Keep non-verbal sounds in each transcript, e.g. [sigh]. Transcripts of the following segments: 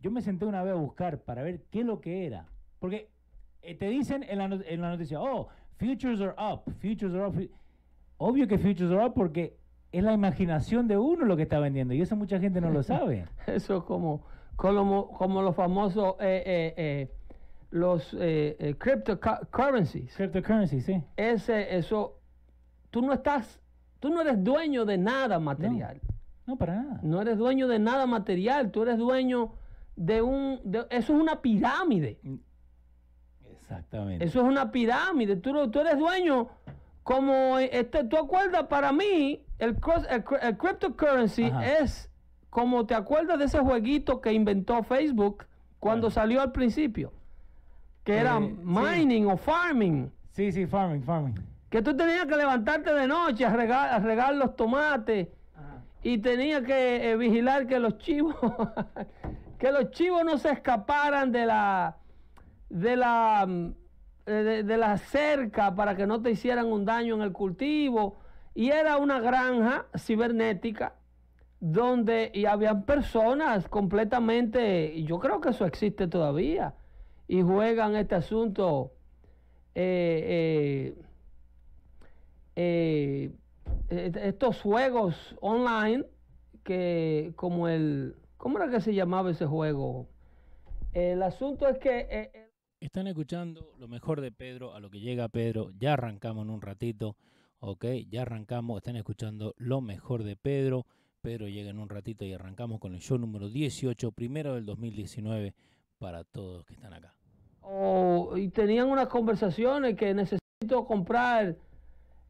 Yo me senté una vez a buscar para ver qué es lo que era. Porque eh, te dicen en la, en la noticia, oh, futures are up, futures are up. Obvio que futures are up porque es la imaginación de uno lo que está vendiendo y eso mucha gente no lo [laughs] sabe. eso es como, como, como los famosos, eh, eh, eh los cryptocurrencies. Cryptocurrencies, sí. Ese, eso, tú no estás, tú no eres dueño de nada material. No, para nada. No eres dueño de nada material, tú eres dueño de un, eso es una pirámide. Exactamente. Eso es una pirámide, tú, tú eres dueño como, este, tú acuerdas, para mí, el, el, cryptocurrency es como te acuerdas de ese jueguito que inventó Facebook cuando salió al principio que era eh, mining o farming. Sí, sí, farming, farming. Que tú tenías que levantarte de noche a regar, los tomates y tenías que eh, vigilar que los chivos, [laughs] que los chivos no se escaparan de la, de la, mm, de, de, la cerca para que no te hicieran un daño en el cultivo. Y era una granja cibernética donde y habían personas completamente, y yo creo que eso existe todavía y juegan este asunto eh, eh, eh, estos juegos online que como el ¿cómo era que se llamaba ese juego? El asunto es que están escuchando lo mejor de Pedro a lo que llega Pedro, ya arrancamos en un ratito, ok, ya arrancamos, están escuchando lo mejor de Pedro, Pedro llega en un ratito y arrancamos con el show número 18, primero del 2019 para todos que están acá. y tenían unas conversaciones que necesito comprar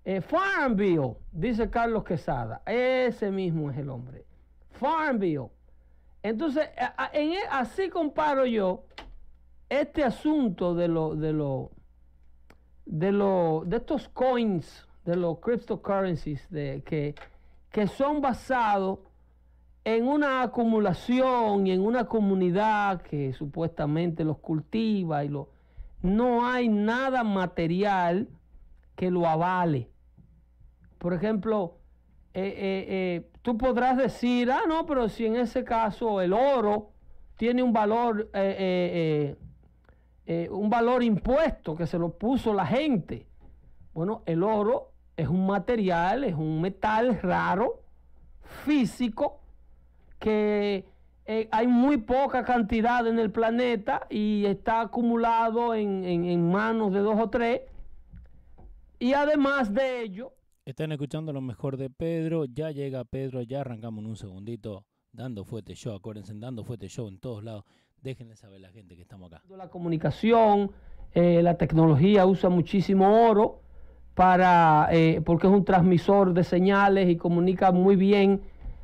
eh, Farmville, dice Carlos Quesada. Ese mismo es el hombre. Farmville. Entonces, en, e, así comparo yo este asunto de lo, de lo, de lo, de estos coins, de los cryptocurrencies, de que, que son basados en una acumulación y en una comunidad que supuestamente los cultiva y lo no hay nada material que lo avale. Por ejemplo, eh, eh, eh, tú podrás decir, ah, no, pero si en ese caso el oro tiene un valor, un valor impuesto que se lo puso la gente. Bueno, el oro es un material, es un metal raro, físico, que hay muy poca cantidad en el planeta y está acumulado en, manos de dos o tres. Y además de ello... Están escuchando lo mejor de Pedro, ya llega Pedro, ya arrancamos en un segundito, dando fuerte show, acuérdense, dando fuerte show en todos lados. Déjenle saber la gente que estamos acá. La comunicación, eh, la tecnología usa muchísimo oro para, eh, porque es un transmisor de señales y comunica muy bien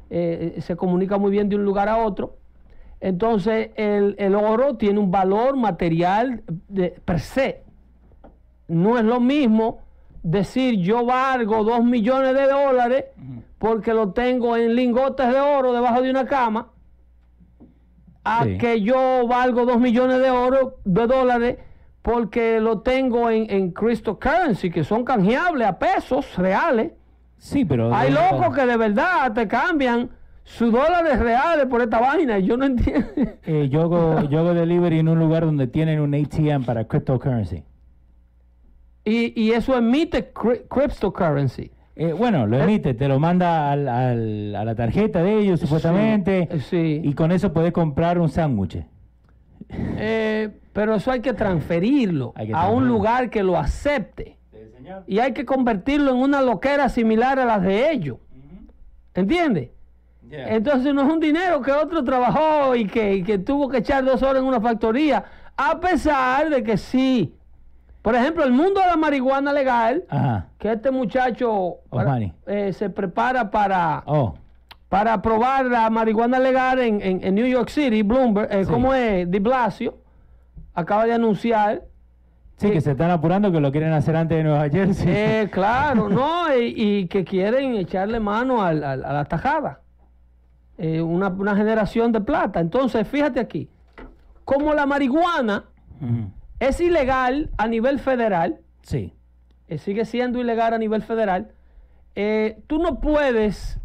eh, se comunica muy bien de un lugar a otro. Entonces el, oro tiene un valor material de, per se. No es lo mismo decir yo valgo dos millones de dólares porque lo tengo en lingotes de oro debajo de una cama, a que yo valgo dos millones de oro de dólares porque lo tengo en, en cryptocurrency, que son canjeables a pesos reales. Sí, pero... Hay locos que de verdad te cambian sus dólares reales por esta vaina y yo no entiendo. Eh, yo, hago, yo hago [laughs] delivery en un lugar donde tienen un ATM para cryptocurrency. Y, y eso emite cryptocurrency. Eh, bueno, lo eh, emite, te lo manda al, al, a la tarjeta de ellos supuestamente. Sí, Y con eso puedes comprar un sándwich. pero eso hay que transferirlo a un lugar que lo acepte. Y hay que convertirlo en una loquera similar a las de ellos. ¿Entiendes? Entonces no es un dinero que otro trabajó y que, tuvo que echar dos horas en una factoría. A pesar de que sí. Por ejemplo, el mundo de la marihuana legal, que este muchacho eh, se prepara para, oh. para probar la marihuana legal en, New York City, Bloomberg, eh, como es? De Blasio, acaba de anunciar Sí, que se están apurando, que lo quieren hacer antes de Nueva Jersey. Eh, [laughs] claro, ¿no? Y, que quieren echarle mano a, la tajada. Eh, una, generación de plata. Entonces, fíjate aquí, como la marihuana es ilegal a nivel federal, sí. Eh, sigue siendo ilegal a nivel federal, tú no puedes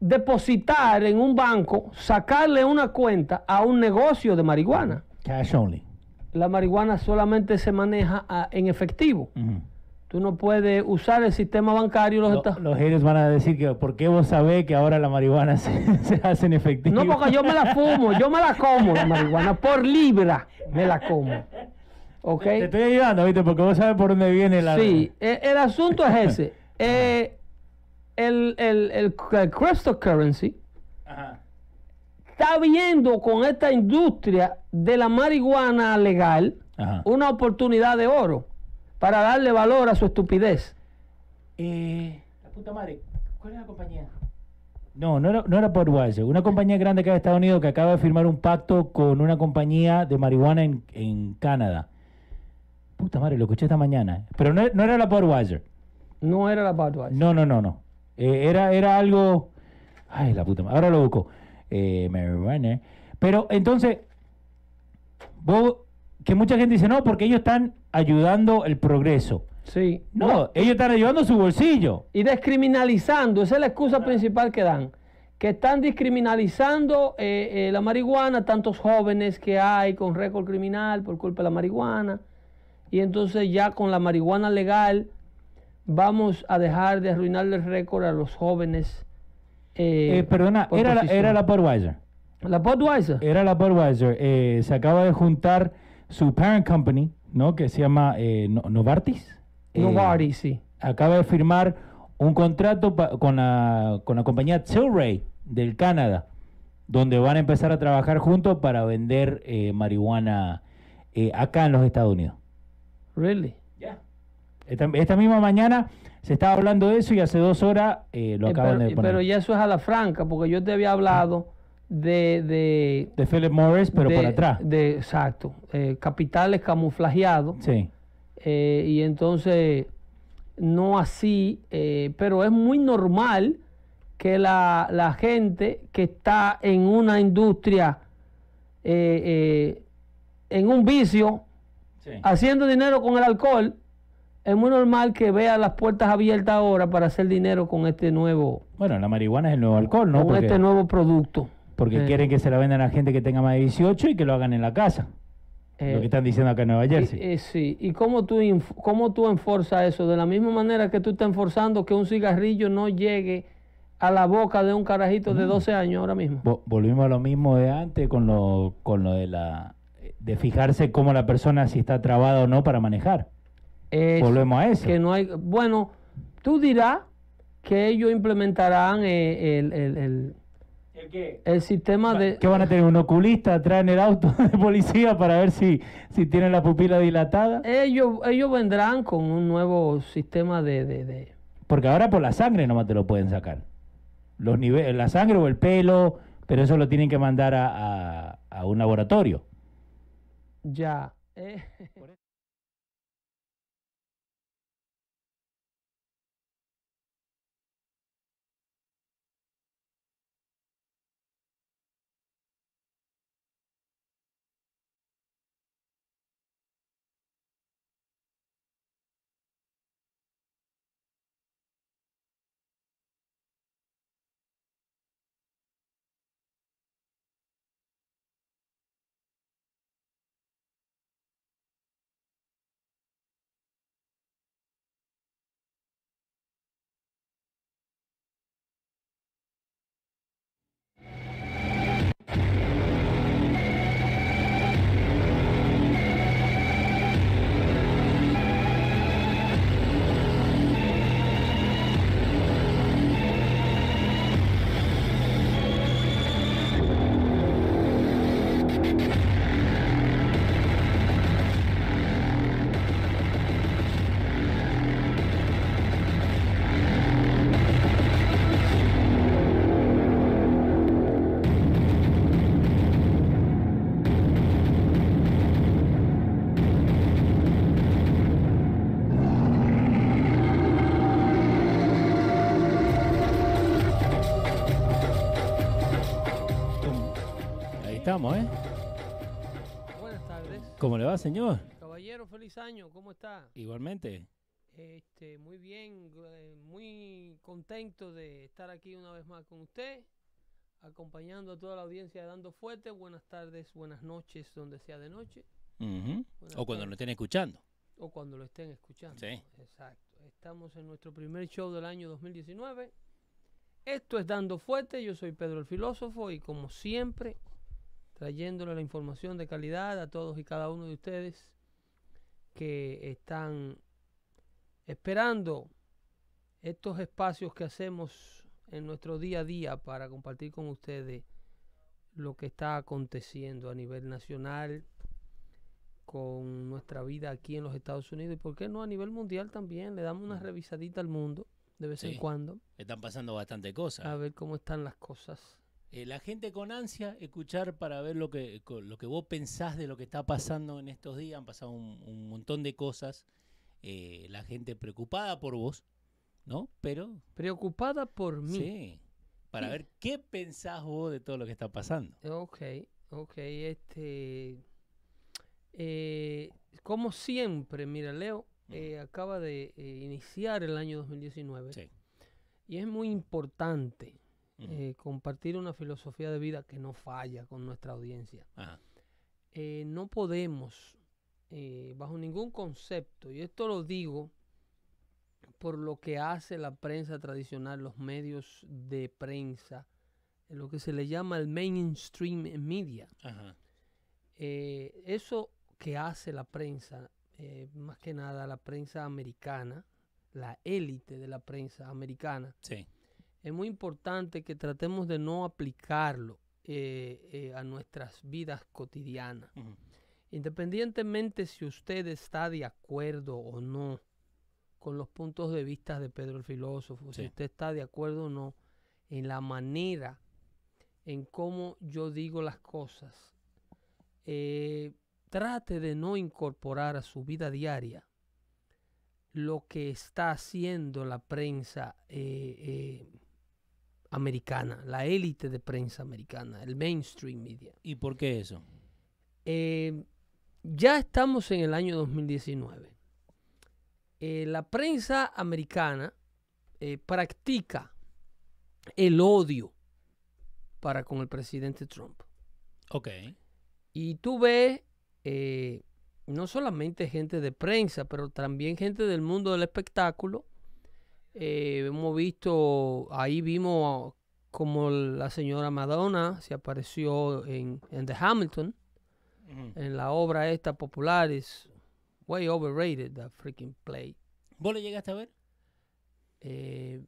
depositar en un banco, sacarle una cuenta a un negocio de marihuana. Cash only. La marihuana solamente se maneja ah, en efectivo. Ujú. Tú no puedes usar el sistema bancario. Los Lo- esta- los haters van a decir que ¿por qué vos sabés que ahora la marihuana [laughs] se, se hace en efectivo? No, porque yo me la fumo, yo me la como la marihuana, por libra me la como. [laughs] ¿Ok? Te estoy ayudando, ¿viste? Porque vos sabés por dónde viene la... Sí, eh, el asunto es ese. [laughs] Eh, el, el, el, el cryptocurrency Ajá. está viendo con esta industria de la marihuana legal Ajá. una oportunidad de oro para darle valor a su estupidez. Eh, la puta madre, ¿cuál es la compañía? No, no era, no era Budweiser, una compañía grande acá de Estados Unidos que acaba de firmar un pacto con una compañía de marihuana en, en Canadá. Puta madre, lo escuché esta mañana. Pero no, no era la Budweiser. No era la Budweiser. No, no, no, no. Eh, era, era algo. Ay, la puta madre. Ahora lo busco. Eh, marihuana. Pero entonces, vos, que mucha gente dice, no, porque ellos están ayudando el progreso. Sí. No, ellos están ayudando su bolsillo. Y descriminalizando, esa es la excusa principal que dan. Que están descriminalizando eh, eh, la marihuana, tantos jóvenes que hay con récord criminal por culpa de la marihuana. Y entonces ya con la marihuana legal vamos a dejar de arruinarle el récord a los jóvenes. eh, Eh, perdona, era la, era la Budweiser. La Budweiser. Era la Budweiser. Eh, se acaba de juntar su parent company, ¿no? Que se llama eh, No- Novartis. Eh, Novartis, sí. acaba de firmar un contrato pa- con, la, con la compañía Tilray del Canadá, donde van a empezar a trabajar juntos para vender marihuana acá en los Estados Unidos. Really. Esta, esta misma mañana se estaba hablando de eso y hace dos horas eh, lo Eh, acaban pero, de poner. pero ya eso es a la franca, porque yo te había hablado de, de, De Philip Morris, pero de- por atrás. de- exacto. eh, capitales camuflajeados. Sí. eh, y entonces, no así, eh, pero es muy normal que la, la gente que está en una industria, eh, eh, en un vicio, sí. haciendo dinero con el alcohol, es muy normal que vea las puertas abiertas ahora para hacer dinero con este nuevo, Bueno, la marihuana es el nuevo alcohol, ¿no? con Porque, este nuevo producto. porque Eh, quieren que se la vendan a gente que tenga más de 18 y que lo hagan en la casa. eh, lo que están diciendo acá en Nueva Jersey. Eh, sí, ¿y cómo tú, cómo tú enforzas eso? De la misma manera que tú estás enforzando que un cigarrillo no llegue a la boca de un carajito Mm. de 12 años ahora mismo. Vo- volvimos a lo mismo de antes con lo, con lo de la de fijarse cómo la persona si está trabada o no para manejar. Es Volvemos a eso. Que no hay, bueno, tú dirás que ellos implementarán eh, el, el- el- el sistema de... ¿Qué van a tener? ¿Un oculista atrás en el auto [laughs] de policía para ver si, si tienen la pupila dilatada? Ellos, ellos vendrán con un nuevo sistema de- de- de, Porque ahora por la sangre nomás te lo pueden sacar. Los niveles, la sangre o el pelo, pero eso lo tienen que mandar a, a- a un laboratorio. Ya. eh, ¿eh? Buenas tardes. ¿Cómo le va, señor? Caballero, feliz año, ¿cómo está? Igualmente. Este, muy bien, eh, muy contento de estar aquí una vez más con usted, acompañando a toda la audiencia de Dando Fuerte. Buenas tardes, buenas noches, donde sea de noche. O cuando tardes. lo estén escuchando. O cuando lo estén escuchando. Sí. Exacto. Estamos en nuestro primer show del año 2019. Esto es Dando Fuerte. Yo soy Pedro el Filósofo y como siempre, trayéndole la información de calidad a todos y cada uno de ustedes que están esperando estos espacios que hacemos en nuestro día a día para compartir con ustedes lo que está aconteciendo a nivel nacional con nuestra vida aquí en los Estados Unidos y por qué no a nivel mundial también le damos una Ujú. revisadita al mundo de vez en cuando Están pasando bastante cosas. a ver cómo están las cosas. Eh, la gente con ansia escuchar para ver lo que, lo que vos pensás de lo que está pasando en estos días. Han pasado un, un montón de cosas. Eh, la gente preocupada por vos, ¿no? Pero Preocupada por mí. sí, para Sí. ver qué pensás vos de todo lo que está pasando. Ok, ok, este... eh, como siempre, mira, Leo acaba de iniciar el año 2019 Sí. y es muy importante Eh, compartir una filosofía de vida que no falla con nuestra audiencia. Ajá. Eh, no podemos, eh, bajo ningún concepto, y esto lo digo por lo que hace la prensa tradicional, los medios de prensa, en lo que se le llama el mainstream media. Ajá. Eso que hace la prensa, más que nada la prensa americana, la élite de la prensa americana, Sí. Es muy importante que tratemos de no aplicarlo eh, eh, a nuestras vidas cotidianas. Independientemente si usted está de acuerdo o no con los puntos de vista de Pedro el filósofo, si usted está de acuerdo o no en la manera en cómo yo digo las cosas, eh, trate de no incorporar a su vida diaria lo que está haciendo la prensa eh, eh, americana, la élite de prensa americana, el mainstream media. ¿Y por qué eso? Eh, ya estamos en el año 2019. Eh, la prensa americana eh, practica el odio para con el presidente Trump. Ok. Y tú ves eh, no solamente gente de prensa, pero también gente del mundo del espectáculo. Eh, hemos visto, ahí vimos como la señora Madonna se apareció en, en The Hamilton en la obra esta popular es way overrated, the freaking play. ¿Vos le llegaste a ver? Eh,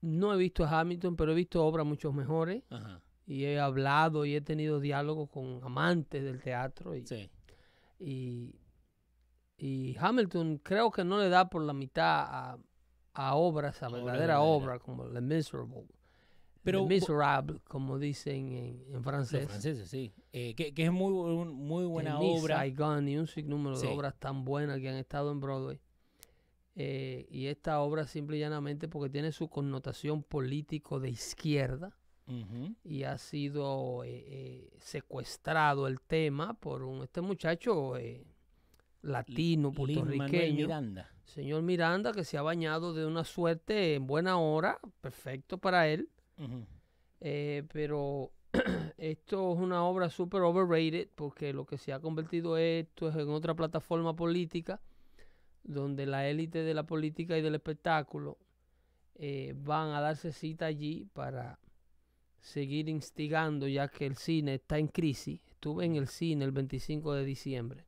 no he visto a Hamilton, pero he visto obras mucho mejores Ajá. y he hablado y he tenido diálogos con amantes del teatro y, Sí. y, y Hamilton creo que no le da por la mitad a, a obras, a verdadera verdaderas. obra como Le Miserable. Pero vo- Miserable, como dicen en, en francés. Los franceses, sí. Eh, que, que es muy, bu- muy buena Miss obra. Saigon y un sinnúmero Sí. de obras tan buenas que han estado en Broadway. Eh, y esta obra simple y llanamente porque tiene su connotación político de izquierda Ujú. y ha sido eh, eh, secuestrado el tema por un este muchacho eh, latino, puertorriqueño, Miranda. señor Miranda, que se ha bañado de una suerte en buena hora, perfecto para él. Eh, pero [clears throat] esto es una obra súper overrated porque lo que se ha convertido esto es en otra plataforma política donde la élite de la política y del espectáculo eh, van a darse cita allí para seguir instigando ya que el cine está en crisis. Estuve en el cine el 25 de diciembre.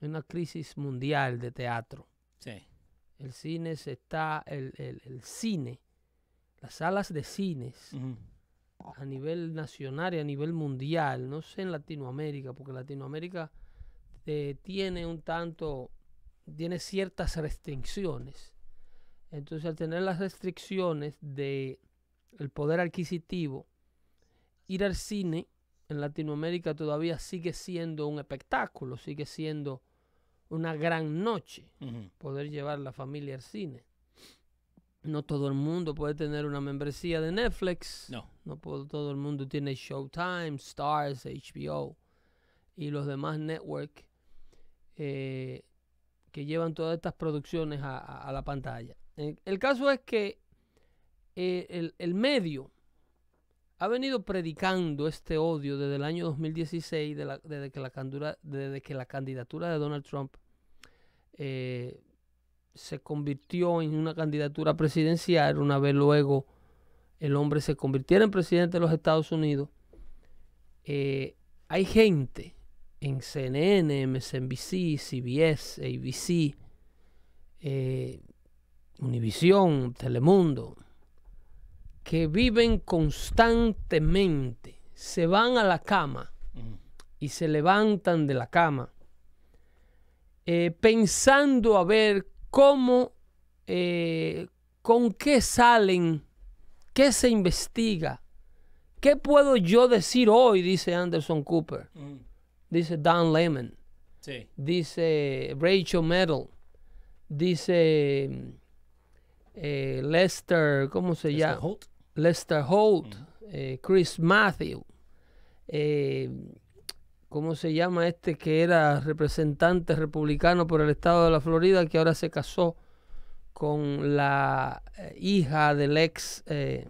Una crisis mundial de teatro. Sí. El cine se está, el, el- el cine, las salas de cines a nivel nacional y a nivel mundial, no sé en Latinoamérica, porque Latinoamérica eh, tiene un tanto, tiene ciertas restricciones. Entonces, al tener las restricciones de el poder adquisitivo, ir al cine en Latinoamérica todavía sigue siendo un espectáculo, sigue siendo una gran noche poder llevar la familia al cine. No todo el mundo puede tener una membresía de Netflix. No. No puedo- todo el mundo tiene Showtime, Stars, HBO y los demás network eh, que llevan todas estas producciones a, a- a la pantalla. Eh, El caso es que eh, el, el medio ha venido predicando este odio desde el año 2016, de la- desde, que la candura- desde que la candidatura de Donald Trump eh, se convirtió en una candidatura presidencial, una vez luego el hombre se convirtiera en presidente de los Estados Unidos. Eh, hay gente en CNN, MSNBC, CBS, ABC, eh, Univision, Telemundo, que viven constantemente, se van a la cama y se levantan de la cama eh, pensando a ver cómo, eh, con qué salen, qué se investiga, qué puedo yo decir hoy, dice Anderson Cooper, dice Don Lemon, Sí. dice Rachel Metal, dice eh, Lester, ¿cómo se Lester llama? Holt. Lester Holt, eh, Chris Matthew, eh, ¿cómo se llama este que era representante republicano por el estado de la Florida que ahora se casó con la eh, hija del ex eh,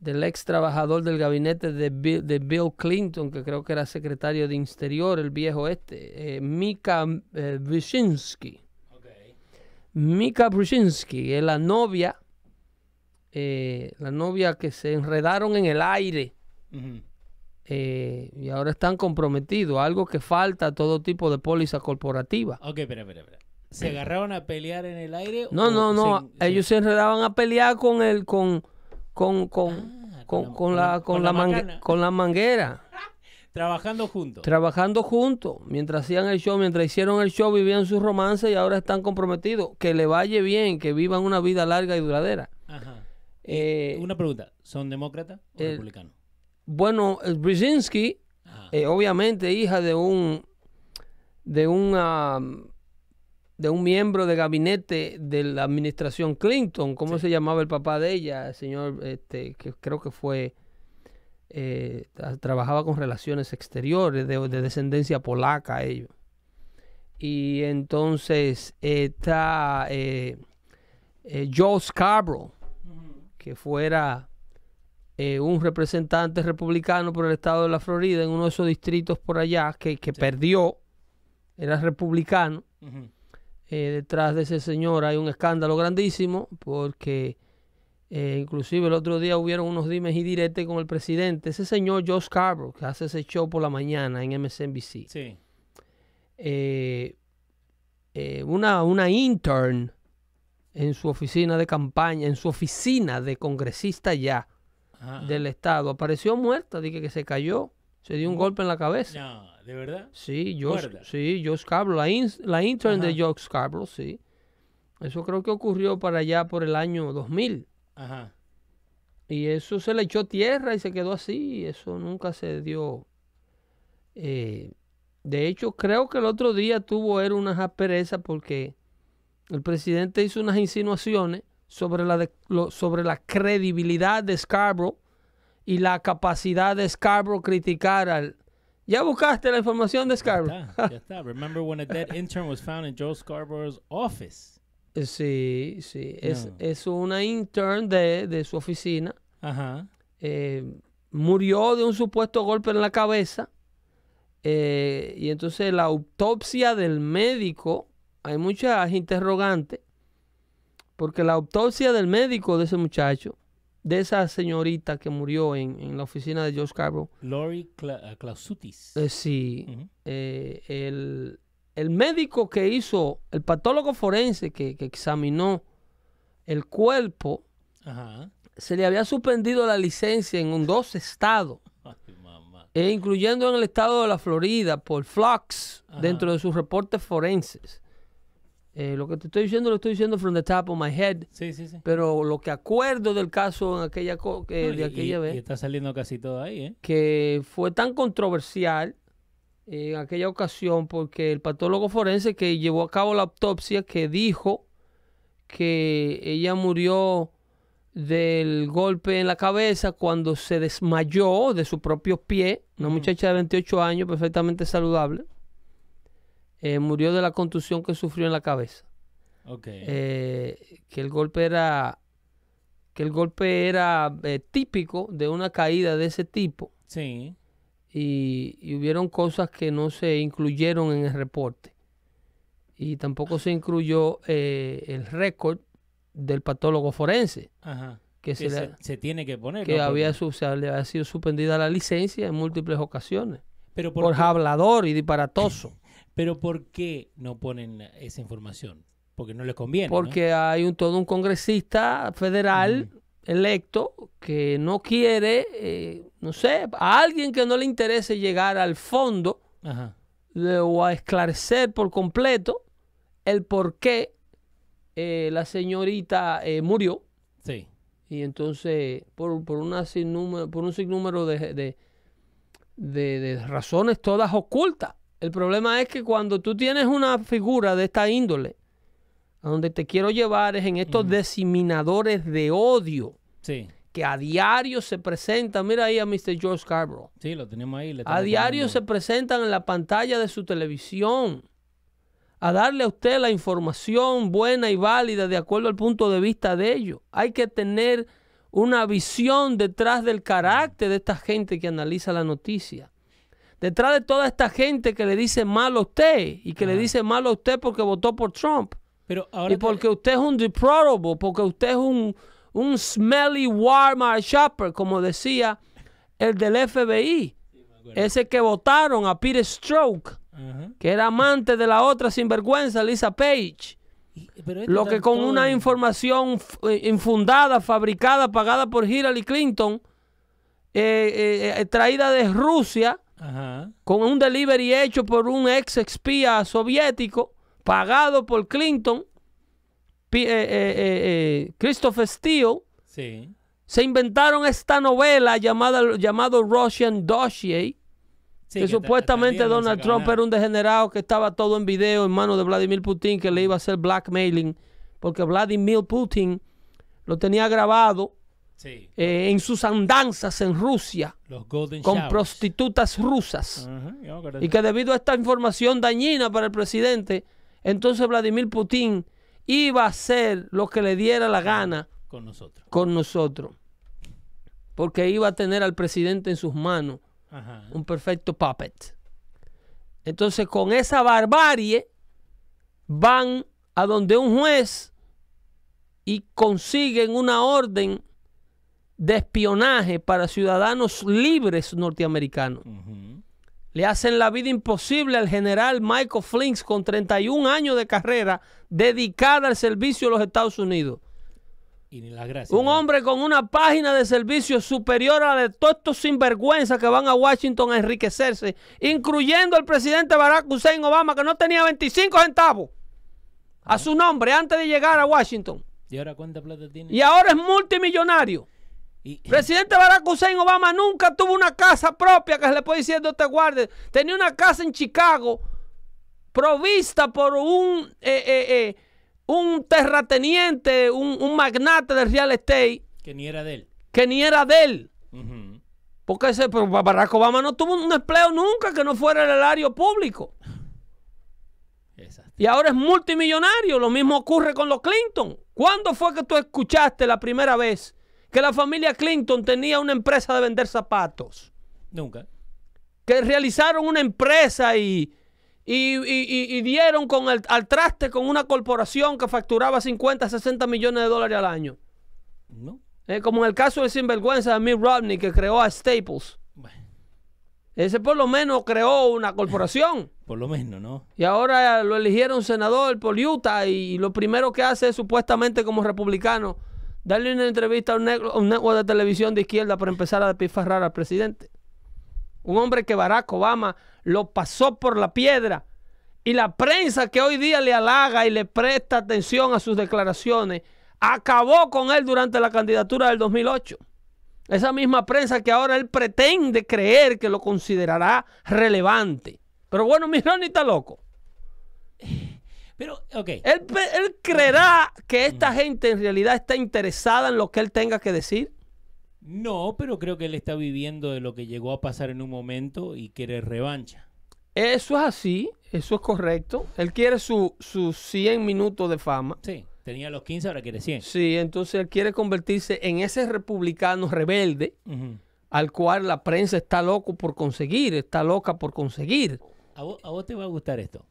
del ex trabajador del gabinete de Bill, de Bill Clinton, que creo que era secretario de Interior, el viejo este, Mika Brzezinski. Mika Brzezinski es la novia, eh, la novia que se enredaron en el aire eh, y ahora están comprometidos, algo que falta a todo tipo de póliza corporativa. Ok, espera, espera, espera. ¿Se agarraron a pelear en el aire? No, no, no, se- ellos se enredaban a pelear con el, con, con, con, Ah, con, con la, con, la, mangue- con la manguera. [laughs] Trabajando juntos. trabajando juntos, mientras hacían el show, mientras hicieron el show, vivían sus romances y ahora están comprometidos. Que le vaya bien, que vivan una vida larga y duradera. Ajá. Eh, Una pregunta. ¿Son demócratas o el- republicanos? bueno, Brzezinski, Ajá. eh, obviamente hija de un de un ah, de un miembro de gabinete de la administración Clinton, ¿cómo Sí. se llamaba el papá de ella? El señor, este, que creo que fue eh, tra- trabajaba con relaciones exteriores, de, de descendencia polaca ellos. Y entonces está eh, eh, Joe Scarborough, que fuera eh, un representante republicano por el estado de la Florida en uno de esos distritos por allá que, que perdió, era republicano. Eh, detrás de ese señor hay un escándalo grandísimo porque eh, inclusive el otro día hubieron unos dimes y diretes con el presidente. Ese señor Joe Scarborough, que hace ese show por la mañana en MSNBC. Sí. eh, una, una intern en su oficina de campaña, en su oficina de congresista ya del estado, apareció muerta, dije que se cayó, se dio un ¿Cómo? golpe en la cabeza. No, ¿de verdad? Sí, Muerta. sí, Joe Scarborough, la, in- la intern de. Joe Scarborough, sí. Eso creo que ocurrió para allá por el año 2000. Ajá. Y eso se le echó tierra y se quedó así. Eso nunca se dio. eh, de hecho, creo que el otro día tuvo él unas asperezas porque el presidente hizo unas insinuaciones sobre la, de- lo- sobre la credibilidad de Scarborough y la capacidad de Scarborough criticar al... ¿Ya buscaste la información de Ya Scarborough? está, ya [laughs] está. Remember when a dead intern was found in Joe Scarborough's office? Eh, Sí, sí. Es, No. es una intern de, de su oficina. Ajá. eh, murió de un supuesto golpe en la cabeza. eh, y entonces la autopsia del médico, hay muchas interrogantes, porque la autopsia del médico de ese muchacho, de esa señorita que murió en, en la oficina de Joe Scarborough, Lori Cla- uh, Clausutis. eh, sí, eh, el, el médico que hizo, el patólogo forense que, que examinó el cuerpo, Ajá. se le había suspendido la licencia en un- dos estados. E incluyendo en el estado de la Florida por Flux Ajá. dentro de sus reportes forenses. Eh, lo que te estoy diciendo lo estoy diciendo from the top of my head, Sí, sí, sí. pero lo que acuerdo del caso en aquella co- No, y- de aquella vez y está saliendo casi todo ahí, ¿eh? que fue tan controversial en aquella ocasión porque el patólogo forense que llevó a cabo la autopsia que dijo que ella murió del golpe en la cabeza cuando se desmayó de su propio pie, una muchacha de 28 años perfectamente saludable. Eh, murió de la contusión que sufrió en la cabeza. Ok. Eh, que el golpe era que el golpe era eh, típico de una caída de ese tipo sí. y, y hubieron cosas que no se incluyeron en el reporte y tampoco se incluyó el récord del patólogo forense Ajá. que, Que se, se, le- se tiene que poner. que ¿no? había, Porque- su- se le había sido suspendida la licencia en múltiples ocasiones pero por, hablador y disparatoso pero ¿por qué no ponen esa información? Porque no les conviene. ¿no? porque hay un todo un congresista federal electo que no quiere, eh, no sé, a alguien que no le interese llegar al fondo Ajá. de- o a esclarecer por completo el por qué eh, la señorita eh, murió. Sí. Y entonces, por, por, una sinnúmero, por un sinnúmero de, de, de- de razones todas ocultas. El problema es que cuando tú tienes una figura de esta índole, a donde te quiero llevar es en estos diseminadores de odio Sí. que a diario se presentan. Mira ahí a Mr. George Scarborough. Sí, lo tenemos ahí. le A diario se presentan en la pantalla de su televisión a darle a usted la información buena y válida de acuerdo al punto de vista de ellos. Hay que tener una visión detrás del carácter de esta gente que analiza la noticia. Detrás de toda esta gente que le dice mal a usted y que le dice mal a usted porque votó por Trump. Pero ahora Y te- porque usted es un deplorable, porque usted es un, un smelly Walmart shopper, como decía el del FBI. Ese que votaron a Peter Stroke, Ajá. que era amante de la otra sinvergüenza, Lisa Page. Y- pero esto Lo que con todo una información eh, infundada, fabricada, pagada por Hillary Clinton, eh, eh, eh, traída de Rusia, Ajá. con un delivery hecho por un ex espía soviético, pagado por Clinton, eh, eh, eh, Christopher Steele, Sí. se inventaron esta novela llamada llamado Russian Dossier, Sí, que, ta- supuestamente Donald Trump era un degenerado que estaba todo en video en manos de Vladimir Putin, que le iba a hacer blackmailing, porque Vladimir Putin lo tenía grabado Sí. eh, en sus andanzas en Rusia Los Golden con Showers. prostitutas rusas. Y que debido a esta información dañina para el presidente, entonces Vladimir Putin iba a hacer lo que le diera la gana con nosotros. con nosotros. Porque iba a tener al presidente en sus manos Ajá. un perfecto puppet. Entonces, con esa barbarie, van a donde un juez y consiguen una orden de espionaje para ciudadanos libres norteamericanos. Le hacen la vida imposible al general Michael Flinks con 31 años de carrera dedicada al servicio de los Estados Unidos. Y ni las gracias. Un ¿no? hombre con una página de servicio superior a la de todos estos sinvergüenzas que van a Washington a enriquecerse, incluyendo el presidente Barack Hussein Obama, que no tenía 25 centavos a su nombre antes de llegar a Washington. ¿Y ahora cuánta plata tiene? Y ahora es multimillonario. Y- Presidente Barack Hussein Obama nunca tuvo una casa propia que se le puede decir te guarde. Tenía una casa en Chicago provista por un, eh, eh, eh, un terrateniente, un, un magnate del real estate que ni era de él. que ni era de él. Porque ese, pero Barack Obama no tuvo un empleo nunca que no fuera el erario público. Exacto. Y ahora es multimillonario. Lo mismo ocurre con los Clinton. ¿Cuándo fue que tú escuchaste la primera vez que la familia Clinton tenía una empresa de vender zapatos? Nunca. Que realizaron una empresa y, y, y- dieron con el, al traste con una corporación que facturaba 50, 60 millones de dólares al año. No. Eh, como en el caso del sinvergüenza de Mitt Romney que creó a Staples. Bueno, Ese por lo menos creó una corporación. [laughs] por lo menos, ¿no? Y ahora lo eligieron senador por Utah y lo primero que hace es supuestamente como republicano darle una entrevista a un, ne- a un network de televisión de izquierda para empezar a despifarrar al presidente. Un hombre que Barack Obama lo pasó por la piedra y la prensa que hoy día le halaga y le presta atención a sus declaraciones acabó con él durante la candidatura del 2008. Esa misma prensa que ahora él pretende creer que lo considerará relevante. Pero bueno, mi Ronnie está loco. Pero, ok. Él, creerá que esta gente en realidad está interesada en lo que él tenga que decir. No, pero creo que él está viviendo de lo que llegó a pasar en un momento y quiere revancha. Eso es así, eso es correcto. Él quiere sus su 100 minutos de fama. Sí, tenía los 15, ahora quiere 100. Sí, entonces él quiere convertirse en ese republicano rebelde al cual la prensa está loco por conseguir, está loca por conseguir. a, vos, a vos te va a gustar esto.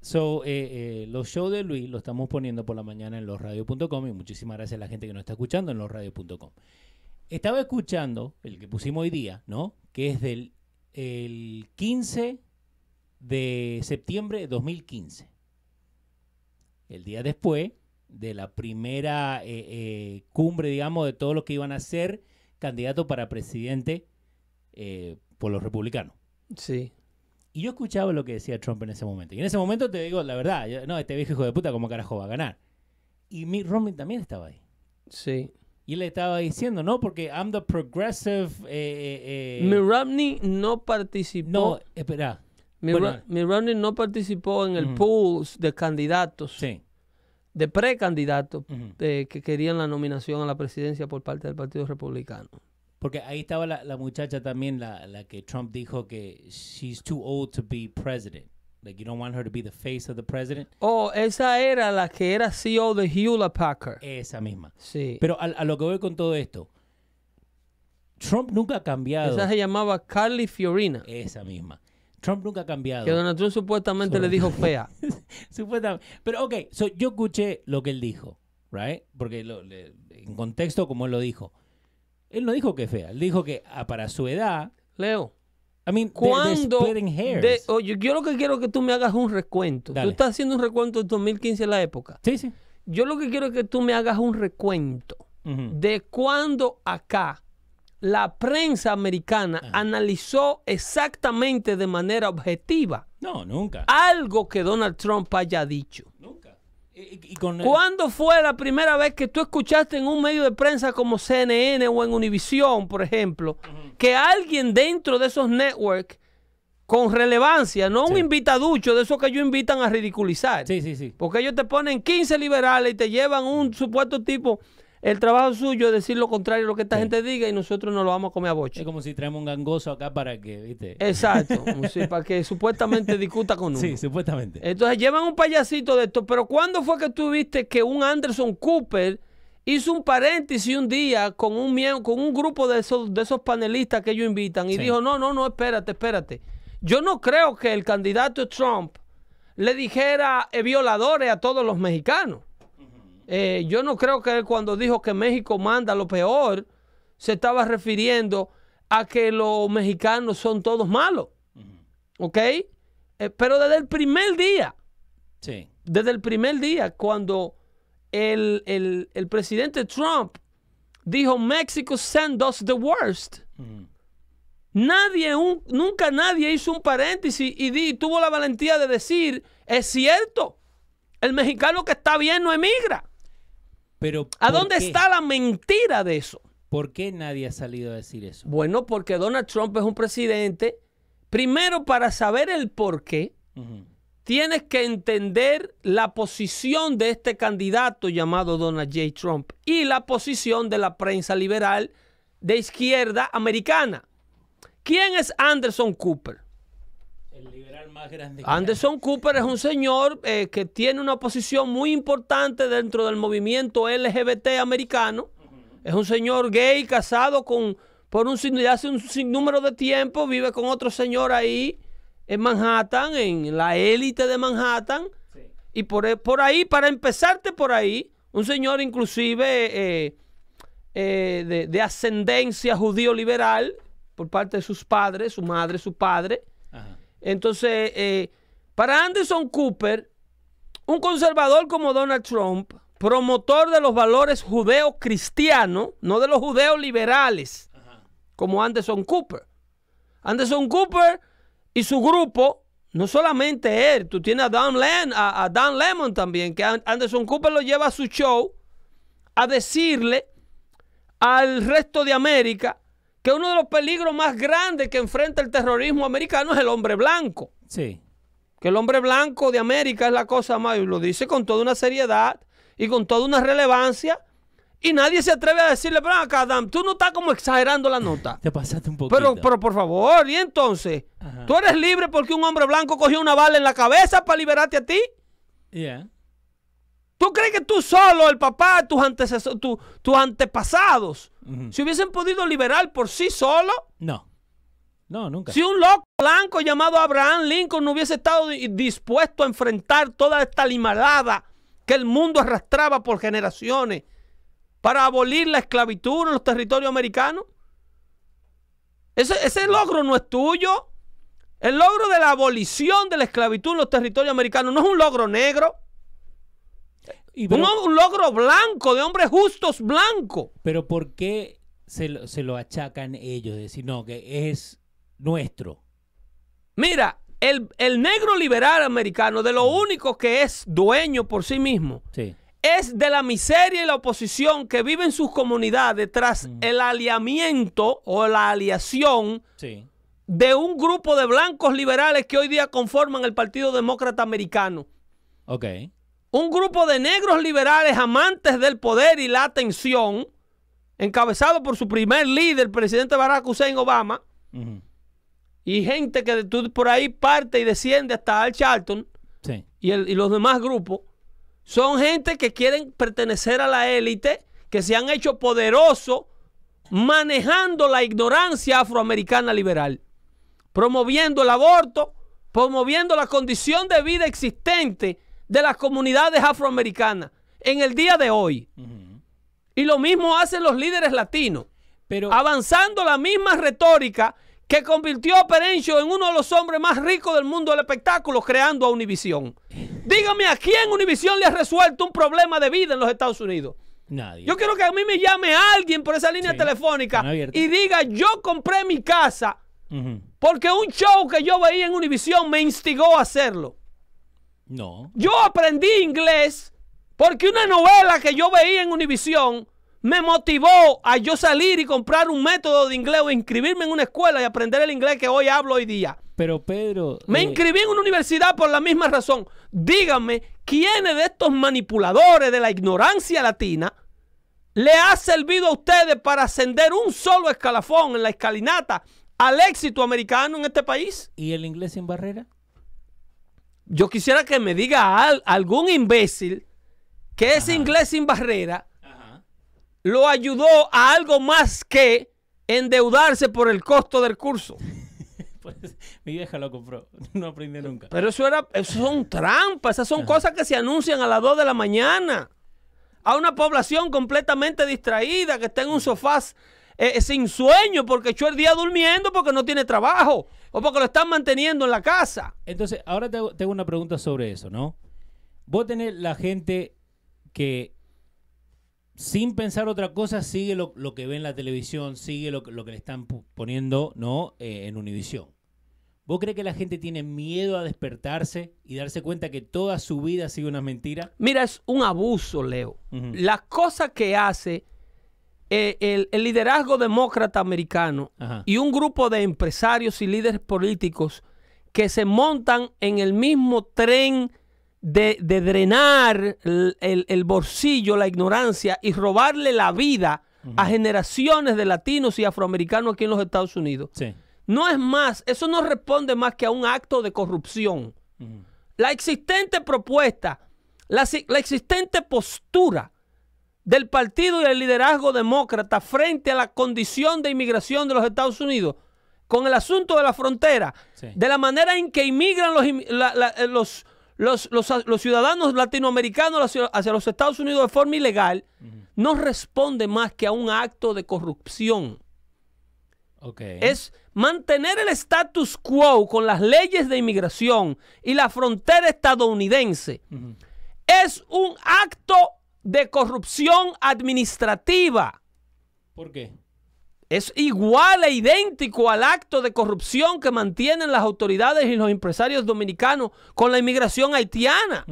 So, eh, eh, los shows de Luis lo estamos poniendo por la mañana en losradio.com y muchísimas gracias a la gente que nos está escuchando en losradio.com. Estaba escuchando el que pusimos hoy día, ¿no? Que es del el 15 de septiembre de 2015. El día después de la primera eh, eh, cumbre, digamos, de todos los que iban a ser candidatos para presidente eh, por los republicanos. Sí. Y yo escuchaba lo que decía Trump en ese momento. Y en ese momento te digo la verdad, yo- no, este viejo hijo de puta, ¿cómo carajo va a ganar? Y Mitt Romney también estaba ahí. Sí. Y él le estaba diciendo, no, porque I'm the progressive... eh, eh, eh, Mitt Romney no participó. no, espera. Mitt, bueno. Ro- Mitt Romney no participó en el pool de candidatos, Sí. de precandidatos eh, que querían la nominación a la presidencia por parte del Partido Republicano. Porque ahí estaba la, la muchacha también, la, la que Trump dijo que she's too old to be president. Like, you don't want her to be the face of the president. Oh, esa era la que era CEO de Hewlett Packard. Esa misma. Sí. Pero a, a lo que voy con todo esto, Trump nunca ha cambiado. esa se llamaba Carly Fiorina. Esa misma. Trump nunca ha cambiado. Que Donald Trump supuestamente le dijo fea. [laughs] Supuestamente. Pero ok, so, yo escuché lo que él dijo, right? Porque lo- le- en contexto como él lo dijo. Él no dijo que es fea, él dijo que ah, para su edad, Leo, I mean, ¿cuándo? de- oye, yo lo que quiero es que tú me hagas un recuento. Dale. Tú estás haciendo un recuento de 2015 en la época. Sí, sí. Yo lo que quiero es que tú me hagas un recuento de cuando acá la prensa americana Ajá. analizó exactamente de manera objetiva No, nunca. algo que Donald Trump haya dicho. Y, y- ¿Cuándo fue la primera vez que tú escuchaste en un medio de prensa como CNN o en Univision, por ejemplo, que alguien dentro de esos networks con relevancia, no un invitaducho de esos que ellos invitan a ridiculizar, Sí, sí, sí. porque ellos te ponen 15 liberales y te llevan un supuesto tipo, el trabajo suyo es decir lo contrario a lo que esta Sí. gente diga y nosotros nos lo vamos a comer a Es boche. como si traemos un gangoso acá para que, ¿viste? Exacto, [laughs] sí, para que supuestamente discuta con uno. Sí, supuestamente. Entonces llevan un payasito de esto, pero ¿cuándo fue que tú viste que un Anderson Cooper hizo un paréntesis un día con un, mie- con un grupo de esos, de esos panelistas que ellos invitan y Sí. dijo, no, no, no, espérate, espérate. Yo no creo que el candidato Trump le dijera eh, violadores a todos los mexicanos. Eh, yo no creo que él cuando dijo que México manda lo peor, se estaba refiriendo a que los mexicanos son todos malos. ¿Ok? Eh, pero desde el primer día, Sí. desde el primer día, cuando el, el- el presidente Trump dijo México send us the worst, nadie, un- nunca nadie hizo un paréntesis y di- tuvo la valentía de decir, es cierto, el mexicano que está bien no emigra. Pero ¿A ¿por dónde qué? está la mentira de eso? ¿Por qué nadie ha salido a decir eso? Bueno, porque Donald Trump es un presidente, primero para saber el por qué, tienes que entender la posición de este candidato llamado Donald J. Trump y la posición de la prensa liberal de izquierda americana. ¿Quién es Anderson Cooper? El liberal más grande. Anderson Cooper es un señor eh, que tiene una posición muy importante dentro del movimiento LGBT americano. Es un señor gay casado con por un hace un sinnúmero de tiempo, vive con otro señor ahí en Manhattan, en la élite de Manhattan. Sí. Y por, e- por ahí, para empezarte por ahí, un señor inclusive eh, eh, de, de ascendencia judío liberal por parte de sus padres, su madre, su padre. Ajá. Entonces, eh, para Anderson Cooper, un conservador como Donald Trump, promotor de los valores judeo-cristianos, no de los judeos liberales, como Anderson Cooper. Anderson Cooper y su grupo, no solamente él, tú tienes a Dan, Len- a, a Dan Lemon también, que An- Anderson Cooper lo lleva a su show a decirle al resto de América que uno de los peligros más grandes que enfrenta el terrorismo americano es el hombre blanco. Sí. Que el hombre blanco de América es la cosa más, y lo dice con toda una seriedad y con toda una relevancia Y nadie se atreve a decirle, pero acá, Adam, tú no estás como exagerando la nota. Te pasaste un poquito. Pero, pero por favor, y entonces, Ajá. ¿tú eres libre porque un hombre blanco cogió una bala en la cabeza para liberarte a ti? Yeah. ¿Tú crees que tú solo, el papá, tus, antecesores, tu- tus antepasados, Ujú. se hubiesen podido liberar por sí solo? No. No, nunca. Si un loco blanco llamado Abraham Lincoln no hubiese estado di- dispuesto a enfrentar toda esta limarada que el mundo arrastraba por generaciones para abolir la esclavitud en los territorios americanos, ese, ese logro no es tuyo. El logro de la abolición de la esclavitud en los territorios americanos no es un logro negro, Y un, pero, un logro blanco, de hombres justos blancos. pero ¿por qué se lo, se lo achacan ellos? De decir, no, que es nuestro. Mira, el, el negro liberal americano, de lo único que es dueño por sí mismo, Sí. es de la miseria y la oposición que vive en sus comunidades tras el aliamiento o la aliación Sí. de un grupo de blancos liberales que hoy día conforman el Partido Demócrata Americano. Ok. Un grupo de negros liberales amantes del poder y la atención, encabezado por su primer líder, el presidente Barack Hussein Obama, y gente que tú por ahí parte y desciende hasta Al Charlton, Sí. y, el- y los demás grupos son gente que quieren pertenecer a la élite, que se han hecho poderosos manejando la ignorancia afroamericana liberal, promoviendo el aborto, promoviendo la condición de vida existente de las comunidades afroamericanas en el día de hoy. Y lo mismo hacen los líderes latinos Pero, avanzando la misma retórica que convirtió a Perencio en uno de los hombres más ricos del mundo del espectáculo, creando a Univisión. Dígame a quién Univisión le ha resuelto un problema de vida en los Estados Unidos. nadie. Yo quiero que a mí me llame alguien por esa línea Sí, telefónica y diga, yo compré mi casa porque un show que yo veía en Univisión me instigó a hacerlo. No. Yo aprendí inglés porque una novela que yo veía en Univisión me motivó a yo salir y comprar un método de inglés o inscribirme en una escuela y aprender el inglés que hoy hablo hoy día. Pero Pedro. Me eh, inscribí en una universidad por la misma razón. Díganme, ¿quiénes de estos manipuladores de la ignorancia latina le ha servido a ustedes para ascender un solo escalafón en la escalinata al éxito americano en este país? ¿Y el inglés sin barrera? Yo quisiera que me diga al- algún imbécil que ese inglés sin barrera Ajá. lo ayudó a algo más que endeudarse por el costo del curso. [laughs] Pues, mi vieja lo compró. [laughs] No aprendí nunca. Pero eso era, eso son trampas, esas son cosas que se anuncian a las 2 de la mañana. A una población completamente distraída que está en un sofá eh, sin sueño porque echó el día durmiendo porque no tiene trabajo o porque lo están manteniendo en la casa. Entonces, ahora te hago, te hago una pregunta sobre eso, ¿no? Vos tenés la gente que sin pensar otra cosa sigue lo, lo que ve en la televisión, sigue lo, que- lo que le están poniendo, ¿no? Eh, en Univisión. ¿Vos crees que la gente tiene miedo a despertarse y darse cuenta que toda su vida ha sido una mentira? Mira, es un abuso, Leo. Ujú. Las cosas que hace eh, el, el liderazgo demócrata americano Ajá. y un grupo de empresarios y líderes políticos que se montan en el mismo tren de, de drenar el, el- el bolsillo, la ignorancia y robarle la vida a generaciones de latinos y afroamericanos aquí en los Estados Unidos. Sí. No es más, eso no responde más que a un acto de corrupción. La existente propuesta, la existente postura del partido y el liderazgo demócrata frente a la condición de inmigración de los Estados Unidos con el asunto de la frontera, Sí. de la manera en que inmigran los, imi- la- la- eh, los, los- los- los ciudadanos latinoamericanos hacia, hacia los Estados Unidos de forma ilegal, no responde más que a un acto de corrupción es mantener el status quo con las leyes de inmigración y la frontera estadounidense. Es un acto de corrupción administrativa. ¿Por qué? Es igual e idéntico al acto de corrupción que mantienen las autoridades y los empresarios dominicanos con la inmigración haitiana.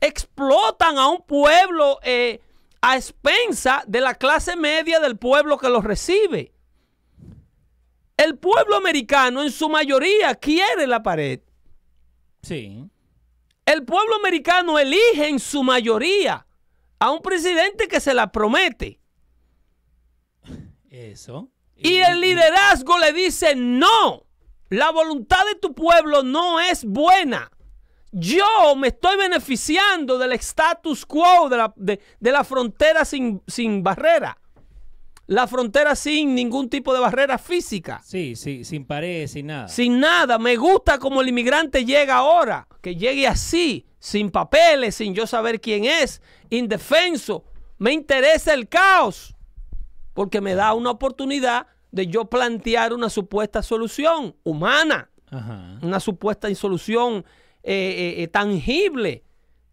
Explotan a un pueblo eh, a expensa de la clase media del pueblo que los recibe. El pueblo americano en su mayoría quiere la pared. Sí. El pueblo americano elige en su mayoría a un presidente que se la promete. Eso. Y el liderazgo le dice, no, la voluntad de tu pueblo no es buena. Yo me estoy beneficiando del status quo de la, de, de la frontera sin, sin barrera. La frontera sin ningún tipo de barrera física. Sí, sí, sin pared, sin nada. Sin nada. Me gusta como el inmigrante llega ahora. Que llegue así, sin papeles, sin yo saber quién es, indefenso. Me interesa el caos. Porque me da una oportunidad de yo plantear una supuesta solución humana. Ajá. Una supuesta solución eh, eh, eh, tangible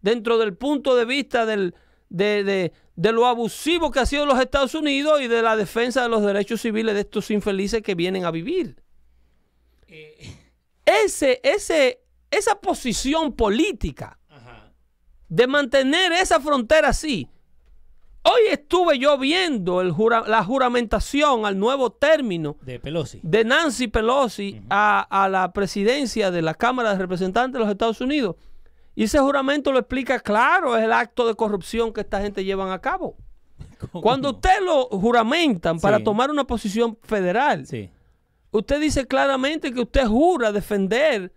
dentro del punto de vista del, de, de, de, lo abusivo que ha sido los Estados Unidos y de la defensa de los derechos civiles de estos infelices que vienen a vivir. Ese, ese, esa posición política Ajá. de mantener esa frontera así. Hoy estuve yo viendo el jura, la juramentación al nuevo término De Pelosi. de Nancy Pelosi a, a, la presidencia de la Cámara de Representantes de los Estados Unidos. Y ese juramento lo explica claro, es el acto de corrupción que esta gente llevan a cabo. [laughs] ¿Cómo? Cuando usted lo juramentan para Sí. tomar una posición federal, Sí. usted dice claramente que usted jura defender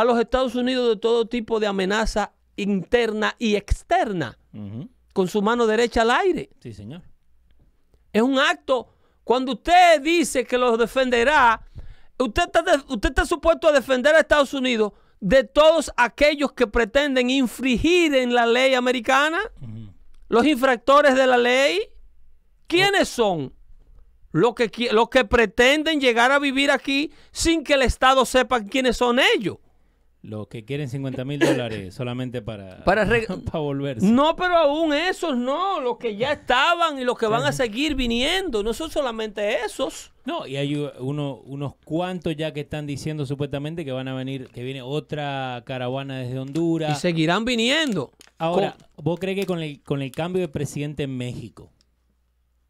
a los Estados Unidos de todo tipo de amenaza interna y externa, con su mano derecha al aire. Sí, señor. Es un acto, cuando usted dice que los defenderá, usted está, de- usted está supuesto a defender a Estados Unidos de todos aquellos que pretenden infringir en la ley americana, los infractores de la ley. ¿Quiénes son? Los que, los que pretenden llegar a vivir aquí sin que el Estado sepa quiénes son ellos. Los que quieren 50 mil dólares [laughs] solamente para, Para [laughs] para volverse. No, pero aún esos no, los que ya estaban y los que van a seguir viniendo, no son solamente esos. No, y hay uno, unos cuantos ya que están diciendo supuestamente que van a venir, que viene otra caravana desde Y Honduras. seguirán viniendo. Ahora, ¿vos crees que con el, con el cambio de presidente en México,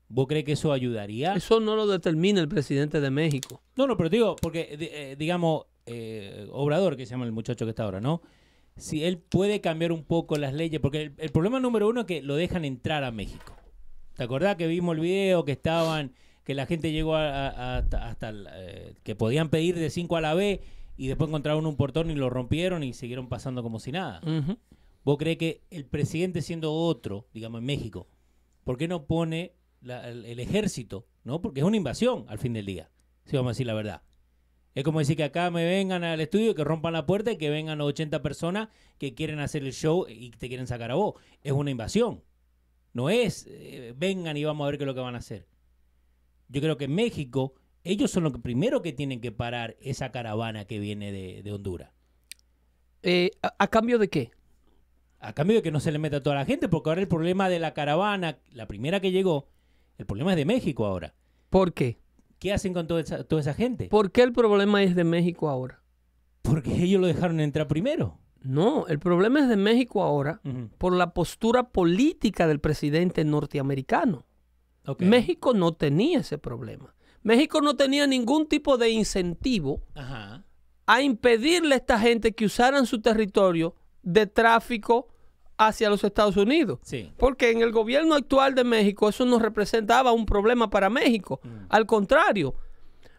vos crees que eso ayudaría? Eso no lo determina el presidente de México. No, no, pero digo, porque, eh, digamos, eh, Obrador, que se llama el muchacho que está ahora, ¿no? Si él puede cambiar un poco las leyes, porque el, el problema número uno es que lo dejan entrar a México. ¿Te acordás que vimos el video que estaban, que la gente llegó a- a- hasta, eh, que podían pedir de 5 a la B y después encontraron un portón y lo rompieron y siguieron pasando como si nada? ¿Vos crees que el presidente siendo otro, digamos en México, ¿por qué no pone la- el, el ejército? ¿No? Porque es una invasión al fin del día, si vamos a decir la verdad. Es como decir que acá me vengan al estudio, que rompan la puerta y que vengan los 80 personas que quieren hacer el show y te quieren sacar a vos. Es una invasión. No es eh, vengan y vamos a ver qué es lo que van a hacer. Yo creo que en México, ellos son los que primero que tienen que parar esa caravana que viene de, de Honduras. Eh, a, a cambio de qué? A cambio de que no se le meta a toda la gente, porque ahora el problema de la caravana, la primera que llegó, el problema es de México ahora. ¿Por qué? ¿Qué hacen con toda esa, toda esa gente? ¿Por qué el problema es de México ahora? Porque ellos lo dejaron entrar primero. No, el problema es de México ahora por la postura política del presidente norteamericano. México no tenía ese problema. México no tenía ningún tipo de incentivo Ajá. a impedirle a esta gente que usaran su territorio de tráfico hacia los Estados Unidos. Sí. Porque en el gobierno actual de México eso no representaba un problema para México. Mm. Al contrario,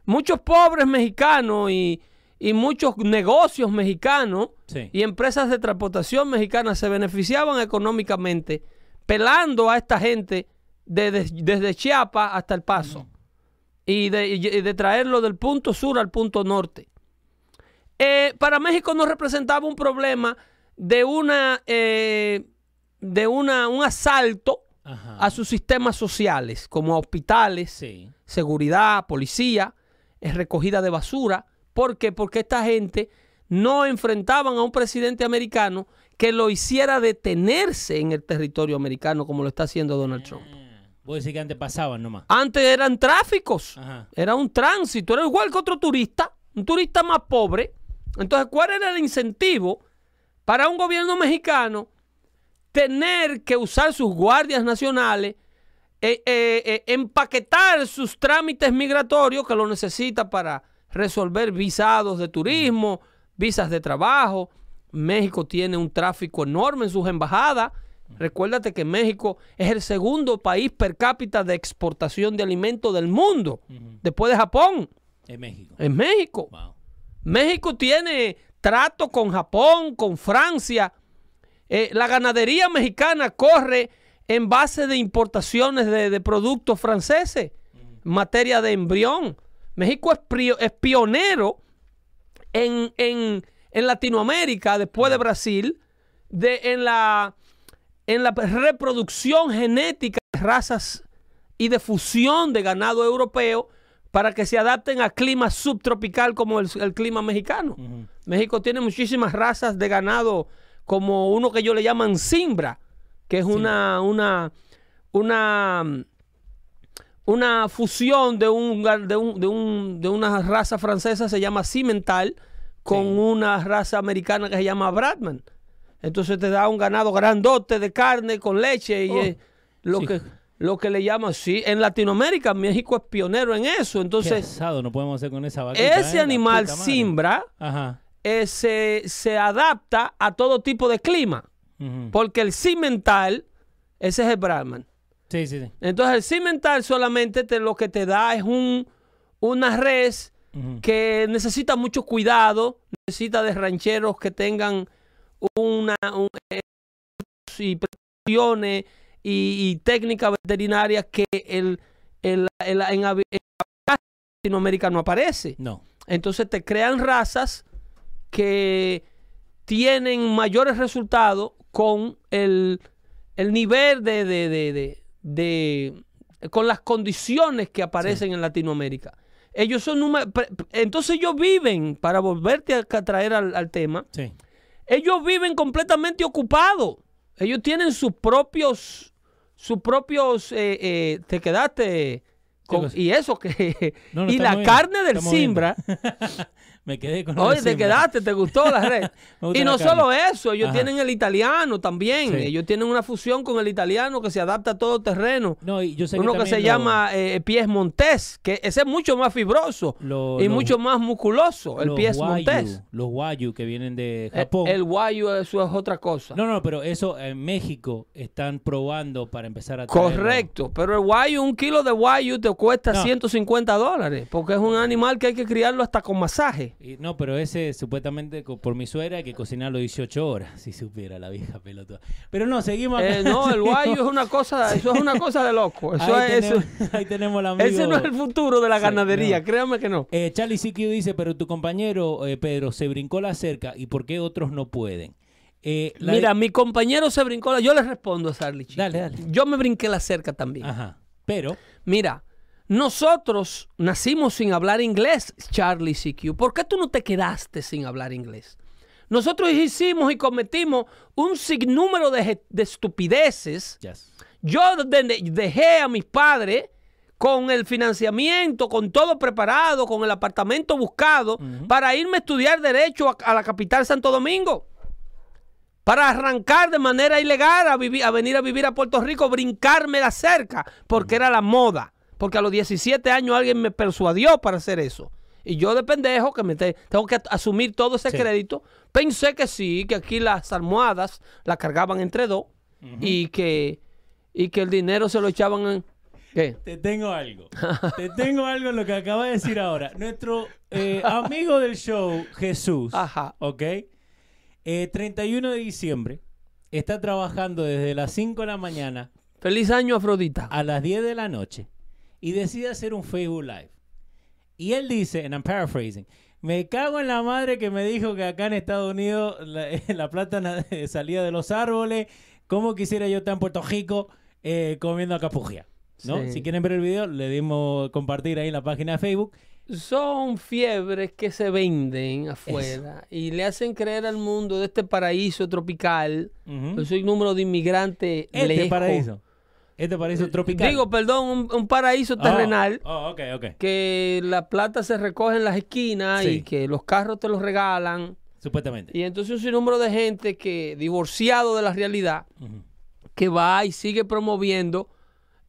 muchos pobres mexicanos y, y muchos negocios mexicanos Sí. y empresas de transportación mexicanas se beneficiaban económicamente pelando a esta gente desde, desde Chiapas hasta El Paso y, de, y de traerlo del punto sur al punto norte. Eh, para México no representaba un problema de una eh, de una, un asalto Ajá. a sus sistemas sociales, como a hospitales, Sí. seguridad, policía, recogida de basura. ¿Por qué? Porque esta gente no enfrentaban a un presidente americano que lo hiciera detenerse en el territorio americano como lo está haciendo Donald Trump. Ah, Vos decís que antes pasaban nomás. Antes eran tráficos, Ajá. era un tránsito, era igual que otro turista, un turista más pobre. Entonces, ¿cuál era el incentivo para un gobierno mexicano tener que usar sus guardias nacionales, eh, eh, eh, empaquetar sus trámites migratorios que lo necesita para resolver visados de turismo, visas de trabajo? México tiene un tráfico enorme en sus embajadas Recuérdate que México es el segundo país per cápita de exportación de alimentos del mundo, después de Japón. En México. En México. Wow. México tiene trato con Japón, con Francia. Eh, la ganadería mexicana corre en base de importaciones de, de productos franceses, en materia de embrión. México es, prio- es pionero en, en- en Latinoamérica, después de Brasil, de, en, la, en la reproducción genética de razas y de fusión de ganado europeo para que se adapten a clima subtropical como el, el clima mexicano. México tiene muchísimas razas de ganado, como uno que ellos le llaman simbra, que es una, una, una, una fusión de, un, de, un- de, un- de una raza francesa, se llama cimental, con Sí. una raza americana que se llama Bradman. Entonces te da un ganado grandote de carne con leche y Oh. eh, lo, Sí. que, lo que le llaman, sí, en Latinoamérica México es pionero en eso. Entonces, asado no podemos hacer con esa vaquita, ese ¿eh? Animal simbra eh, se, se adapta a todo tipo de clima, porque el cimental, ese es el Brahman. Sí, sí, sí. Entonces el cimental solamente te, lo que te da es un, una res que necesita mucho cuidado, necesita de rancheros que tengan una un- eh, y y, y técnicas veterinarias que el, el, el- en, Latinoamérica no aparece. No. Entonces te crean razas que tienen mayores resultados con el, el nivel de, de- de- de- con las condiciones que aparecen en Latinoamérica. Ellos son entonces ellos viven, para volverte a traer al, al tema, Sí. ellos viven completamente ocupados. Ellos tienen sus propios, sus propios, eh, eh, te quedaste con- cosa? y eso que, No, no, [laughs] y la carne del. Simbra, [laughs] Me quedé con de te quedaste, te gustó la red. [laughs] Y no solo eso, ellos Ajá. tienen el italiano también. Sí. Ellos tienen una fusión con el italiano que se adapta a todo terreno. No, y yo sé Uno que, se lo- llama eh, pies montés, que ese es mucho más fibroso Lo- y lo- mucho más musculoso, el pies montés. Los Wayu que vienen de Eh, Japón. El guayo, eso es otra cosa. No, no, pero eso en México están probando para empezar a traerlo. Correcto, pero el guayo, un kilo de guayo te cuesta No. 150 dólares, porque es un animal que hay que criarlo hasta con masaje. Y no, pero ese supuestamente por mi suegra hay que cocinarlo 18 horas, si supiera la vieja pelota. Pero no, seguimos acá. Eh, no, el [laughs] guayo es una cosa, eso es una cosa de loco. Eso ahí, es, tenemos, eso- ahí tenemos al amigo. ese no es el futuro de la Sí, ganadería, no. créame que no. Eh, Charlie CQ dice, pero tu compañero eh, Pedro se brincó la cerca y ¿por qué otros no pueden? Eh, la- Mira, mi compañero se brincó, la- yo le respondo a Charlie. chico. Dale, dale. Yo me brinqué la cerca también. Ajá, pero... Mira, nosotros nacimos sin hablar inglés, Charlie CQ. ¿Por qué tú no te quedaste sin hablar inglés? Nosotros hicimos y cometimos un sinnúmero de, de estupideces. Yes. Yo de- dejé a mis padres con el financiamiento, con todo preparado, con el apartamento buscado, para irme a estudiar derecho a, a la capital Santo Domingo. Para arrancar de manera ilegal a venir a vivir a Puerto Rico, brincarme la cerca, porque era la moda. Porque a los 17 años alguien me persuadió para hacer eso. Y yo de pendejo, que me te- tengo que asumir todo ese Sí. crédito, pensé que sí, que aquí las almohadas las cargaban entre dos y, que, y que el dinero se lo echaban en... ¿Qué? Te tengo algo. Te tengo algo en lo que acaba de decir ahora. Nuestro eh, [laughs] amigo del show, Jesús, Ajá. ¿ok? Eh, 31 de diciembre, está trabajando desde las 5 de la mañana Feliz año, Afrodita. a las 10 de la noche y decide hacer un Facebook Live. Y él dice, and I'm paraphrasing, me cago en la madre que me dijo que acá en Estados Unidos la, [laughs] la plata [laughs] salía de los árboles. ¿Cómo quisiera yo estar en Puerto Rico eh, comiendo capugia? ¿no? Sí. Si quieren ver el video, le dimos compartir ahí en la página de Facebook. Son fiebres que se venden afuera y le hacen creer al mundo de este paraíso tropical. Yo soy número de inmigrantes Este lejos. paraíso. Este paraíso tropical. Digo, perdón, un, un paraíso Oh, terrenal Oh, ok, ok. que la plata se recoge en las esquinas Sí. y que los carros te los regalan. Supuestamente. Y entonces un sinnúmero de gente que, divorciado de la realidad, que va y sigue promoviendo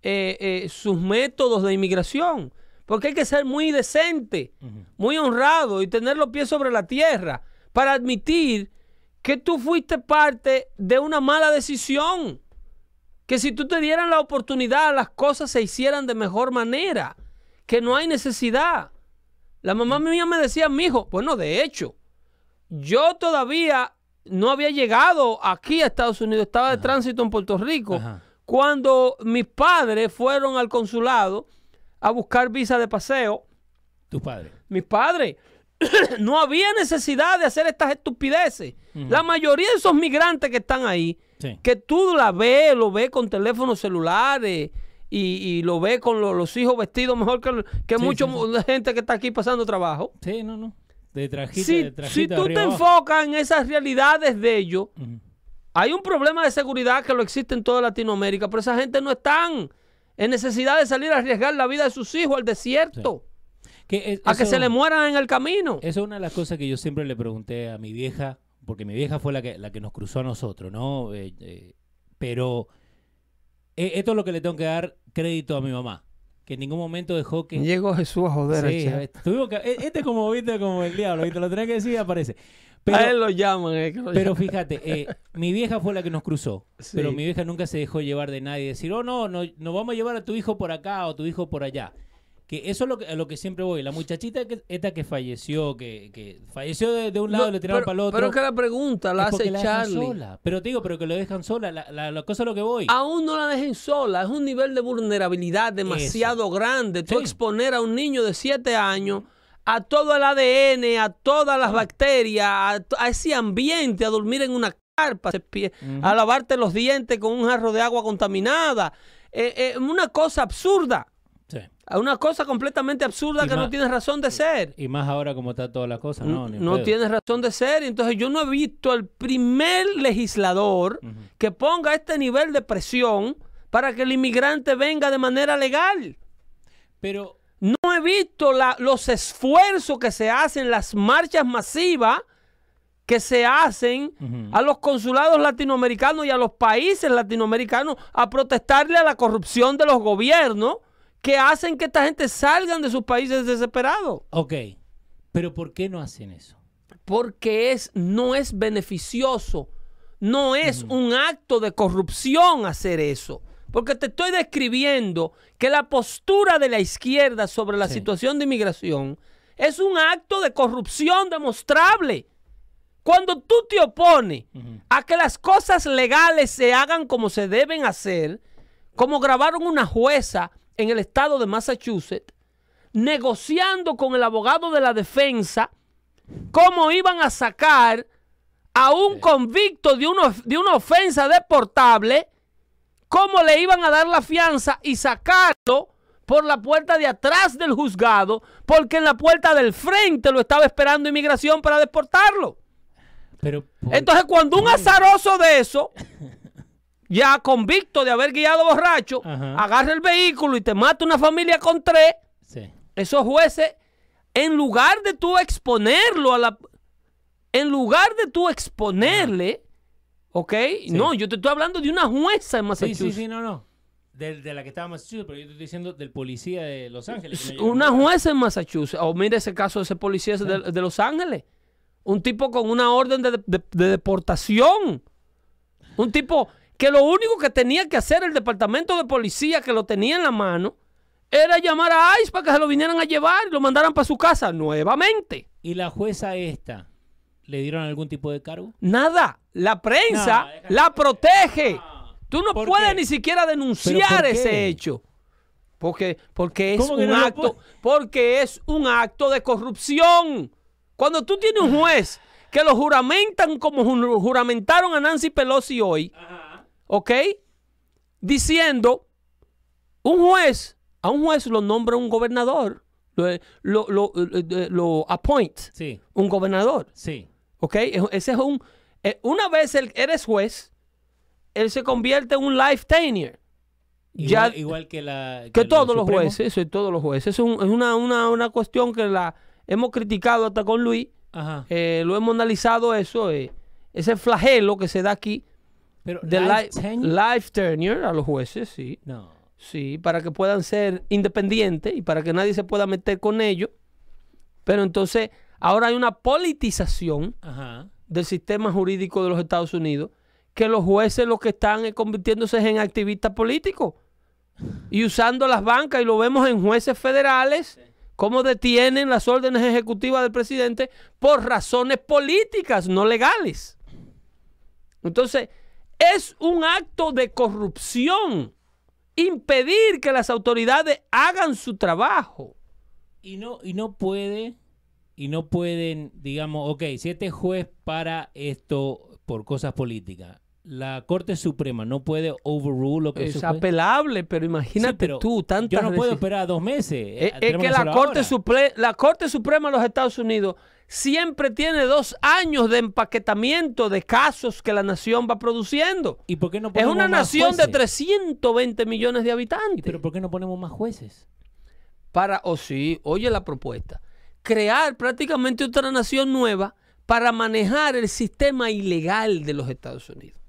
eh, eh, sus métodos de inmigración. Porque hay que ser muy decente, muy honrado y tener los pies sobre la tierra para admitir que tú fuiste parte de una mala decisión. Que si tú te dieran la oportunidad, las cosas se hicieran de mejor manera, que no hay necesidad. La mamá mía me decía, mi hijo, bueno, de hecho, yo todavía no había llegado aquí a Estados Unidos, estaba de tránsito en Puerto Rico, Ajá. cuando mis padres fueron al consulado a buscar visa de paseo. Tus padres. Mis padres, [clears throat] no había necesidad de hacer estas estupideces. La mayoría de esos migrantes que están ahí, Sí. que tú la ves, lo ves con teléfonos celulares y, y lo ves con lo- los hijos vestidos mejor que, que Sí, mucha gente que está aquí pasando trabajo. Sí, no, no. De trajita, Si, de trajita. si tú te abajo. enfocas en esas realidades de ellos, hay un problema de seguridad que lo existe en toda Latinoamérica, pero esa gente no están en necesidad de salir a arriesgar la vida de sus hijos al desierto, Que es- a que se le mueran en el camino. Eso es una de las cosas que yo siempre le pregunté a mi vieja, porque mi vieja fue la que, la que nos cruzó a nosotros, ¿no? Eh, eh, pero eh, esto es lo que le tengo que dar crédito a mi mamá, que en ningún momento dejó que... Llegó Jesús a joder Sí, chat. tuvimos que- este es como, viste, como el diablo, ¿viste? Lo tenés que decir y aparece. Pero, a él lo llaman. eh, lo pero llaman. fíjate, eh, [laughs] mi vieja fue la que nos cruzó, Sí. pero mi vieja nunca se dejó llevar de nadie, decir, oh, no, no, nos vamos a llevar a tu hijo por acá o tu hijo por allá. Que eso es lo que, a lo que siempre voy. La muchachita que, esta que falleció, que, que falleció de, de un lado No, y le tiraron para el otro. pero es que la pregunta la hace la Charlie. sola. Pero te digo, pero que lo dejan sola. La, la, la cosa es lo que voy. Aún no la dejen sola. Es un nivel de vulnerabilidad demasiado grande. Tú Sí. exponer a un niño de 7 años a todo el ADN, a todas las bacterias, a, ese ambiente, a dormir en una carpa, a lavarte los dientes con un jarro de agua contaminada. Eh, eh, una cosa absurda. Sí. Una cosa completamente absurda Y que no más- tiene razón de ser. Y más ahora como está toda la cosa, no, ni no pedo. razón de ser. Entonces yo no he visto el primer legislador que ponga este nivel de presión para que el inmigrante venga de manera legal. Pero, No he visto la- los esfuerzos que se hacen, las marchas masivas que se hacen a los consulados latinoamericanos y a los países latinoamericanos a protestarle a la corrupción de los gobiernos que hacen que esta gente salgan de sus países desesperados. ok. Pero ¿por qué no hacen eso? porque es, no es beneficioso, no es un acto de corrupción hacer eso. Porque te estoy describiendo que la postura de la izquierda sobre la Sí. situación de inmigración es un acto de corrupción demostrable. Cuando tú te opones a que las cosas legales se hagan como se deben hacer, como grabaron una jueza en el estado de Massachusetts, negociando con el abogado de la defensa cómo iban a sacar a un convicto de una, de una ofensa deportable, cómo le iban a dar la fianza y sacarlo por la puerta de atrás del juzgado, porque en la puerta del frente lo estaba esperando inmigración para deportarlo. Pero, ¿por Entonces, cuando un azaroso de eso, [laughs] ya convicto de haber guiado borracho, Ajá. agarra el vehículo y te mata una familia con tres, Sí. esos jueces, en lugar de tú exponerlo a la... En lugar de tú exponerle, ¿ok? No, yo te estoy hablando de una jueza en Sí, Massachusetts. sí, sí, no, no. De, de la que estaba en Massachusetts, pero yo te estoy diciendo del policía de Los Ángeles. no Una jueza en Massachusetts. O mire ese caso de ese policía de, de Los Ángeles. Un tipo con una orden de, de- de deportación. Un tipo que lo único que tenía que hacer el departamento de policía que lo tenía en la mano era llamar a ICE para que se lo vinieran a llevar y lo mandaran para su casa nuevamente. ¿Y la jueza esta le dieron algún tipo de cargo? Nada. La prensa No, la protege. Tú no ¿Por puedes qué? ni siquiera ¿Pero denunciar ese hecho. Porque, porque es ¿Cómo que un no acto, porque es un acto de corrupción. Cuando tú tienes un juez que lo juramentan como ju- juramentaron a Nancy Pelosi hoy, ¿ok? Diciendo, un juez, a un juez lo nombra un gobernador, lo, lo, lo, lo- lo appoint Sí, un gobernador. sí. ¿Ok? Es- Ese es un. eh, Una vez eres juez, él se convierte en un life tenure. Ya, Igual, igual que la. que todos los jueces, eso, todos los jueces. Es, un- es una, una, una cuestión que la hemos criticado hasta con Luis. Ajá. eh, lo hemos analizado eso. eh, ese flagelo que se da aquí Pero de life life, tenure- life tenure a los jueces, sí. No. Sí, para que puedan ser independientes y para que nadie se pueda meter con ellos. Pero entonces, ahora hay una politización Ajá. del sistema jurídico de los Estados Unidos que los jueces lo que están es convirtiéndose en activistas políticos y usando las bancas y lo vemos en jueces federales cómo detienen las órdenes ejecutivas del presidente por razones políticas, no legales. Entonces, es un acto de corrupción impedir que las autoridades hagan su trabajo. Y no, y no puede, y no pueden, digamos, ok, si este juez para esto por cosas políticas, la Corte Suprema no puede overrule lo que es apelable, pero imagínate tú, tantas Yo no puedo esperar dos meses. Es, es que la Corte, la Corte Suprema de los Estados Unidos siempre tiene dos años de empaquetamiento de casos que la nación va produciendo. ¿Y por qué no Es una nación de 320 millones de habitantes. ¿Pero por qué no ponemos más jueces? Para, o oh sí, oye la propuesta, crear prácticamente otra nación nueva para manejar el sistema ilegal de los Estados Unidos.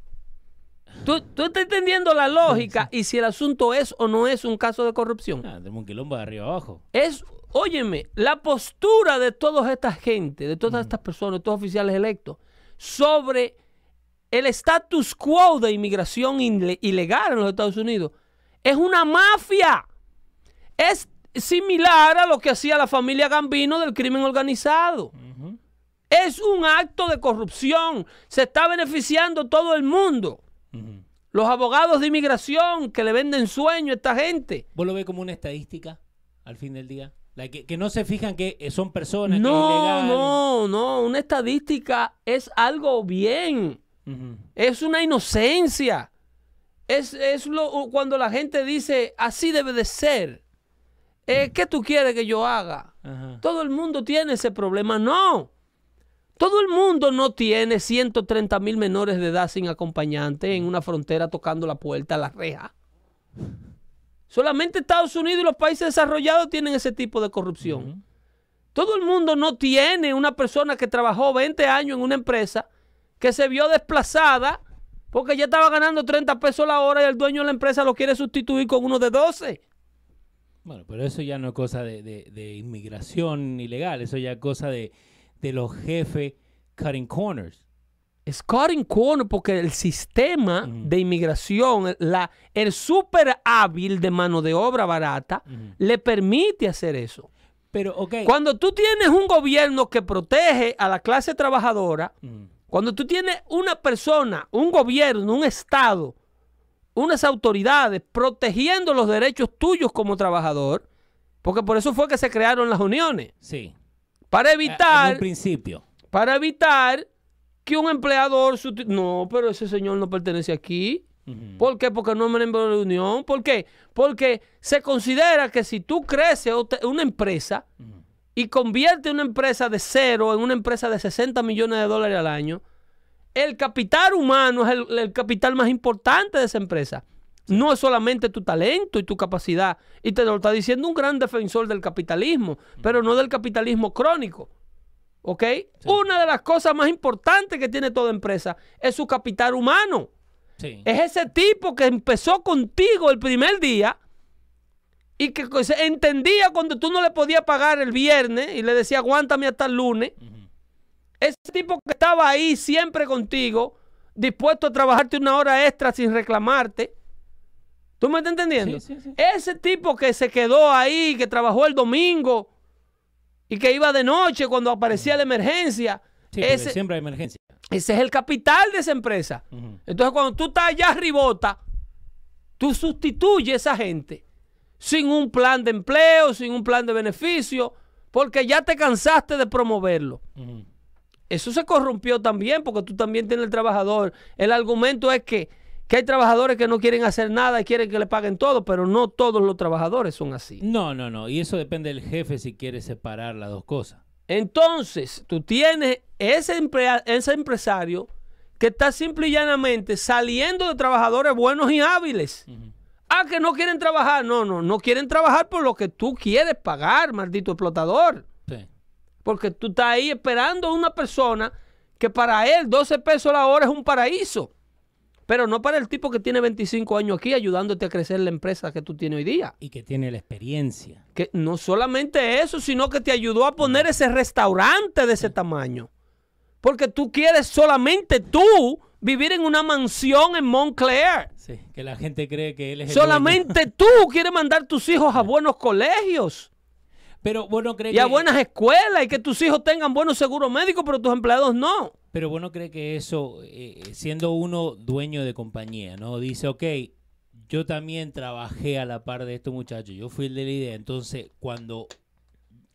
¿Tú, estás entendiendo la lógica y si el asunto es o no es un caso de corrupción? Ah, tenemos un quilombo de arriba abajo. Es, óyeme, la postura de toda esta gente, de todas estas personas, de todos oficiales electos, sobre el status quo de inmigración ilegal en los Estados Unidos, es una mafia. Es similar a lo que hacía la familia Gambino del crimen organizado. Es un acto de corrupción. Se está beneficiando todo el mundo. Los abogados de inmigración que le venden sueño a esta gente. ¿Vos lo ves como una estadística al fin del día? Que, no se fijan que son personas. No, no, no. Una estadística es algo bien. Es una inocencia. Es, lo, cuando la gente dice, así debe de ser. Eh, ¿Qué tú quieres que yo haga? Todo el mundo tiene ese problema. No. Todo el mundo no tiene 130 mil menores de edad sin acompañante en una frontera tocando la puerta, la reja. Solamente Estados Unidos y los países desarrollados tienen ese tipo de corrupción. Todo el mundo no tiene una persona que trabajó 20 años en una empresa que se vio desplazada porque ya estaba ganando 30 pesos la hora y el dueño de la empresa lo quiere sustituir con uno de 12. Bueno, pero eso ya no es cosa de, de inmigración ilegal, eso ya es cosa de, de los jefes cutting corners. Es cutting corners porque el sistema de inmigración, la, el súper hábil de mano de obra barata, le permite hacer eso. Pero, okay. Cuando tú tienes un gobierno que protege a la clase trabajadora, cuando tú tienes una persona, un gobierno, un Estado, unas autoridades protegiendo los derechos tuyos como trabajador, porque por eso fue que se crearon las uniones. Sí. Para evitar. En principio. Para evitar que un empleador. No, pero ese señor no pertenece aquí. ¿Por qué? Porque no es miembro de la unión. ¿Por qué? Porque se considera que si tú creces una empresa y convierte una empresa de cero en una empresa de 60 millones de dólares al año, el capital humano es el capital más importante de esa empresa. No es solamente tu talento y tu capacidad. Y te lo está diciendo un gran defensor del capitalismo, pero no del capitalismo crónico. ¿Ok? Una de las cosas más importantes que tiene toda empresa es su capital humano. Es ese tipo que empezó contigo el primer día y que entendía cuando tú no le podías pagar el viernes y le decía aguántame hasta el lunes. Ese tipo que estaba ahí siempre contigo, dispuesto a trabajarte una hora extra sin reclamarte ¿Tú me estás entendiendo? Ese tipo que se quedó ahí, que trabajó el domingo y que iba de noche cuando aparecía la emergencia. ese, siempre hay emergencia. Ese es el capital de esa empresa. Entonces, cuando tú estás allá ribota, tú sustituyes a esa gente sin un plan de empleo, sin un plan de beneficio, porque ya te cansaste de promoverlo. Eso se corrompió también, porque tú también tienes el trabajador. El argumento es que que hay trabajadores que no quieren hacer nada y quieren que le paguen todo, pero no todos los trabajadores son así. No, no, no. Y eso depende del jefe si quiere separar las dos cosas. Entonces, tú tienes ese, ese empresario que está simple y llanamente saliendo de trabajadores buenos y hábiles. Ah, que no quieren trabajar. No, no, no quieren trabajar por lo que tú quieres pagar, maldito explotador. Sí. Porque tú estás ahí esperando a una persona que para él 12 pesos la hora es un paraíso. Pero no para el tipo que tiene 25 años aquí ayudándote a crecer la empresa que tú tienes hoy día. Y que tiene la experiencia. Que no solamente eso, sino que te ayudó a poner ese restaurante de ese tamaño. Porque tú quieres solamente tú vivir en una mansión en Montclair. Sí, que la gente cree que él es el Solamente [laughs] tú quieres mandar tus hijos a buenos colegios. Pero vos no crees y a que, buenas escuelas y que tus hijos tengan buenos seguros médicos, pero tus empleados no. Pero vos no crees que eso, eh, siendo uno dueño de compañía, ¿no? Dice, ok, yo también trabajé a la par de estos muchachos, yo fui el de la idea, entonces cuando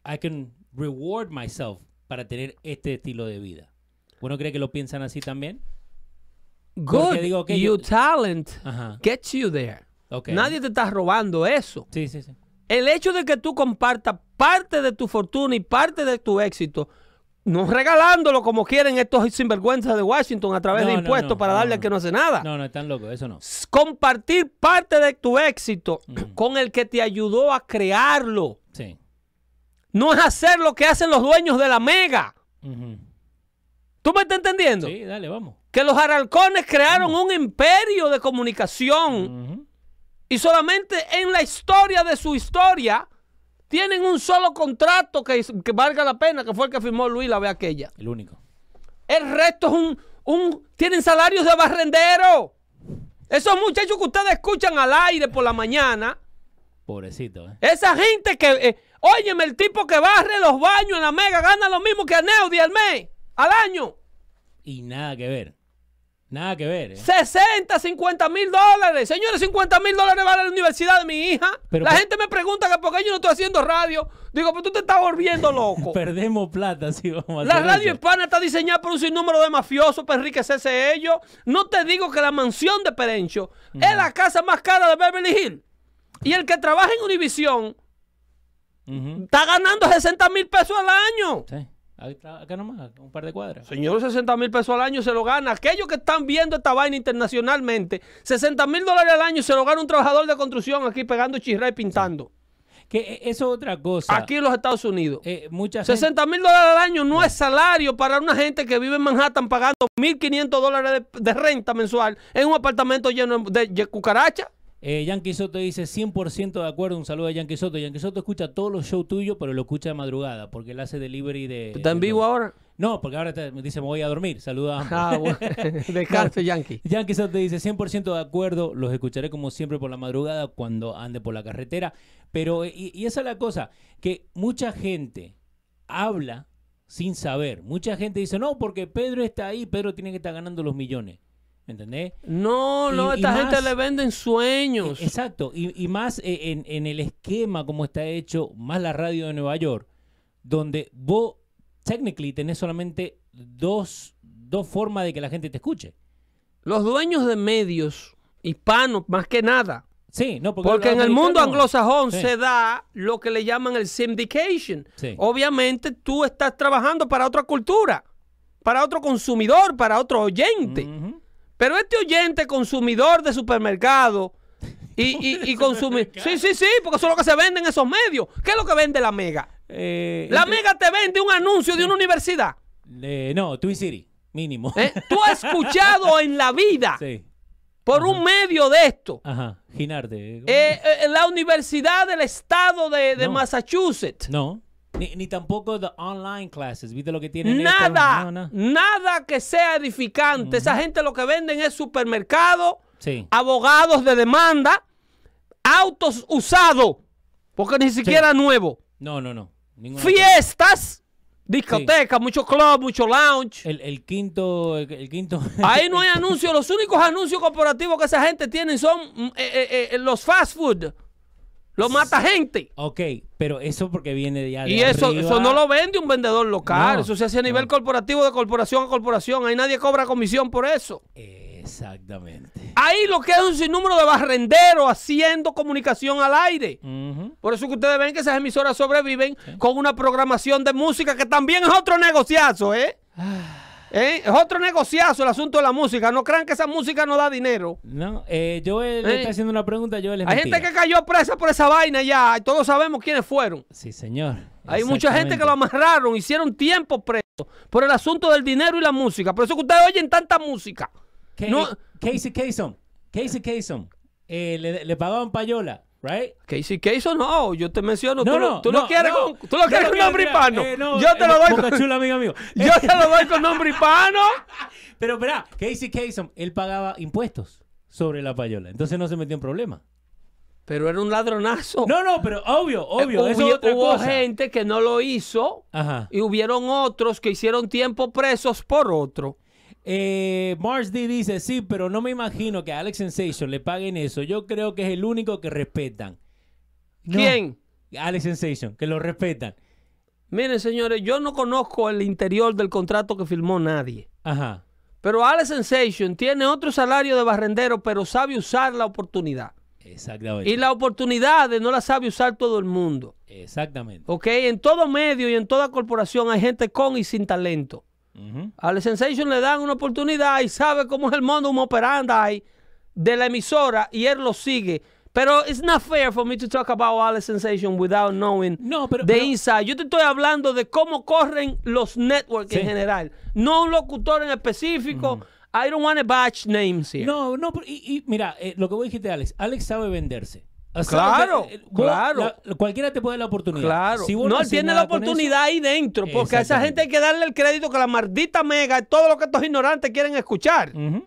I can reward myself para tener este estilo de vida. ¿Vos no crees que lo piensan así también? Good. Digo, Your yo- talent Ajá. gets you there. Ok. Nadie te está robando eso. Sí, sí, sí. El hecho de que tú compartas parte de tu fortuna y parte de tu éxito, no regalándolo como quieren estos sinvergüenzas de Washington a través No, de impuestos no, para darle al que no hace nada. No, no, están locos, eso no. Compartir parte de tu éxito Ujú. con el que te ayudó a crearlo. Sí. No es hacer lo que hacen los dueños de la mega. ¿Tú me estás entendiendo? Sí, dale, vamos. Que los aralcones crearon un imperio de comunicación y solamente en la historia de su historia tienen un solo contrato que, que valga la pena, que fue el que firmó Luis la vez aquella. El único. El resto es un, un... Tienen salarios de barrendero. Esos muchachos que ustedes escuchan al aire por la mañana, Pobrecito, ¿eh? esa gente que... eh, óyeme, el tipo que barre los baños en la mega gana lo mismo que a Neudi al mes, al año. Y nada que ver. Nada que ver, ¿eh? 60, 50 mil dólares. Señores, 50 mil dólares vale la universidad de mi hija. Pero la por- gente me pregunta que por qué yo no estoy haciendo radio. Digo, pues tú te estás volviendo loco. [laughs] Perdemos plata si vamos a La radio eso. hispana está diseñada por un sinnúmero de mafiosos para enriquecerse ellos. No te digo que la mansión de Perencho es la casa más cara de Beverly Hills. Y el que trabaja en Univision Ujú. está ganando 60 mil pesos al año. Sí. Acá nomás, un par de cuadras. Señor, 60 mil pesos al año se lo gana. Aquellos que están viendo esta vaina internacionalmente, 60 mil dólares al año se lo gana un trabajador de construcción aquí pegando chirra y pintando. Que eh, eso es otra cosa. Aquí en los Estados Unidos. eh, mucha gente... 60 mil dólares al año no es salario para una gente que vive en Manhattan pagando 1.500 dólares de, de renta mensual en un apartamento lleno de, de cucaracha. Eh, Yankee Soto dice 100% de acuerdo. Un saludo a Yankee Soto. Yankee Soto escucha todos los shows tuyos, pero lo escucha de madrugada porque él hace delivery de. ¿Está en vivo ahora? No, porque ahora te- me dice me voy a dormir. Saluda a ambos. Ah, bueno. [laughs] [laughs] Descanse, Yankee. Yankee Soto dice 100% de acuerdo. Los escucharé como siempre por la madrugada cuando ande por la carretera. Pero, eh, y, y esa es la cosa, que mucha gente habla sin saber. Mucha gente dice, no, porque Pedro está ahí, Pedro tiene que estar ganando los millones. ¿Me entendés? No, no, y esta gente más- le venden sueños. Exacto, y, y más eh, en, en el esquema como está hecho, más la radio de Nueva York, donde vos, technically, tenés solamente dos, dos formas de que la gente te escuche. Los dueños de medios hispanos, más que nada. Sí, no, porque, Porque en el mundo anglosajón Sí. se da lo que le llaman el syndication. Sí. Obviamente tú estás trabajando para otra cultura, para otro consumidor, para otro oyente. Ujú. Pero este oyente consumidor de supermercado y, [laughs] y, y consumir... Sí, sí, sí, porque eso es lo que se vende en esos medios. ¿Qué es lo que vende la Mega? Eh, La entre- Mega te vende un anuncio de una universidad. eh, no, Twin City, mínimo. ¿eh? Tú has escuchado [laughs] en la vida sí. por un medio de esto. Ajá, Ginarte. Eh, eh, la Universidad del Estado de, de No. Massachusetts. No, ni, ni tampoco the online classes. ¿Viste lo que tienen? Nada, No, no. nada que sea edificante. Esa gente lo que venden es supermercado, Sí. abogados de demanda, autos usados, porque ni siquiera nuevo, No, no, no. Ninguna fiestas, discotecas, mucho club, mucho lounge. El, el quinto, el, el quinto. Ahí no hay [laughs] anuncios. Los únicos anuncios corporativos que esa gente tiene son mm, eh, eh, eh, los fast food, los mata gente. ok, pero eso porque viene de ya de Y eso, arriba. eso no lo vende un vendedor local. No, eso se hace a nivel no. corporativo, de corporación a corporación. Ahí nadie cobra comisión por eso. Exactamente. Ahí lo que es un sinnúmero de barrenderos haciendo comunicación al aire. Ujú. Por eso que ustedes ven que esas emisoras sobreviven con una programación de música que también es otro negociazo, ¿eh? ¿Eh? Es otro negociazo el asunto de la música. No crean que esa música no da dinero. No, eh, Joel Eh. está haciendo una pregunta, Joel es Hay mentira. gente que cayó presa por esa vaina ya. Y todos sabemos quiénes fueron. Sí, señor. Hay mucha gente que lo amarraron, hicieron tiempo preso por el asunto del dinero y la música. Por eso que ustedes oyen tanta música. Ca- No- Casey Kasem. Casey Kasem. Eh, le, le pagaban payola right? Casey Kasem no, yo te menciono, No, tú, no, tú lo quieres no. con, tú lo quieres con nombre hispano. eh, yo te eh, lo doy con, Chula, amigo mío. [laughs] yo te lo doy con nombre hispano. Pero espera, Casey Kasem, él pagaba impuestos sobre la payola, entonces no se metió en problema. Pero era un ladronazo. No, no, pero obvio, obvio, Eh, eso es otra hubo cosa. gente que no lo hizo Ajá. y hubieron otros que hicieron tiempo presos por otro. Eh, Mars D dice, sí, pero no me imagino que a Alex Sensation le paguen eso. Yo creo que es el único que respetan. No. ¿Quién? Alex Sensation, que lo respetan. Miren, señores, yo no conozco el interior del contrato que firmó nadie. Ajá. Pero Alex Sensation tiene otro salario de barrendero, pero sabe usar la oportunidad. Exactamente. Y la oportunidad no la sabe usar todo el mundo. Exactamente. ¿Ok? En todo medio y en toda corporación hay gente con y sin talento. Ujú. A Alex Sensation le dan una oportunidad y sabe cómo es el mundo operandi de la emisora y él lo sigue. Pero it's not fair for me to talk about Alex Sensation without knowing No, pero- the pero- inside. Yo te estoy hablando de cómo corren los networks Sí. en general, no un locutor en específico. I don't want to batch names here. No, no, pero- y, y mira, eh, lo que vos dijiste, Alex, Alex sabe venderse. O sea, Claro, eh, claro. la- cualquiera te puede dar la oportunidad. Claro. Si no, él tiene la oportunidad ahí dentro, porque a esa gente hay que darle el crédito que la maldita mega, todo lo que estos ignorantes quieren escuchar. eso- Ujú.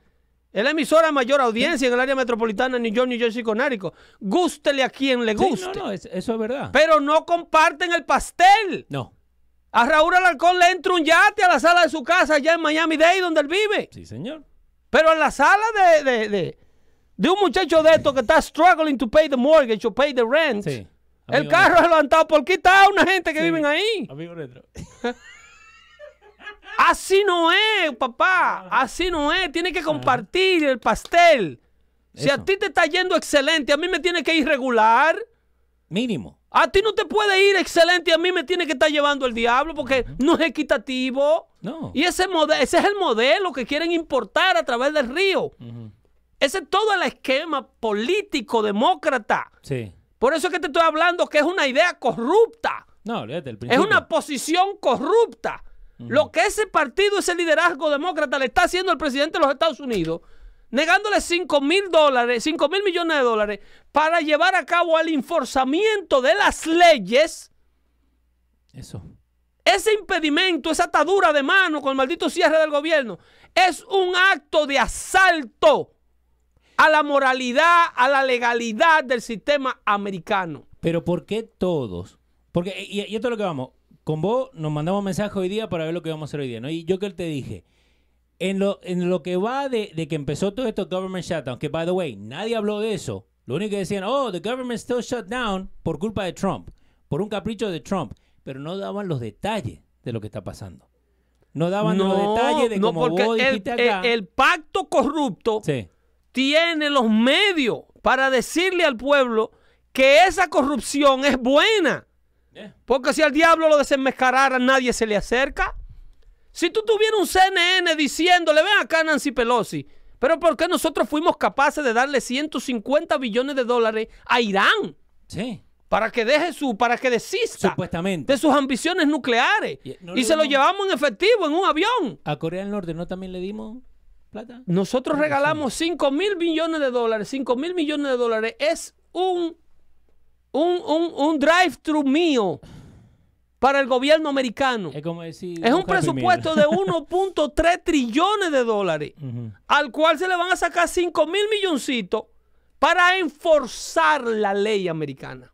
Es la emisora de mayor audiencia en el área metropolitana de New York, New Jersey, Connecticut. Gústele a quien le Sí, guste. no, no, es- eso es verdad. Pero no comparten el pastel. No, A Raúl Alarcón le entra un yate a la sala de su casa allá en Miami-Dade, donde él vive. sí, señor. Pero en la sala de, de, de, de un muchacho de estos que está struggling to pay the mortgage o pay the rent, Sí. el carro es levantado por quitar a una gente que Sí. viven ahí. Amigo retro. [laughs] Así no es, papá. Así no es. Tiene que compartir el pastel. Si a ti te está yendo excelente, a mí me tiene que ir regular. Mínimo. A ti no te puede ir excelente y a mí me tiene que estar llevando el diablo porque no es equitativo. No. Y ese, ese es el modelo que quieren importar a través del río. Ujú. Ese es todo el esquema político demócrata. Sí. Por eso es que te estoy hablando que es una idea corrupta. No, olvídate, el Es una posición corrupta. Lo que ese partido, ese liderazgo demócrata le está haciendo al presidente de los Estados Unidos, negándole 5 mil dólares, 5 mil millones de dólares para llevar a cabo el enforzamiento de las leyes, Eso. ese impedimento, esa atadura de mano con el maldito cierre del gobierno, es un acto de asalto a la moralidad, a la legalidad del sistema americano. Pero ¿por qué todos? Porque, y, y esto es lo que vamos, con vos nos mandamos mensaje hoy día para ver lo que vamos a hacer hoy día, ¿no? Y yo que te dije, en lo, en lo que va de, de que empezó todo esto government shutdown, que by the way, nadie habló de eso. Lo único que decían, oh, the government still shut down por culpa de Trump, por un capricho de Trump, pero no daban los detalles de lo que está pasando. No daban los detalles de no, cómo porque vos el, dijiste acá. el- el pacto corrupto sí, tiene los medios para decirle al pueblo que esa corrupción es buena. Porque si al diablo lo desenmascarara, nadie se le acerca. Si tú tuvieras un CNN diciéndole, ven acá Nancy Pelosi, pero ¿por qué nosotros fuimos capaces de darle 150 billones de dólares a Irán sí, para que deje su, para que desista supuestamente. de sus ambiciones nucleares? Y- no y se lo llevamos en efectivo en un avión. ¿A Corea del Norte no también le dimos plata? Nosotros regalamos 5 mil millones de dólares. 5 mil millones de dólares es un, un, un, un drive-thru mío para el gobierno americano. Es como decir... Es un presupuesto de [laughs] 1.3 trillones de dólares, al cual se le van a sacar 5 mil milloncitos para enforzar la ley americana.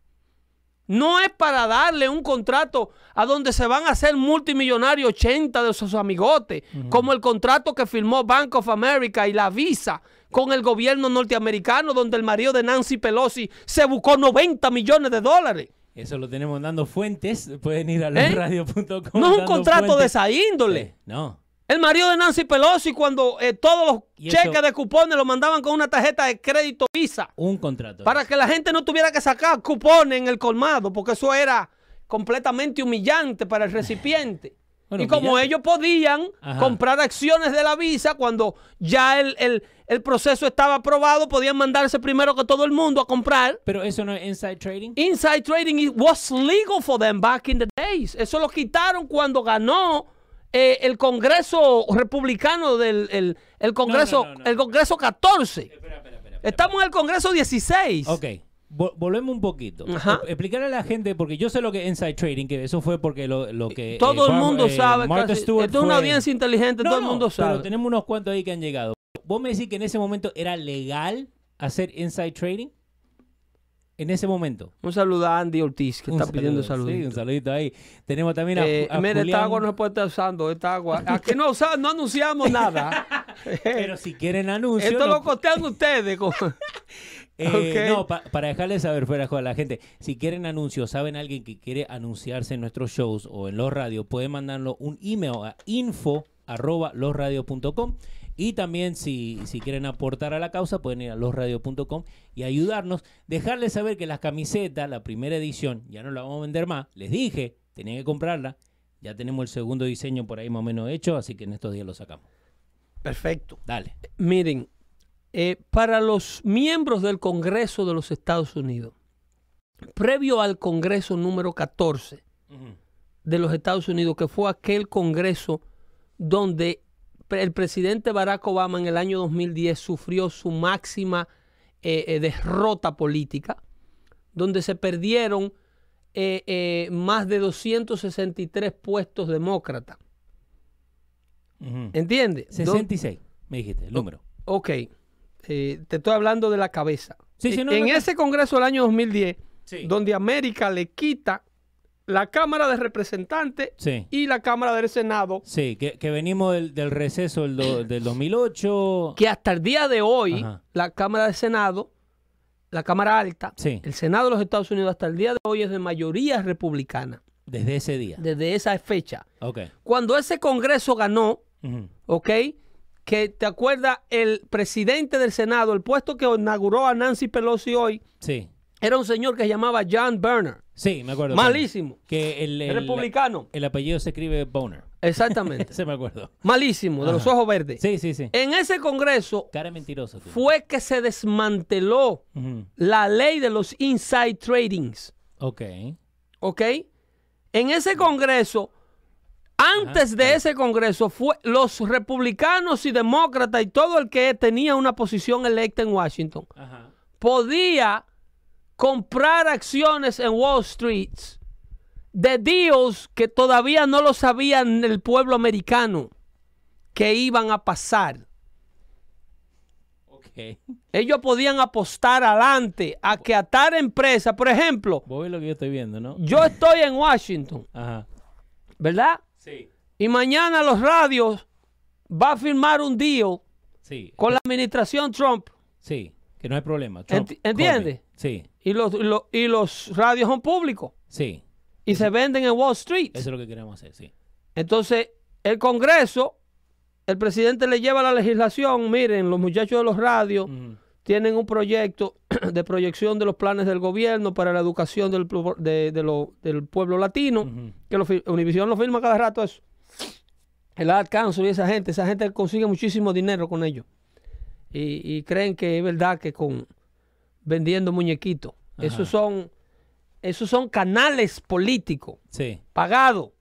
No es para darle un contrato a donde se van a hacer multimillonarios 80 de sus amigotes, como el contrato que firmó Bank of America y la Visa con el gobierno norteamericano, donde el marido de Nancy Pelosi se buscó 90 millones de dólares. Eso lo tenemos dando fuentes. Pueden ir a ¿Eh? losradio.com. No es un contrato de esa índole. Sí, No. El marido de Nancy Pelosi, cuando eh, todos los cheques de cupones lo mandaban con una tarjeta de crédito Visa, Un contrato. para que la gente no tuviera que sacar cupones en el colmado, porque eso era completamente humillante para el recipiente. [laughs] Bueno, y como humillante. ellos podían Ajá. comprar acciones de la Visa cuando ya el, el- el proceso estaba aprobado, podían mandarse primero que todo el mundo a comprar. Pero eso no es inside trading. Inside trading it was legal for them back in the days. Eso lo quitaron cuando ganó eh, el Congreso republicano del el, el Congreso no, no, no. el Congreso 14. Espera, espera, espera. Estamos en el Congreso 16. Ok. vo- volvemos un poquito. Ajá. E- Explicarle a la gente, porque yo sé lo que es inside trading, que eso fue porque lo, lo que... eh, Todo el Bar- mundo eh, sabe. Martha casi- Stewart esto es una fue- audiencia inteligente, No, todo el no, mundo sabe. Pero tenemos unos cuantos ahí que han llegado. ¿Vos me decís que en ese momento era legal hacer inside trading? En ese momento. Un saludo a Andy Ortiz, que Un está pidiendo saludo, salud. Sí, un saludito ahí. Tenemos también a, Eh, a mire, esta agua no se puede estar usando, esta agua. Aquí no, usa- no anunciamos nada. [laughs] Pero si quieren anuncios... Esto no- lo costean ustedes. con- [laughs] Eh. [laughs] No, pa- para dejarles saber fuera a la gente, si quieren anuncios, saben alguien que quiere anunciarse en nuestros shows o en los radios, pueden mandarlo un email a info arroba losradio.com y también si, si quieren aportar a la causa pueden ir a losradio.com y ayudarnos, dejarles saber que las camisetas, la primera edición, ya no la vamos a vender más, les dije, tenían que comprarla, ya tenemos el segundo diseño por ahí más o menos hecho, así que en estos días lo sacamos. Perfecto. Dale. Miren, eh, para los miembros del Congreso de los Estados Unidos, previo al Congreso número 14 de los Estados Unidos, que fue aquel Congreso donde el presidente Barack Obama en el año 2010 sufrió su máxima eh, eh, derrota política, donde se perdieron eh, más de 263 puestos demócratas. ¿Entiendes? Don- 66, me dijiste, el número. Ok, te estoy hablando de la cabeza. Sí, sí, no, en no, no. ese Congreso del año 2010, Sí. donde América le quita la Cámara de Representantes Sí. y la Cámara del Senado, Sí, que, que venimos del, del receso del, do- del 2008. que hasta el día de hoy Ajá. la Cámara del Senado, la Cámara Alta, Sí. el Senado de los Estados Unidos hasta el día de hoy es de mayoría republicana, Desde ese día. desde esa fecha. Ok. Cuando ese Congreso ganó. ¿ok? Que te acuerdas, el presidente del Senado, el puesto que inauguró a Nancy Pelosi hoy, Sí. Era un señor que se llamaba John Berner. Sí, me acuerdo. Malísimo. Que el, el- republicano. el apellido se escribe Boner. Exactamente. [laughs] Se me acuerdo. Malísimo, de los ojos verdes. Sí, sí, sí. En ese congreso Cara mentiroso. tú. fue que se desmanteló la ley de los inside tradings. Ok. ¿Ok? En ese congreso, antes de ese congreso, fue los republicanos y demócratas y todo el que tenía una posición electa en Washington Ajá. podía comprar acciones en Wall Street de deals que todavía no lo sabían el pueblo americano que iban a pasar. Ellos podían apostar adelante a que a tal empresa, por ejemplo, ves lo que yo estoy viendo, ¿no? yo estoy en Washington, Ajá. ¿verdad? Sí. Y mañana los radios va a firmar un deal Sí. con la administración Trump Sí. Que no hay problema. Trump, Enti- ¿entiende? Corbyn. Sí. Y los, y los- y los radios son públicos Sí. y se venden en Wall Street. Eso es lo que queremos hacer, sí. Entonces, el Congreso, el presidente le lleva la legislación, miren, los muchachos de los radios tienen un proyecto [clears throat] de proyección de los planes del gobierno para la educación del, plu- de- de lo- del pueblo latino, Ujú. que lo, fi- Univision lo firma cada rato eso. El Council y esa gente, esa gente consigue muchísimo dinero con ellos. Y, y creen que es verdad que con vendiendo muñequitos. Esos son, esos son canales políticos Sí. pagado.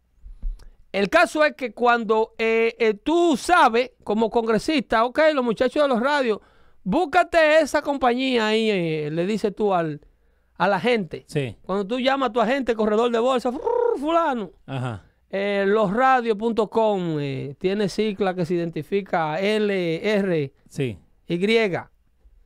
El caso es que cuando eh, eh, tú sabes, como congresista, ok, los muchachos de los radios, búscate esa compañía ahí, eh, le dices tú al, a la gente. Sí. Cuando tú llamas a tu agente, corredor de bolsa, "Frrr, fulano, Ajá. eh, losradios.com eh, tiene sigla que se identifica LR, Sí. Y.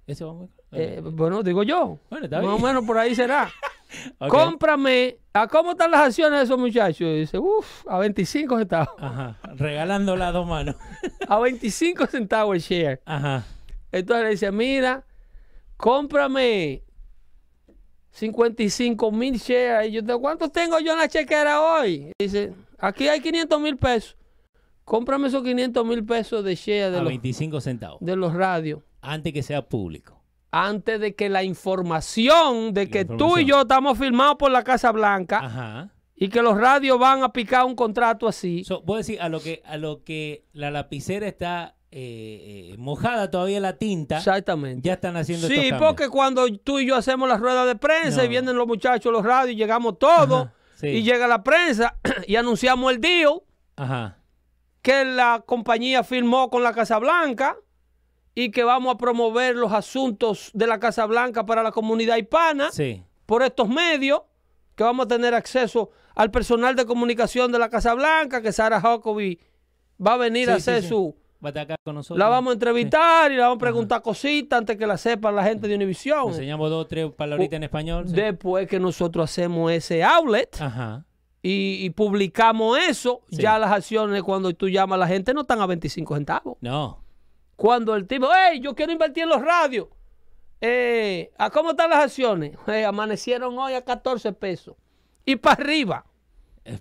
Ese va muy Eh, bueno, digo yo. Bueno, está Más bien. o menos por ahí será. [laughs] Cómprame. ¿A cómo están las acciones de esos muchachos? Y dice, uff, a 25 centavos. Ajá. Regalando las dos manos. [laughs] A 25 centavos el share. Ajá. Entonces le dice, mira, cómprame 55 mil shares. Y yo, te- ¿cuántos tengo yo en la chequera hoy? Y dice, aquí hay 500 mil pesos. Cómprame esos 500 mil pesos de share de A los, 25 centavos. de los radios. Antes que sea público. Antes de que la información de que tú y yo estamos firmados por la Casa Blanca Ajá. y que los radios van a picar un contrato así. So, voy a decir, a lo que, a lo que la lapicera está eh, eh, mojada todavía la tinta, Exactamente. ya están haciendo Sí, estos porque cuando tú y yo hacemos las ruedas de prensa No. y vienen los muchachos, los radios, llegamos todos Ajá, sí. y llega la prensa [clears throat] y anunciamos el deal Ajá. que la compañía firmó con la Casa Blanca y que vamos a promover los asuntos de la Casa Blanca para la comunidad hispana Sí. por estos medios, que vamos a tener acceso al personal de comunicación de la Casa Blanca, que Sarah Huckabee va a venir a Sí, hacer sí. su... Va a estar acá con nosotros. La vamos a entrevistar y le vamos a preguntar cositas antes que la sepan la gente de Univision. Enseñamos dos o tres palabritas en español. Después que nosotros hacemos ese outlet Ajá. y, y publicamos eso, Sí. ya las acciones cuando tú llamas a la gente no están a 25 centavos. No. Cuando el tipo, hey, yo quiero invertir en los radios. Eh, ¿A cómo están las acciones? [laughs] Eh, amanecieron hoy a 14 pesos. Y para arriba.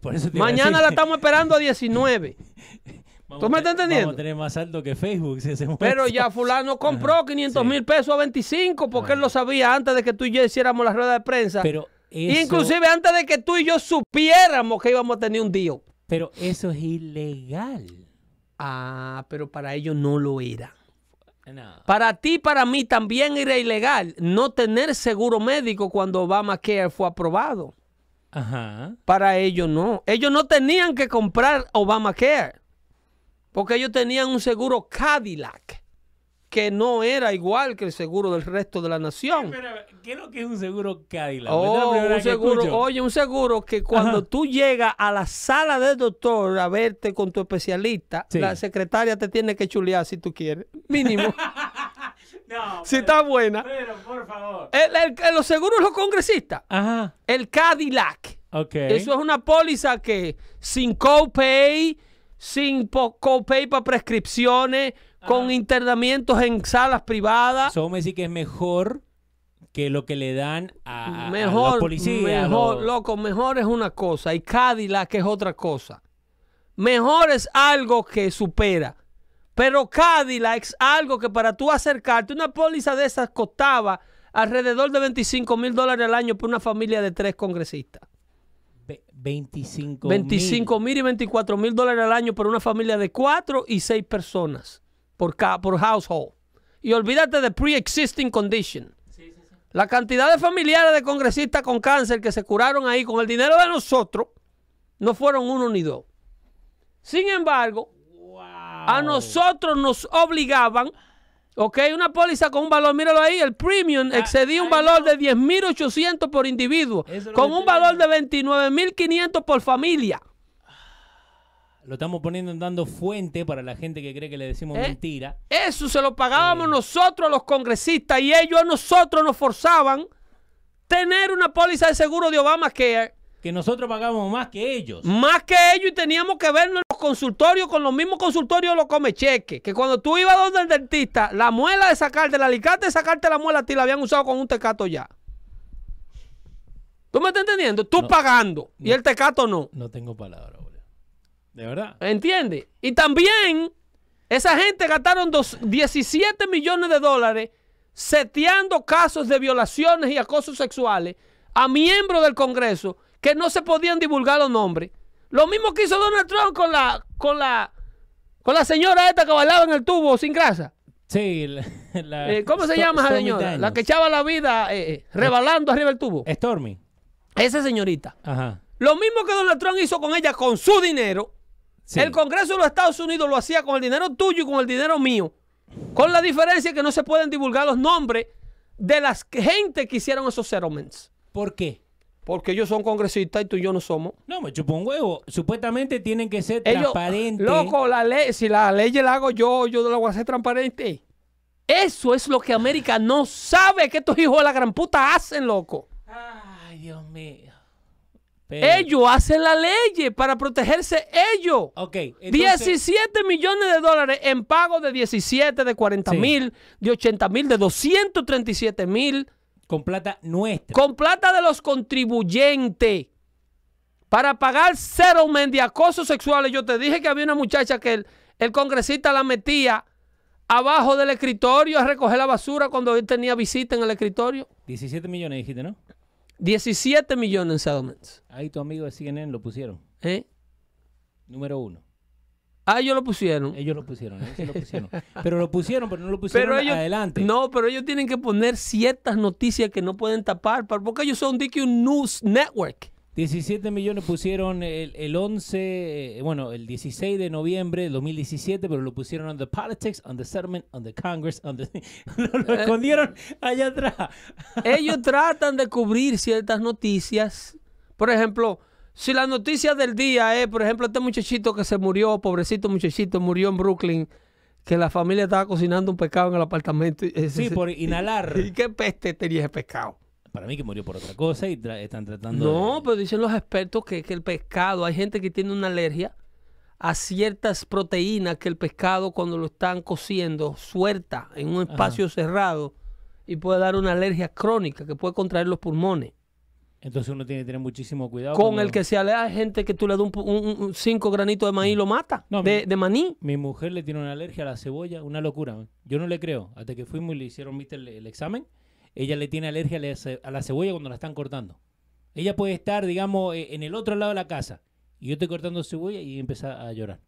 Por eso Mañana la estamos esperando a 19. [laughs] Vamos ¿Tú me estás te- entendiendo? Vamos a tener más alto que Facebook si hacemos Pero ya fulano compró 500 sí. mil pesos a 25 porque él lo sabía antes de que tú y yo hiciéramos la rueda de prensa. Pero eso, Inclusive antes de que tú y yo supiéramos que íbamos a tener un deal. pero eso es ilegal. Ah, pero para ellos no lo era. No. Para ti, para mí también era ilegal no tener seguro médico cuando Obamacare fue aprobado. Ajá. Para ellos no. Ellos no tenían que comprar Obamacare. Porque ellos tenían un seguro Cadillac. Que no era igual que el seguro del resto de la nación. ¿qué es lo que es un seguro Cadillac? Oh, un seguro, oye, un seguro que cuando Ajá. tú llegas a la sala del doctor a verte con tu especialista, Sí. la secretaria te tiene que chulear si tú quieres. Mínimo. [laughs] No, si está buena. pero por favor. El- el- el- los seguros los congresistas. Ajá. El Cadillac. Ok. Eso es una póliza que sin copay, sin copay para prescripciones, con internamientos en salas privadas. So, vos me decís que es mejor que lo que le dan a, a- a los mejor, policías. mejor, los- loco, mejor es una cosa y Cadillac es otra cosa. Mejor es algo que supera. Pero Cadillac es algo que para tú acercarte, una póliza de esas costaba alrededor de 25 mil dólares al año por una familia de tres congresistas. Ve- 25 25 mil y 24 mil dólares al año por una familia de cuatro y seis personas por, ca- por household. Y olvídate de pre-existing condition. La cantidad de familiares de congresistas con cáncer que se curaron ahí con el dinero de nosotros no fueron uno ni dos. Sin embargo, a nosotros nos obligaban, ok, una póliza con un valor, míralo ahí, el premium excedía un Ah, valor no. de 10.800 por individuo, Eso con un valor de 29.500 por familia. Lo estamos poniendo dando fuente para la gente que cree que le decimos ¿Eh? mentira. Eso se lo pagábamos nosotros a los congresistas y ellos a nosotros nos forzaban tener una póliza de seguro de Obamacare Que nosotros pagamos más que ellos. más que ellos y teníamos que vernos en los consultorios con los mismos consultorios los comecheques. Que cuando tú ibas donde el dentista, la muela de sacarte, el alicate de sacarte la muela a ti la habían usado con un tecato ya. ¿Tú me estás entendiendo? Tú No. pagando y el tecato no. No tengo palabra, boludo. De verdad. ¿Entiendes? Y también esa gente gastaron dos- 17 millones de dólares seteando casos de violaciones y acosos sexuales a miembros del Congreso que no se podían divulgar los nombres. Lo mismo que hizo Donald Trump con la, con la, con la señora esta que bailaba en el tubo sin grasa. Sí, la, [laughs] la- Eh, ¿Cómo se llama esa señora? La que echaba la vida eh, eh, rebalando arriba del tubo. Stormy. Esa señorita. Ajá. Lo mismo que Donald Trump hizo con ella con su dinero. Sí. El Congreso de los Estados Unidos lo hacía con el dinero tuyo y con el dinero mío. Con la diferencia que no se pueden divulgar los nombres de las gente que hicieron esos settlements. ¿Por qué? Porque ellos son congresistas y tú y yo no somos. No, me chupo un huevo. Supuestamente tienen que ser Ellos, transparentes. loco, la ley, si la ley la hago yo, yo la voy a hacer transparente. Eso es lo que América no sabe que estos hijos de la gran puta hacen, loco. Ay, Dios mío. Pero- Ellos hacen la ley para protegerse ellos. Ok. entonces- 17 millones de dólares en pago de 17, de 40 Sí. mil, de 80 mil, de 237 mil, Con plata nuestra. con plata de los contribuyentes para pagar settlement de acoso sexuales. Yo te dije que había una muchacha que el, el congresista la metía abajo del escritorio a recoger la basura cuando él tenía visita en el escritorio. 17 millones dijiste, ¿no? 17 millones en settlements. Ahí tu amigo de CNN lo pusieron. ¿eh? Número uno. Ah, ellos lo pusieron. Ellos lo pusieron, ellos sí lo pusieron. Pero lo pusieron, pero no lo pusieron ellos, adelante. No, pero ellos tienen que poner ciertas noticias que no pueden tapar, pa- porque ellos son DQ News Network. 17 millones pusieron el, el 11, eh, bueno, el 16 de noviembre del 2017, pero lo pusieron on the politics, on the settlement, on the Congress, on the... [laughs] lo, lo Eh. escondieron allá atrás. [laughs] Ellos tratan de cubrir ciertas noticias. Por ejemplo, si la noticia del día es, por ejemplo, este muchachito que se murió, pobrecito muchachito, murió en Brooklyn, que la familia estaba cocinando un pescado en el apartamento. ese- Sí, por inhalar. [laughs] ¿Y qué peste tenía ese pescado? Para mí que murió por otra cosa y tra- están tratando No, de... pero dicen los expertos que, que el pescado, hay gente que tiene una alergia a ciertas proteínas que el pescado cuando lo están cociendo suelta en un espacio cerrado y puede dar una alergia crónica que puede contraer los pulmones. Entonces uno tiene que tener muchísimo cuidado. Con cuando- el que se alea hay gente que tú le das un, un- cinco granitos de maíz y lo mata, No, de, mi- de maní. Mi mujer le tiene una alergia a la cebolla, una locura. Yo no le creo. Hasta que fuimos y le hicieron ¿viste, el, el examen, ella le tiene alergia a la, ce- a la cebolla cuando la están cortando. Ella puede estar, digamos, eh, en el otro lado de la casa y yo estoy cortando cebolla y empieza a llorar.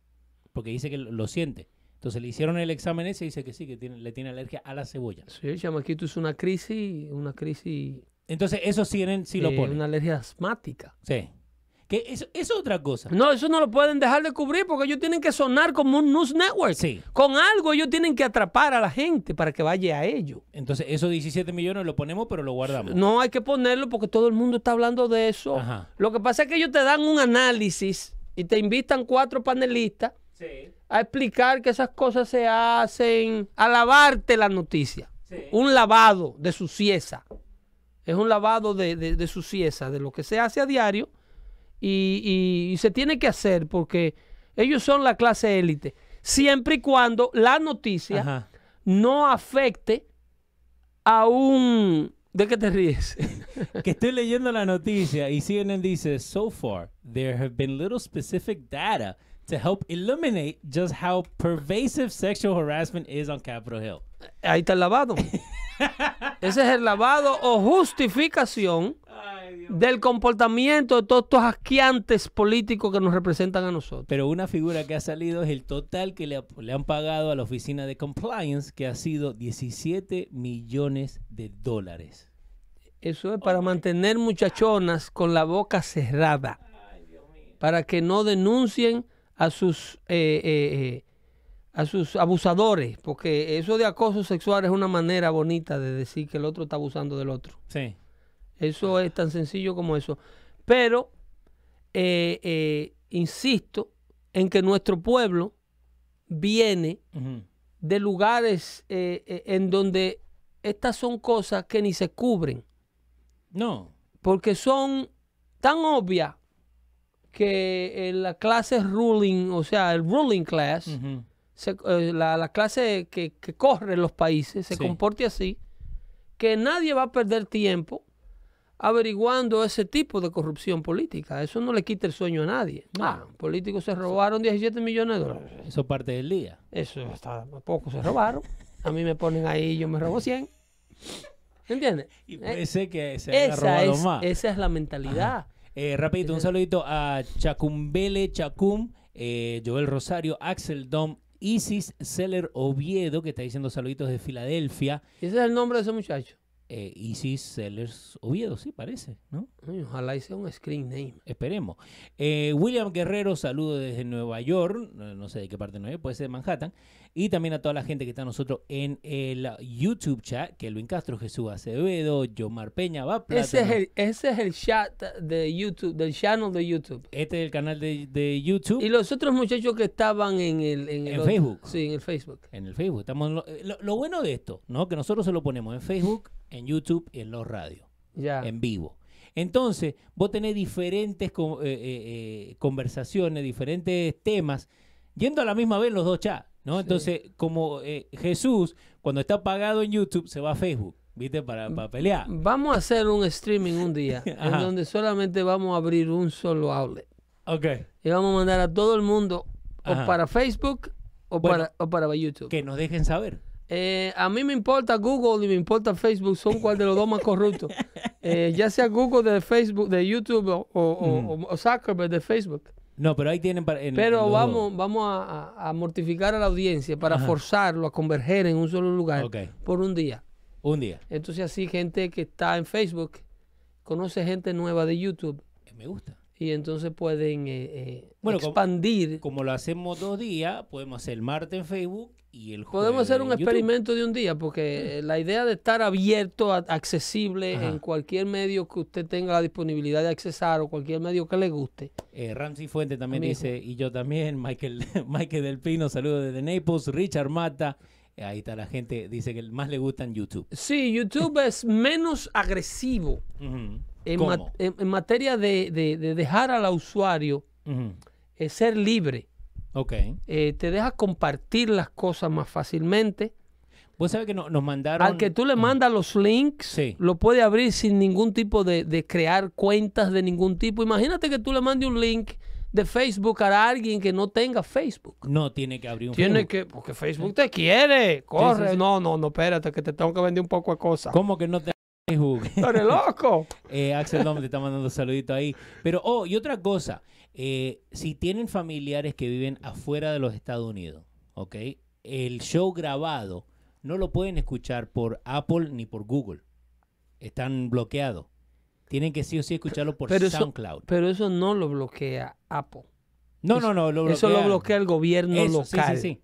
Porque dice que lo, siente. Entonces le hicieron el examen ese y dice que sí, que tiene, le tiene alergia a la cebolla. Sí, el chamaquito es una crisis, una crisis, Entonces eso sí, en- sí lo pone. una alergia asmática. Sí. Que eso, es otra cosa. No, eso no lo pueden dejar de cubrir porque ellos tienen que sonar como un news network. Sí. Con algo ellos tienen que atrapar a la gente para que vaya a ellos. Entonces esos 17 millones lo ponemos pero lo guardamos. No hay que ponerlo porque todo el mundo está hablando de eso. Ajá. Lo que pasa es que ellos te dan un análisis y te invitan cuatro panelistas Sí. a explicar que esas cosas se hacen, a lavarte la noticia. Sí. Un lavado de sucieza. Es un lavado de, de, de sucieza, de lo que se hace a diario y, y- y se tiene que hacer porque ellos son la clase élite. Siempre y cuando la noticia Ajá. no afecte a un... ¿De qué te ríes? [laughs] que estoy leyendo la noticia y CNN dice, so far, there have been little specific data to help illuminate just how pervasive sexual harassment is on Capitol Hill. Ahí está el lavado. [laughs] Ese es el lavado o justificación del comportamiento de todos estos asquiantes políticos que nos representan a nosotros. Pero una figura que ha salido es el total que le, ha- le han pagado a la oficina de compliance, que ha sido 17 millones de dólares. Eso es para mantener muchachonas con la boca cerrada. Para que no denuncien a sus, eh, eh, eh, a sus abusadores. Porque eso de acoso sexual es una manera bonita de decir que el otro está abusando del otro. Sí. Eso es tan sencillo como eso. Pero, eh, eh, insisto en que nuestro pueblo viene de lugares eh, en donde estas son cosas que ni se cubren, No. porque son tan obvias que la clase ruling, o sea, el ruling class, se- la, la clase que, que corre en los países, se Sí. comporte así, que nadie va a perder tiempo averiguando ese tipo de corrupción política. Eso no le quita el sueño a nadie. No. Ah, políticos se robaron 17 millones de dólares. Eso parte del día. Eso está poco se robaron. A mí me ponen ahí, yo me robo 100. ¿Entiendes? Y Eh, puede ser que se haya robado es, más. esa es la mentalidad. Eh, rapidito, un saludito a Chacumbele Chacum, eh, Joel Rosario, Axel Dom, Isis Seller Oviedo, que está diciendo saluditos de Filadelfia. Ese es el nombre de ese muchacho. Eh, Isis Sellers Oviedo, sí, parece, ¿no? Ojalá hice un screen name. Esperemos. Eh, William Guerrero, saludo desde Nueva York, no, sé de qué parte de Nueva York, puede ser de Manhattan. Y también a toda la gente que está nosotros en el YouTube chat, que Luis Castro, Jesús Acevedo, Yomar Peña, va Ese es, el, ese es el chat de YouTube, del channel de YouTube. Este es el canal de, de YouTube. Y los otros muchachos que estaban en el, en el En Facebook. Sí, en el Facebook. En el Facebook. Estamos lo, eh, lo- lo bueno de esto, ¿no? Que nosotros se lo ponemos en Facebook, en YouTube y en los radios, Ya. en vivo. Entonces, vos tenés diferentes eh, eh, eh, conversaciones, diferentes temas, yendo a la misma vez los dos chats, ¿no? Entonces, como eh, Jesús, cuando está apagado en YouTube, se va a Facebook, ¿viste? Para, para pelear. Vamos a hacer un streaming un día [laughs] en donde solamente vamos a abrir un solo outlet. Ok. Y vamos a mandar a todo el mundo o para Facebook o, Bueno. para, o para YouTube. Que nos dejen saber. Eh, a mí me importa Google y me importa Facebook, son cual de los dos más corruptos. [laughs] Eh, ya sea Google de Facebook, de YouTube o, o, o- Mm. o Zuckerberg de Facebook. No, pero ahí tienen para. en- en Pero los vamos, vamos a, a- mortificar a la audiencia para Ajá. forzarlo a converger en un solo lugar por un día. Un día. Entonces así gente que está en Facebook conoce gente nueva de YouTube Eh, Me gusta. y entonces pueden eh, eh, Bueno, como- expandir. Como lo hacemos dos días, podemos hacer el martes en Facebook y el jueves Podemos hacer un YouTube. experimento de un día, porque eh, la idea de estar abierto, a- accesible Ajá. en cualquier medio que usted tenga la disponibilidad de accesar o cualquier medio que le guste. Eh, Ramsey Fuente también dice, y yo también, [laughs] Michael, Michael Del Pino, saludos desde Naples, Richard Mata, eh, ahí está la gente, dice que más le gusta en YouTube. Sí, YouTube es menos agresivo [laughs] en, ¿Cómo? ma- en- en materia de, de- de dejar al usuario eh, ser libre. Ok. Eh, te deja compartir las cosas más fácilmente. Vos sabés que no- nos mandaron... Al que tú le mandas los links, Sí. lo puede abrir sin ningún tipo de, de crear cuentas de ningún tipo. Imagínate que tú le mandes un link de Facebook a alguien que no tenga Facebook. No tiene que abrir un Tiene Facebook. que, porque Facebook te quiere, corre. sí. No, no, no, espérate, que te tengo que vender un poco de cosas. ¿Cómo que no te [laughs] Facebook? ¿Tú eres loco? [laughs] Eh, Axel Dom te está mandando saluditos ahí. Pero, oh, y otra cosa. Eh, si tienen familiares que viven afuera de los Estados Unidos, ¿ok? El show grabado no lo pueden escuchar por Apple ni por Google. Están bloqueados. Tienen que sí o sí escucharlo por Pero eso- SoundCloud. Pero eso no lo bloquea Apple. No, no, no. Lo Eso lo bloquea el gobierno Eso, sí, local. sí, sí.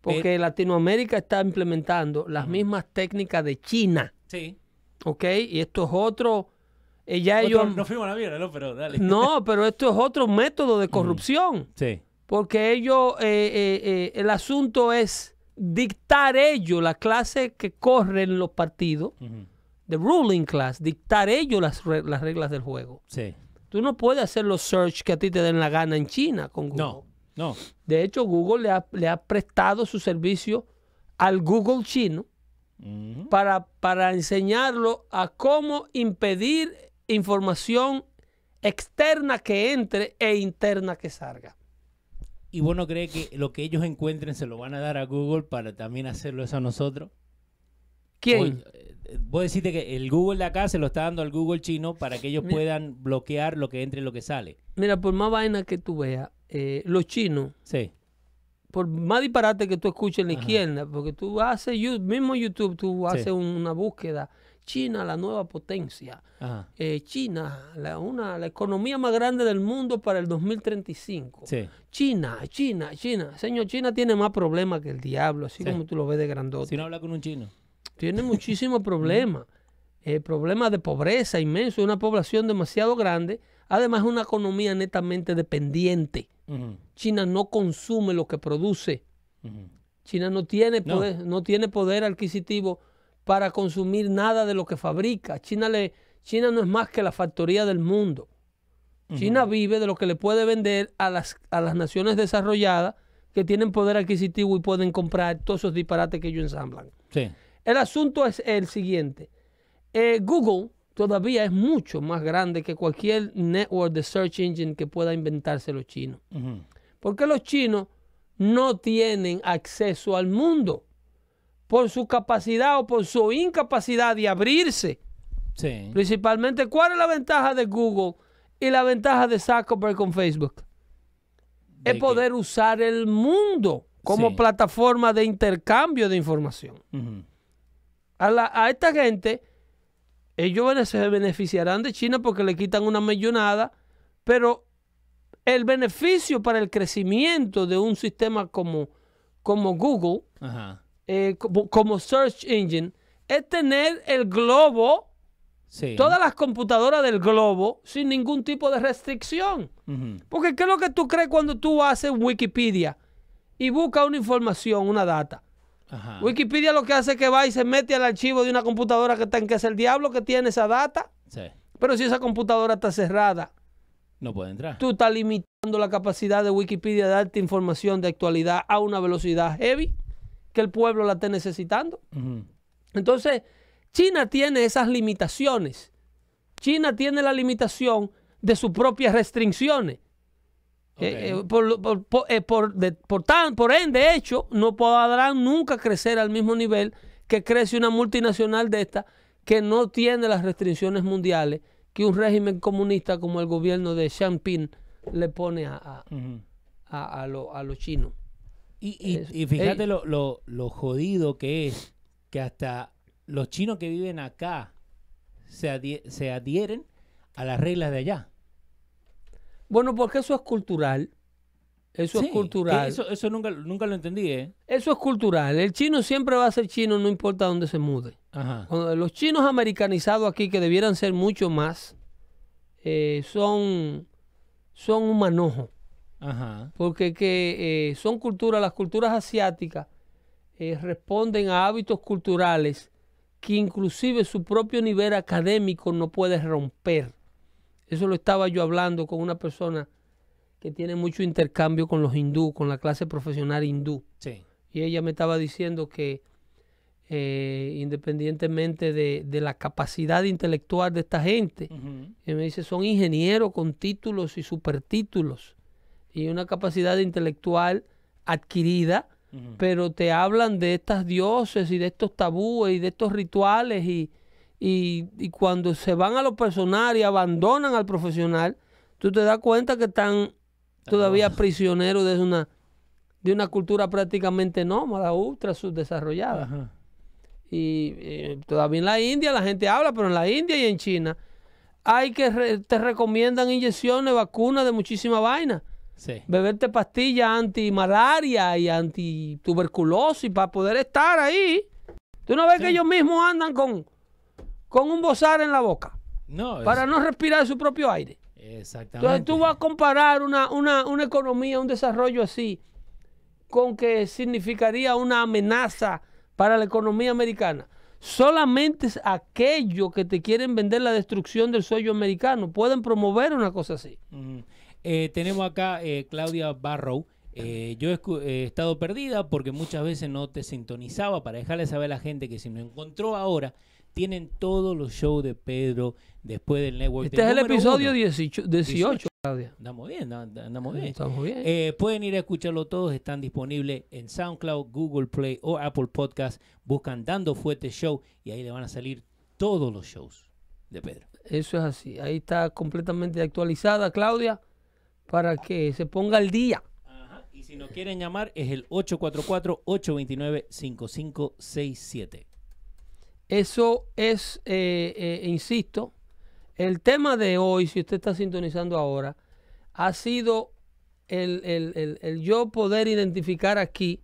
Porque Latinoamérica está implementando las mismas técnicas de China. Sí. ¿Ok? Y esto es otro. Eh, ya Otro- ellos no fuimos a la mierda, ¿no? Pero dale. No, [laughs] pero esto es otro método de corrupción. Sí. Porque ellos, eh, eh, el asunto es dictar ellos, la clase que corren los partidos, Ujú. the ruling class, dictar ellos las, re- las reglas del juego. Sí. Tú no puedes hacer los search que a ti te den la gana en China con Google. No, no. De hecho, Google le ha, le ha prestado su servicio al Google chino para, para enseñarlo a cómo impedir información externa que entre e interna que salga. ¿Y vos no crees que lo que ellos encuentren se lo van a dar a Google para también hacerlo eso a nosotros? ¿Quién? Oye, eh, vos decís que el Google de acá se lo está dando al Google chino para que ellos Mira. puedan bloquear lo que entre y lo que sale. Mira, por más vaina que tú veas, eh, los chinos, Sí. por más disparate que tú escuches en la Ajá. izquierda, porque tú haces, mismo YouTube, tú Sí. haces una búsqueda, China, la nueva potencia, eh, China, la, una, la economía más grande del mundo para el 2035. Sí. China, China, China. Señor, China tiene más problemas que el diablo, así Sí. como tú lo ves de grandote. Si no habla con un chino. Tiene [laughs] muchísimos problemas. Eh, problemas de pobreza inmenso, una población demasiado grande. Además, una economía netamente dependiente. China no consume lo que produce. China no tiene No. poder, no. tiene poder adquisitivo para consumir nada de lo que fabrica. China, le, China no es más que la factoría del mundo. China vive de lo que le puede vender a las, a las naciones desarrolladas que tienen poder adquisitivo y pueden comprar todos esos disparates que ellos ensamblan. Sí. El asunto es el siguiente. Eh, Google todavía es mucho más grande que cualquier network de search engine que pueda inventarse los chinos. Porque los chinos no tienen acceso al mundo por su capacidad o por su incapacidad de abrirse. Sí. Principalmente, ¿cuál es la ventaja de Google y la ventaja de Zuckerberg con Facebook? Es poder usar el mundo como Sí. plataforma de intercambio de información. A, la- a esta gente, ellos se beneficiarán de China porque le quitan una millonada, pero el beneficio para el crecimiento de un sistema como, como Google, Ajá. Eh, como, como Search Engine, es tener el globo, Sí. todas las computadoras del globo, sin ningún tipo de restricción. Porque ¿qué es lo que tú crees cuando tú haces Wikipedia y buscas una información, una data? Ajá. Wikipedia lo que hace es que va y se mete al archivo de una computadora que está en que es el diablo que tiene esa data. Sí. Pero si esa computadora está cerrada, No puede entrar. tú estás limitando la capacidad de Wikipedia de darte información de actualidad a una velocidad heavy que el pueblo la esté necesitando. Entonces, China tiene esas limitaciones. China tiene la limitación de sus propias restricciones. Eh, eh, por, por- por- eh, por de- por tan- por ende, de hecho, no podrán nunca crecer al mismo nivel que crece una multinacional de esta que no tiene las restricciones mundiales que un régimen comunista como el gobierno de Xi Jinping le pone a, a- a- a lo- a los chinos. Y, y- Es- y fíjate lo, lo, lo jodido que es que hasta los chinos que viven acá se, adhi- se adhieren a las reglas de allá. Bueno, porque eso es cultural. Eso Sí, es cultural. Eso, eso nunca, nunca lo entendí, ¿eh? Eso es cultural. El chino siempre va a ser chino, no importa dónde se mude. Ajá. Cuando los chinos americanizados aquí, que debieran ser mucho más, eh, son, son un manojo. Ajá. Porque que, eh, son culturas, las culturas asiáticas eh, responden a hábitos culturales que inclusive su propio nivel académico no puede romper. Eso lo estaba yo hablando con una persona que tiene mucho intercambio con los hindú, con la clase profesional hindú. Sí. Y ella me estaba diciendo que eh, independientemente de, de la capacidad intelectual de esta gente, y me dice, son ingenieros con títulos y supertítulos y una capacidad intelectual adquirida, pero te hablan de estas dioses y de estos tabúes y de estos rituales y, y, y cuando se van a lo personal y abandonan al profesional, tú te das cuenta que están todavía prisioneros de una, de una cultura prácticamente nómada, ultra subdesarrollada. Ajá. Y eh, todavía en la India la gente habla, pero en la India y en China hay que re- te recomiendan inyecciones, vacunas de muchísima vaina. Sí. Beberte pastillas anti-malaria y anti-tuberculosis para poder estar ahí. Tú no ves que ellos mismos andan con, con un bozar en la boca No, es- para no respirar su propio aire. exactamente. Entonces tú vas a comparar una, una, una economía, un desarrollo así, con que significaría una amenaza para la economía americana. Solamente es aquellos que te quieren vender la destrucción del sueño americano pueden promover una cosa así. Eh, tenemos acá eh, Claudia Barrow. Eh, yo he, escu- he estado perdida porque muchas veces no te sintonizaba para dejarle saber a la gente que si me encontró ahora, tienen todos los shows de Pedro después del network. Este del es el episodio uno. 18, 18, Claudia. Andamos bien, and- andamos bien. Estamos bien. Eh, pueden ir a escucharlo todos, están disponibles en SoundCloud, Google Play o Apple Podcast. Buscan Dando Fuete Show y ahí le van a salir todos los shows de Pedro. Eso es así. Ahí está completamente actualizada, Claudia, para que se ponga al día. Ajá. Y si nos quieren llamar es el 844-829-5567. Eso es, eh, eh, insisto, el tema de hoy, si usted está sintonizando ahora, ha sido el, el- el- el yo poder identificar aquí,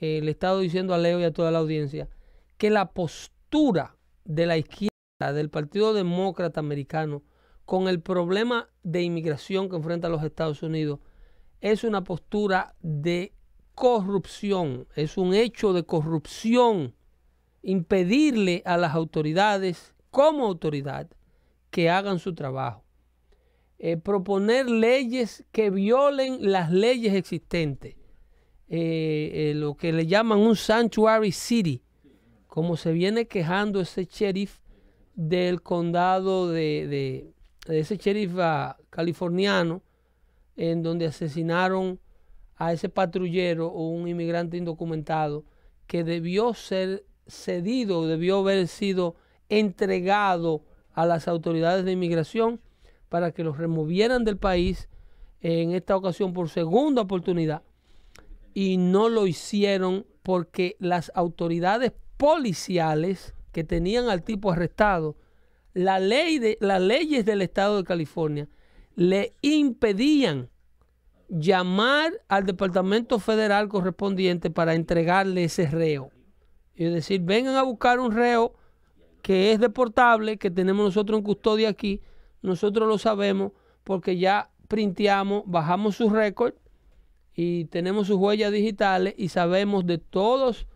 eh, le he estado diciendo a Leo y a toda la audiencia, que la postura de la izquierda, del Partido Demócrata Americano, con el problema de inmigración que enfrenta los Estados Unidos, es una postura de corrupción, es un hecho de corrupción impedirle a las autoridades como autoridad que hagan su trabajo. Eh, proponer leyes que violen las leyes existentes. Eh, eh, lo que le llaman un sanctuary city, como se viene quejando ese sheriff del condado de ese sheriff ah, californiano, en donde asesinaron a ese patrullero o un inmigrante indocumentado que debió ser cedido, debió haber sido entregado a las autoridades de inmigración para que los removieran del país en esta ocasión por segunda oportunidad. Y no lo hicieron porque las autoridades policiales que tenían al tipo arrestado, la ley de, las leyes del estado de California le impedían llamar al departamento federal correspondiente para entregarle ese reo. Es decir, vengan a buscar un reo que es deportable, que tenemos nosotros en custodia aquí, nosotros lo sabemos porque ya printeamos, bajamos su récord y tenemos sus huellas digitales y sabemos de todos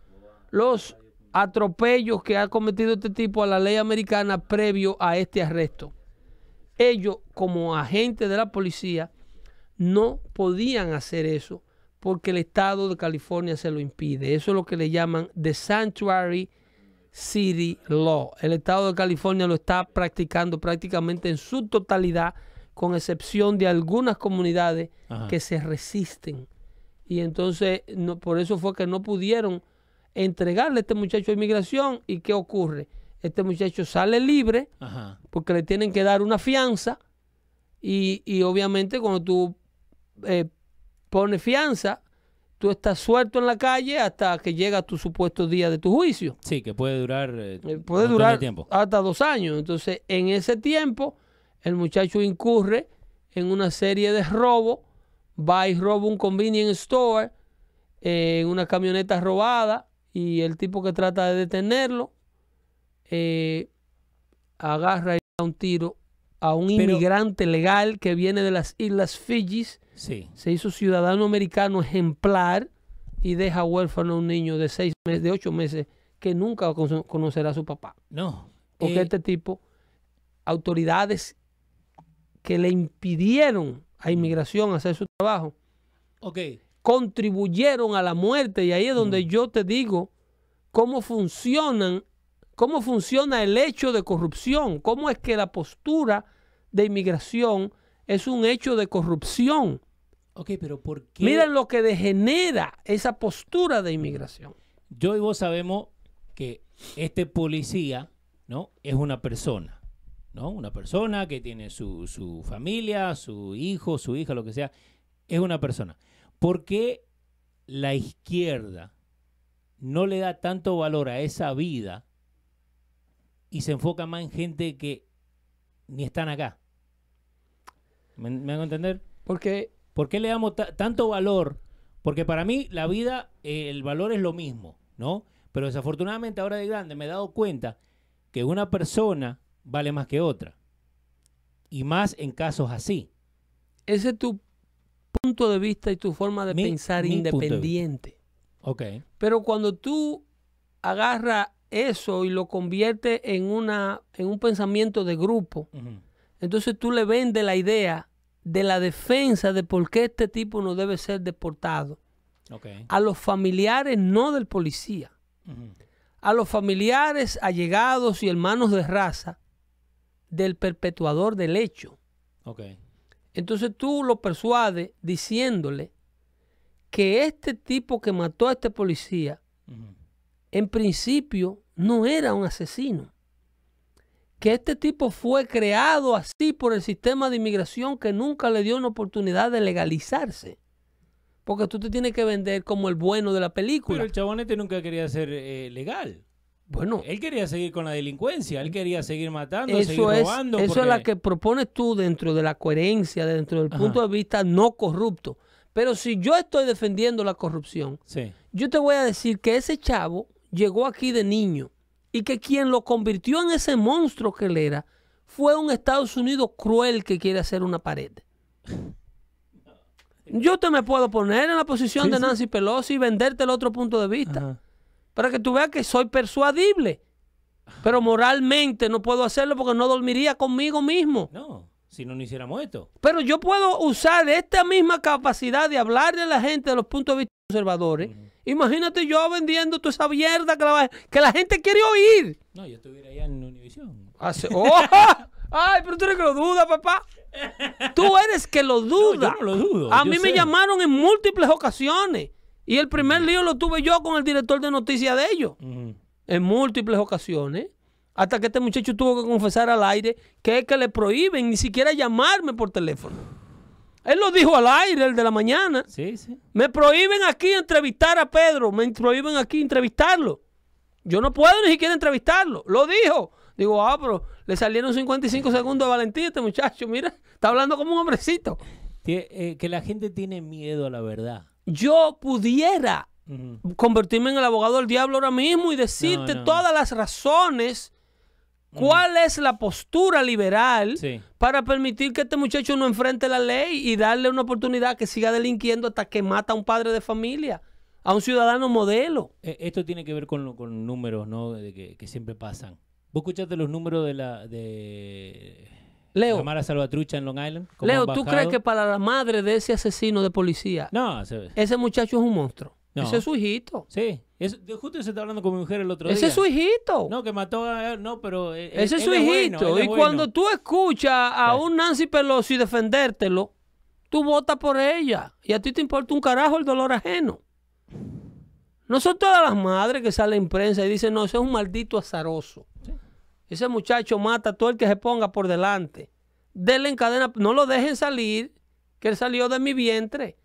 los atropellos que ha cometido este tipo a la ley americana previo a este arresto. Ellos, como agentes de la policía, no podían hacer eso porque el estado de California se lo impide. Eso es lo que le llaman the Sanctuary City Law. El estado de California lo está practicando prácticamente en su totalidad, con excepción de algunas comunidades Ajá. que se resisten. Y entonces, no, por eso fue que no pudieron entregarle a este muchacho a inmigración. ¿Y qué ocurre? Este muchacho sale libre Ajá. porque le tienen que dar una fianza. Y, y obviamente cuando tú eh, pones fianza, tú estás suelto en la calle hasta que llega tu supuesto día de tu juicio. Sí, que puede durar. eh, Eh, puede durar tiempo. hasta dos años. Entonces, en ese tiempo, el muchacho incurre en una serie de robos, va y roba un convenience store eh, en una camioneta robada y el tipo que trata de detenerlo eh, agarra y da un tiro a un Pero- inmigrante legal que viene de las Islas Fijis, Sí. se hizo ciudadano americano ejemplar y deja huérfano a un niño de seis meses, de ocho meses, que nunca cono- conocerá a su papá. No. Porque eh, este tipo, autoridades que le impidieron a inmigración hacer su trabajo, ok. Contribuyeron a la muerte. Y ahí es donde yo te digo cómo funcionan, cómo funciona el hecho de corrupción, cómo es que la postura de inmigración es un hecho de corrupción. Ok, pero ¿por qué? Miren lo que degenera esa postura de inmigración. Yo y vos sabemos que este policía, ¿no? Es una persona, ¿no? Una persona que tiene su, su familia, su hijo, su hija, lo que sea. Es una persona. ¿Por qué la izquierda no le da tanto valor a esa vida y se enfoca más en gente que ni están acá? ¿Me, me hago entender? Porque ¿Por qué le damos ta- tanto valor? Porque para mí la vida, eh, el valor es lo mismo, ¿no? Pero desafortunadamente ahora de grande me he dado cuenta que una persona vale más que otra. Y más en casos así. ese es tu punto de vista y tu forma de Mi- pensar mi independiente. Ok. Pero cuando tú agarras eso y lo conviertes en, una, en un pensamiento de grupo, entonces tú le vendes la idea de la defensa de por qué este tipo no debe ser deportado a los familiares no del policía, a los familiares allegados y hermanos de raza del perpetuador del hecho. Ok. Entonces tú lo persuades diciéndole que este tipo que mató a este policía en principio no era un asesino. Que este tipo fue creado así por el sistema de inmigración que nunca le dio una oportunidad de legalizarse. Porque tú te tienes que vender como el bueno de la Pero película. el chabonete nunca quería ser eh, legal. Bueno, Él quería seguir con la delincuencia. Él quería seguir matando, seguir eso es, robando. eso es la que propones tú dentro de la coherencia, dentro del Ajá. punto de vista no corrupto. Pero si yo estoy defendiendo la corrupción, Sí. yo te voy a decir que ese chavo llegó aquí de niño y que quien lo convirtió en ese monstruo que él era fue un Estados Unidos cruel que quiere hacer una pared. [laughs] Yo te me puedo poner en la posición Sí, de sí. Nancy Pelosi y venderte el otro punto de vista Ajá. Para que tú veas que soy persuadible. Pero moralmente no puedo hacerlo porque no dormiría conmigo mismo. No, si no, no hiciéramos esto. Pero yo puedo usar esta misma capacidad de hablarle a la gente de los puntos de vista conservadores. Imagínate yo vendiendo toda esa mierda que la, que la gente quiere oír. No, yo estuviera allá en Univision. Hace- ¡Oh! [laughs] Ay, pero tú eres que lo duda, papá. Tú eres que lo duda. yo no lo dudo, A mí me llamaron en múltiples ocasiones. Y el primer lío lo tuve yo con el director de noticias de ellos. En múltiples ocasiones. Hasta que este muchacho tuvo que confesar al aire que es que le prohíben ni siquiera llamarme por teléfono. Él lo dijo al aire, el de la mañana. Sí, sí. Me prohíben aquí entrevistar a Pedro. Me prohíben aquí entrevistarlo. Yo no puedo ni siquiera entrevistarlo. Lo dijo. Digo, ah, pero le salieron 55 segundos de valentía a este muchacho. Mira, está hablando como un hombrecito. Eh, que la gente tiene miedo a la verdad. Yo pudiera convertirme en el abogado del diablo ahora mismo y decirte No, no. todas las razones, cuál es la postura liberal Sí. para permitir que este muchacho no enfrente la ley y darle una oportunidad que siga delinquiendo hasta que mata a un padre de familia, a un ciudadano modelo. Eh, Esto tiene que ver con, con números, ¿no? De que, que siempre pasan. ¿Vos escuchaste los números de la de Leo, la Mara Salvatrucha en Long Island? ¿Cómo Leo, ¿tú crees que para la madre de ese asesino de policía, No, se- ese muchacho es un monstruo? No. Ese es su hijito. sí. Es, justo se está hablando con mi mujer el otro Ese día. es su hijito. No, que mató a... No, pero... eh, Ese él- es su hijito. bueno, y cuando tú escuchas a un Nancy Pelosi defendértelo, tú votas por ella. Y a ti te importa un carajo el dolor ajeno. No son todas las madres que salen en prensa y dicen, no, ese es un maldito azaroso. Ese muchacho mata a todo el que se ponga por delante. Denle en cadena, no lo dejen salir, que él salió de mi vientre.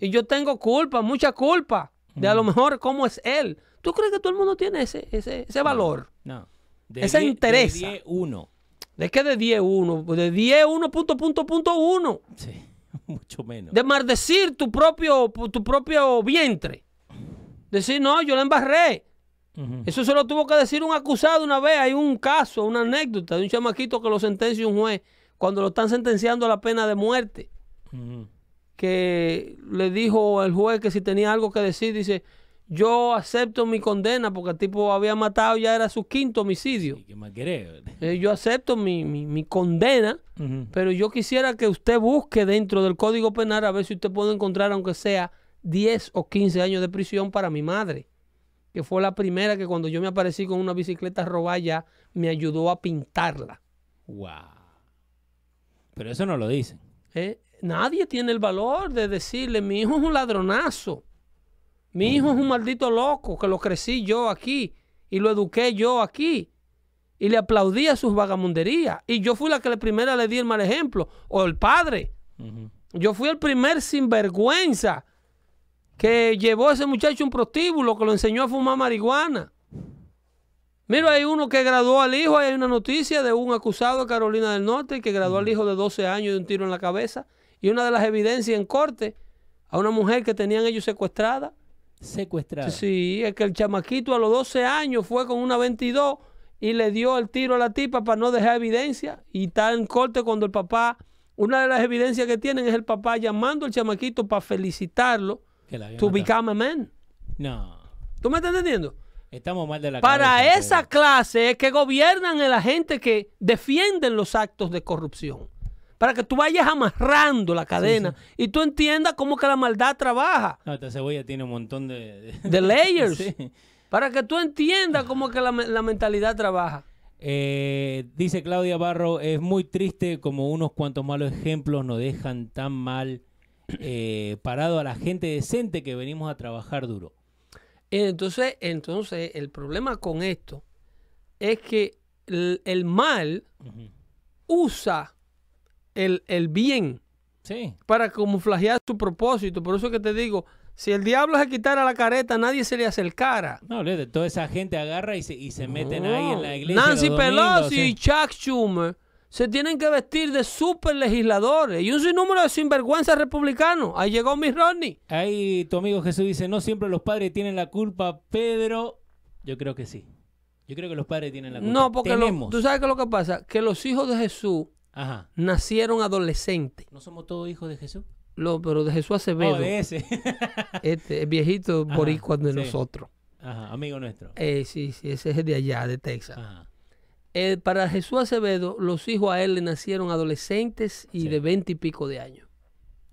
Y yo tengo culpa, mucha culpa, de a lo mejor cómo es él. ¿Tú crees que todo el mundo tiene ese, ese, ese valor? No. Esa die- interesa. De 10, uno. ¿De qué de 10 1? De 10 1 punto punto punto 1. Sí, [laughs] mucho menos. De maldecir tu propio, tu propio vientre. Decir, no, yo la embarré. Eso se lo tuvo que decir un acusado una vez. Hay un caso, una anécdota de un chamaquito que lo sentencia un juez cuando lo están sentenciando a la pena de muerte. Que le dijo al juez que si tenía algo que decir, dice, yo acepto mi condena porque el tipo había matado, ya era su quinto homicidio. Sí, ¿Qué más querés? Eh, yo acepto mi, mi- mi condena, pero yo quisiera que usted busque dentro del Código Penal a ver si usted puede encontrar, aunque sea 10 o 15 años de prisión para mi madre, que fue la primera que cuando yo me aparecí con una bicicleta robada ya me ayudó a pintarla. Wow. Pero eso no lo dicen. ¿eh? Nadie tiene el valor de decirle, mi hijo es un ladronazo, mi hijo es un maldito loco, que lo crecí yo aquí y lo eduqué yo aquí. Y le aplaudí a sus vagamunderías. Y yo fui la que la primera le di el mal ejemplo. O el padre. Yo fui el primer sinvergüenza que llevó a ese muchacho un prostíbulo, que lo enseñó a fumar marihuana. Mira, hay uno que graduó al hijo, hay una noticia de un acusado de Carolina del Norte que graduó al hijo de 12 años de un tiro en la cabeza. Y una de las evidencias en corte a una mujer que tenían ellos secuestrada. Secuestrado. Sí, es que el chamaquito a los 12 años fue con una 22 y le dio el tiro a la tipa para no dejar evidencia. Y está en corte cuando el papá, una de las evidencias que tienen es el papá llamando al chamaquito para felicitarlo Que la había to matado. become a man. No. ¿Tú me estás entendiendo? Estamos mal de la Para cabeza, esa Pedro. clase es que gobiernan a la gente que defienden los actos de corrupción. Para que tú vayas amarrando la cadena y tú entiendas cómo que la maldad trabaja. No, esta cebolla tiene un montón de... De [laughs] layers. [laughs] Sí. Para que tú entiendas cómo que la mentalidad trabaja. Eh, dice Claudia Barro, es muy triste como unos cuantos malos ejemplos nos dejan tan mal eh, parado a la gente decente que venimos a trabajar duro. Entonces, entonces el problema con esto es que el, el mal usa el, el bien Sí, para camuflajear su propósito. Por eso que te digo, si el diablo se quitara la careta, nadie se le acercara. no, toda esa gente agarra y se, y se meten ahí en la iglesia. Nancy domingos, Pelosi y sí. Chuck Schumer se tienen que vestir de super legisladores y un sinnúmero de sinvergüenzas republicanos. Ahí llegó Miss Rodney. Ahí tu amigo Jesús dice, no siempre los padres tienen la culpa, Pedro. Yo creo que sí. Yo creo que los padres tienen la culpa. No, porque lo- tú sabes qué es lo que pasa, que los hijos de Jesús Ajá. nacieron adolescentes. ¿No somos todos hijos de Jesús? Lo, pero de Jesús Acevedo, Oh, de ese. [laughs] este, el viejito boricua de sí. nosotros. Ajá, amigo nuestro. Eh, sí, sí, ese es de allá, de Texas. Ajá. Eh, para Jesús Acevedo, los hijos a él le nacieron adolescentes y Sí. de veinte y pico de años.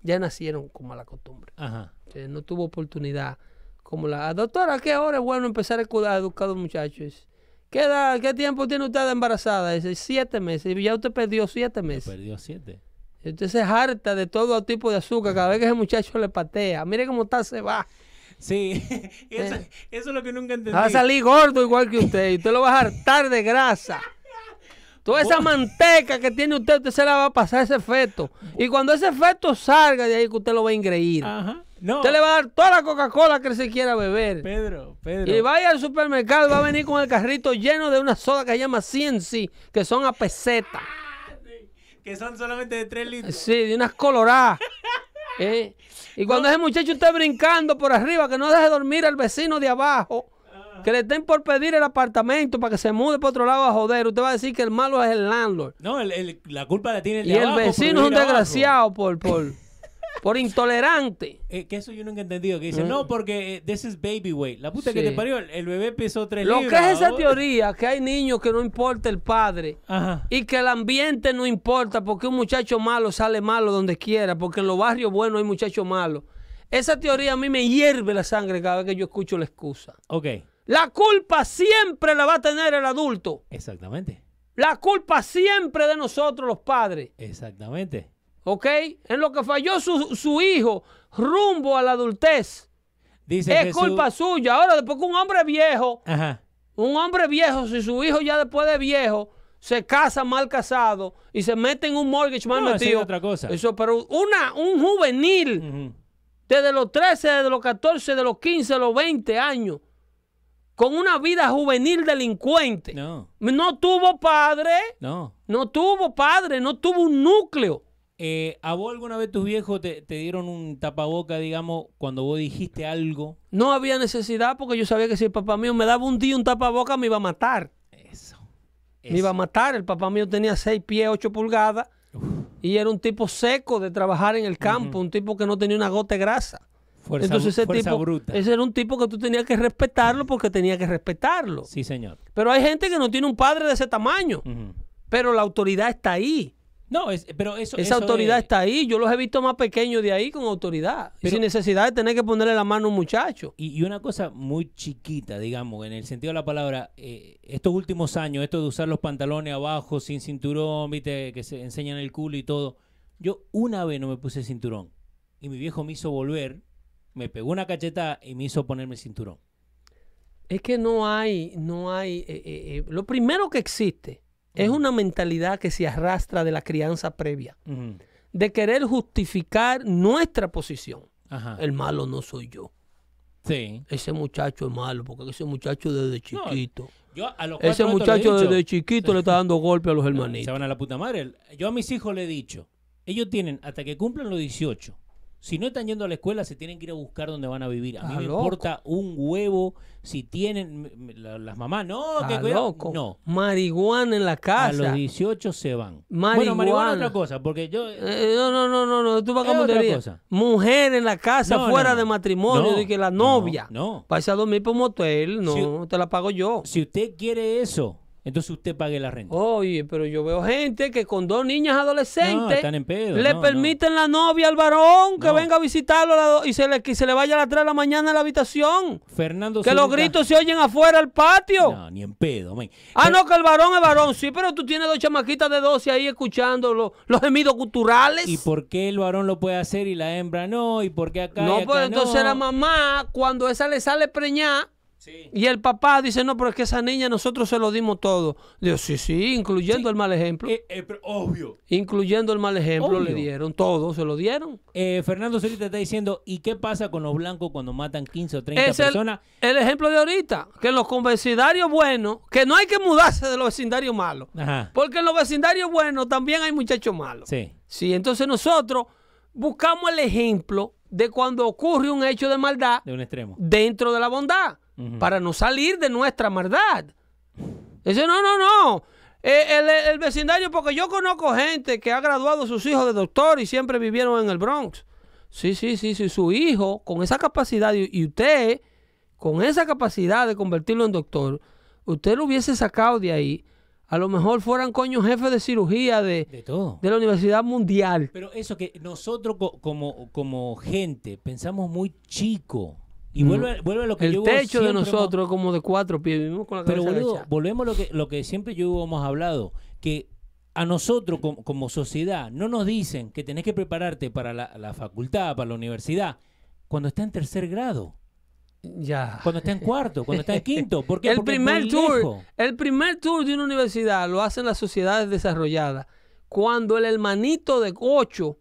Ya nacieron como a la costumbre. Ajá. que no tuvo oportunidad. Como la doctora, ¿a qué hora es bueno empezar a cuidar, a educar a los muchachos? ¿Qué, edad, ¿Qué tiempo tiene usted de embarazada? Dice, siete meses. Y ya usted perdió siete meses. Perdió siete. Usted se harta de todo tipo de azúcar cada vez que ese muchacho le patea. Mire cómo está, se va. Sí, [laughs] eso, Eh. eso es lo que nunca entendí. Va a salir gordo igual que usted. Y usted lo va a hartar de grasa. Toda esa manteca que tiene usted, usted se la va a pasar ese efecto. Y cuando ese efecto salga de ahí, que usted lo va a ingreír. Ajá. No. Usted le va a dar toda la Coca-Cola que se quiera beber. Pedro, Pedro. Y vaya al supermercado y va a venir con el carrito lleno de una soda que se llama CNC, que son a peseta. Que son solamente de tres litros. Sí, de unas coloradas. [laughs] ¿eh? Y cuando ese muchacho esté brincando por arriba, que no deje dormir al vecino de abajo, que le estén por pedir el apartamento para que se mude por otro lado a joder, usted va a decir que el malo es el landlord. No, el- el- la culpa la tiene el de Y el abajo vecino es un desgraciado por, por, por intolerante. Eh, que eso yo nunca he entendido. Que dicen, no, porque eh, this is baby weight. La puta que Mm. Te parió, el, bebé pesó tres Lo libras. que es esa teoría, que hay niños que no importa el padre. Ajá. Y que el ambiente no importa porque un muchacho malo sale malo donde quiera, porque en los barrios buenos hay muchachos malos. Esa teoría a mí me hierve la sangre cada vez que yo escucho la excusa. Ok, La culpa siempre la va a tener el adulto. exactamente. La culpa siempre de nosotros los padres. Exactamente. ¿Ok? En lo que falló su, su hijo rumbo a la adultez. Dice Es Jesús- culpa suya. Ahora, después que un hombre viejo Ajá. Un hombre viejo, si su hijo ya después de viejo se casa mal casado y se mete en un mortgage mal No, eso es metido. otra cosa. Eso, pero una, un juvenil, desde los 13, desde los 14, de los 15, de los 20 años, con una vida juvenil delincuente. No, No tuvo padre, no. no tuvo padre, no tuvo un núcleo. Eh, ¿A vos alguna vez tus viejos te, te dieron un tapaboca, digamos, cuando vos dijiste algo? No había necesidad porque yo sabía que si el papá mío me daba un día un tapaboca me iba a matar. Eso. Me iba a matar. El papá mío tenía 6 pies, 8 pulgadas y era un tipo seco de trabajar en el campo, un tipo que no tenía una gota de grasa. Fuerza, Entonces ese fuerza tipo, bruta. ese era un tipo que tú tenías que respetarlo porque tenía que respetarlo. Sí, señor. Pero hay gente que no tiene un padre de ese tamaño, pero la autoridad está ahí. No, es, pero eso. Esa eso autoridad es- está ahí. Yo los he visto más pequeños de ahí con autoridad. Pero- sin necesidad de tener que ponerle la mano a un muchacho. Y, y una cosa muy chiquita, digamos, en el sentido de la palabra, eh, estos últimos años, esto de usar los pantalones abajo, sin cinturón, viste, que se enseñan el culo y todo. Yo una vez no me puse cinturón. Y mi viejo me hizo volver, me pegó una cachetada y me hizo ponerme el cinturón. Es que no hay, no hay. eh, eh, lo primero que existe es una mentalidad que se arrastra de la crianza previa, de querer justificar nuestra posición. Ajá. El malo no soy yo. Sí. Ese muchacho es malo, porque ese muchacho desde chiquito. Yo a los ese muchacho desde chiquito le está dando golpe a los [laughs] Se hermanitos. van a la puta madre. Yo a mis hijos le he dicho, ellos tienen hasta que cumplan los 18. Si no están yendo a la escuela, se tienen que ir a buscar dónde van a vivir. A mí me loco. importa un huevo si tienen la- las mamás. No, que cuidado. No. Marihuana en la A casa. los 18 se van. Marihuana. Bueno, marihuana es otra cosa, porque yo... Eh, no, no, no, no, no, tú vas cosa. Mujer en la casa, No, fuera no, de no. matrimonio, No, de que la no, novia. no. Vais a dormir por motel, no, Si- te la pago yo. Si usted quiere eso, entonces usted pague la renta. Oye, pero yo veo gente que con dos niñas No, adolescentes están en pedo. le no, permiten la novia al varón que No. venga a visitarlo y se le, que se le vaya a las 3 de la mañana a la habitación. no. Fernando Que los gritos se oyen afuera al patio. No, ni en pedo, man. Ah, Pero- no, que el varón es varón, sí, pero tú tienes dos chamaquitas de 12 ahí escuchando lo- los gemidos culturales. ¿Y por qué el varón lo puede hacer y la hembra no? ¿Y por qué acá y no, acá pues entonces no? la mamá, cuando esa le sale preñada, Sí. y el papá dice, no, pero es que esa niña nosotros se lo dimos todo. Digo, sí, sí, incluyendo Sí. el mal ejemplo. Eh, eh, pero obvio. incluyendo el mal ejemplo, le dieron todo, se lo dieron. Eh, Fernando Zurita está diciendo, ¿y qué pasa con los blancos cuando matan 15 o 30 Es el, personas? el ejemplo de ahorita, que los vecindarios buenos, que no hay que mudarse de los vecindarios malos, Ajá. porque en los vecindarios buenos también hay muchachos malos. Sí. Sí, entonces nosotros buscamos el ejemplo de cuando ocurre un hecho de maldad De un extremo. dentro de la bondad, Para no salir de nuestra maldad. Dice, no, no, no. Eh, el, el vecindario, porque yo conozco gente que ha graduado a sus hijos de doctor y siempre vivieron en el Bronx. Sí, sí, sí, sí, su hijo con esa capacidad y, usted con esa capacidad de convertirlo en doctor, usted lo hubiese sacado de ahí. A lo mejor fueran coño jefes de cirugía de, De todo. de la Universidad Mundial. Pero eso que nosotros co- como, como gente pensamos muy chico. Y Mm. vuelve, vuelve a lo que El yo techo de hemos- nosotros es como de cuatro pies. Vivimos con la Pero boludo, volvemos a lo que, lo que siempre yo hemos hablado, que a nosotros como, como sociedad no nos dicen que tenés que prepararte para la, la facultad, para la universidad, cuando está en tercer grado, Ya. cuando está en cuarto, cuando está en quinto. ¿Por qué? El Porque primer tour, lejos. el primer tour de una universidad lo hacen las sociedades desarrolladas. Cuando el hermanito de ocho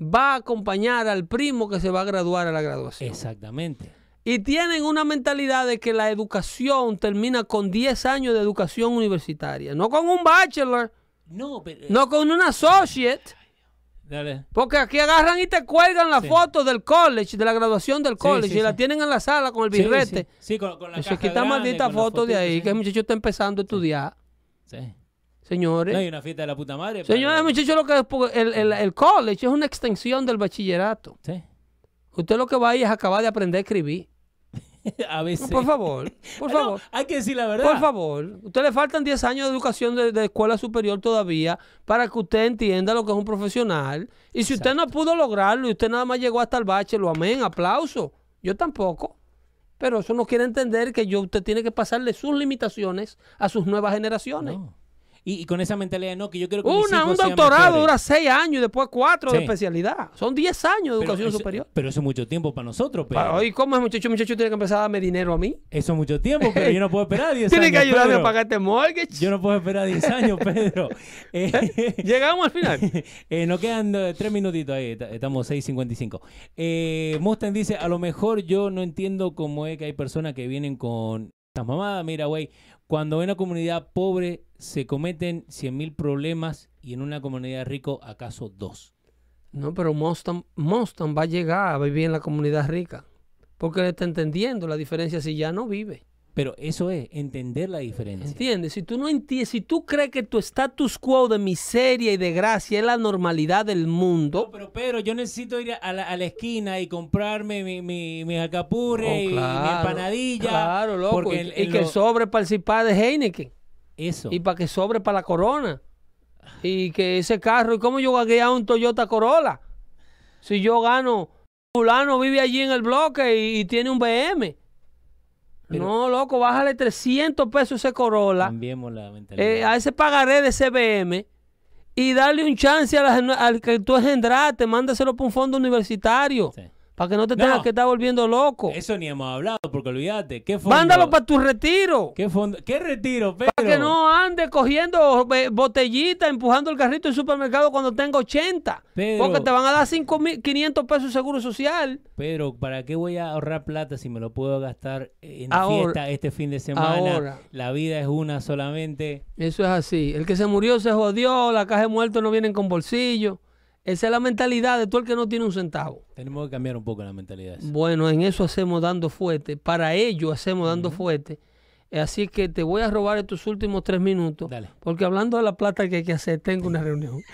va a acompañar al primo que se va a graduar a la graduación. Exactamente. Y tienen una mentalidad de que la educación termina con 10 años de educación universitaria. No con un bachelor, No, pero... no con un associate. Dale. Porque aquí agarran y te cuelgan la Sí. foto del college, de la graduación del college, sí, y la tienen en la sala con el birrete. Sí, con, con la se quita maldita foto de ahí, que el muchacho está empezando a estudiar. Sí. Señores. No hay una fiesta de la puta madre. Señores, muchachos, lo que es el, el- el college es una extensión del bachillerato. Sí. Usted lo que va ahí es acabar de aprender a escribir. [laughs] a veces. Por favor, por [laughs] No, favor. hay que decir la verdad. Por favor, usted le faltan 10 años de educación de, de escuela superior todavía para que usted entienda lo que es un profesional. Y si usted no pudo lograrlo y usted nada más llegó hasta el bachelor, amén, aplauso. Yo tampoco. Pero eso no quiere entender que yo, usted tiene que pasarle sus limitaciones a sus nuevas generaciones. No. Y, y con esa mentalidad, no, que yo quiero que mis Una, hijos un doctorado dura 6 años y después 4 de especialidad. Son 10 años de Pero educación eso- superior. Pero eso es mucho tiempo para nosotros, pero. ¿Y cómo es, muchacho? Muchacho tiene que empezar a darme dinero a mí. Eso es mucho tiempo, pero yo no puedo esperar 10 [laughs] años. Tiene que ayudarme Pedro. a pagar este mortgage. Yo no puedo esperar 10 años, Pedro. Eh, [laughs] Llegamos al final. [laughs] eh, nos quedan eh, tres minutitos ahí, ta- estamos 6.55. Eh, Mustang dice, a lo mejor yo no entiendo cómo es que hay personas que vienen con Las mamadas, mira, güey, cuando en una comunidad pobre se cometen 100.000 problemas y en una comunidad rico, ¿acaso dos? No, pero Mustang, Mustang va a llegar a vivir en la comunidad rica. Porque él está entendiendo la diferencia si ya no vive. Pero eso es entender la diferencia. ¿Entiendes? Si tú no entiendes, si tú crees que tu status quo de miseria y de gracia es la normalidad del mundo. No, pero Pedro, yo necesito ir a la, a la esquina y comprarme mi, mi, mi alcapurre Oh, y mi empanadilla. Claro, loco. porque y que lo- sobre para el cipá de Heineken. Eso. Y para que sobre para la corona. Y que ese carro, ¿y cómo yo voy a un Toyota Corolla? Si yo gano, fulano vive allí en el bloque y, y tiene un BM. Pero- no, loco, bájale 300 pesos ese Corolla. Cambiemos la mentalidad. eh, a ese pagaré de ese BM y darle un chance a la- al que tú engendraste, mándaselo para un fondo universitario. Sí. Para que no te No. tengas que estar volviendo loco. Eso ni hemos hablado, porque olvídate. ¿Qué fondo? Mándalo para tu retiro. ¿Qué fondo? ¿Qué retiro, Pedro? Para que no ande cogiendo eh, botellita, empujando el carrito del supermercado cuando tenga 80. Pedro. Porque te van a dar 5.500 pesos de seguro social. Pedro, ¿para qué voy a ahorrar plata si me lo puedo gastar en Ahora. fiesta este fin de semana? Ahora. La vida es una solamente. Eso es así. El que se murió se jodió, la caja de muertos no vienen con bolsillo. Esa es la mentalidad de todo el que no tiene un centavo. Tenemos que cambiar un poco la mentalidad. Bueno, en eso hacemos dando fuerte. Para ello hacemos dando fuerte. Así que te voy a robar estos últimos tres minutos. Dale. Porque hablando de la plata que hay que hacer, tengo una reunión. [laughs]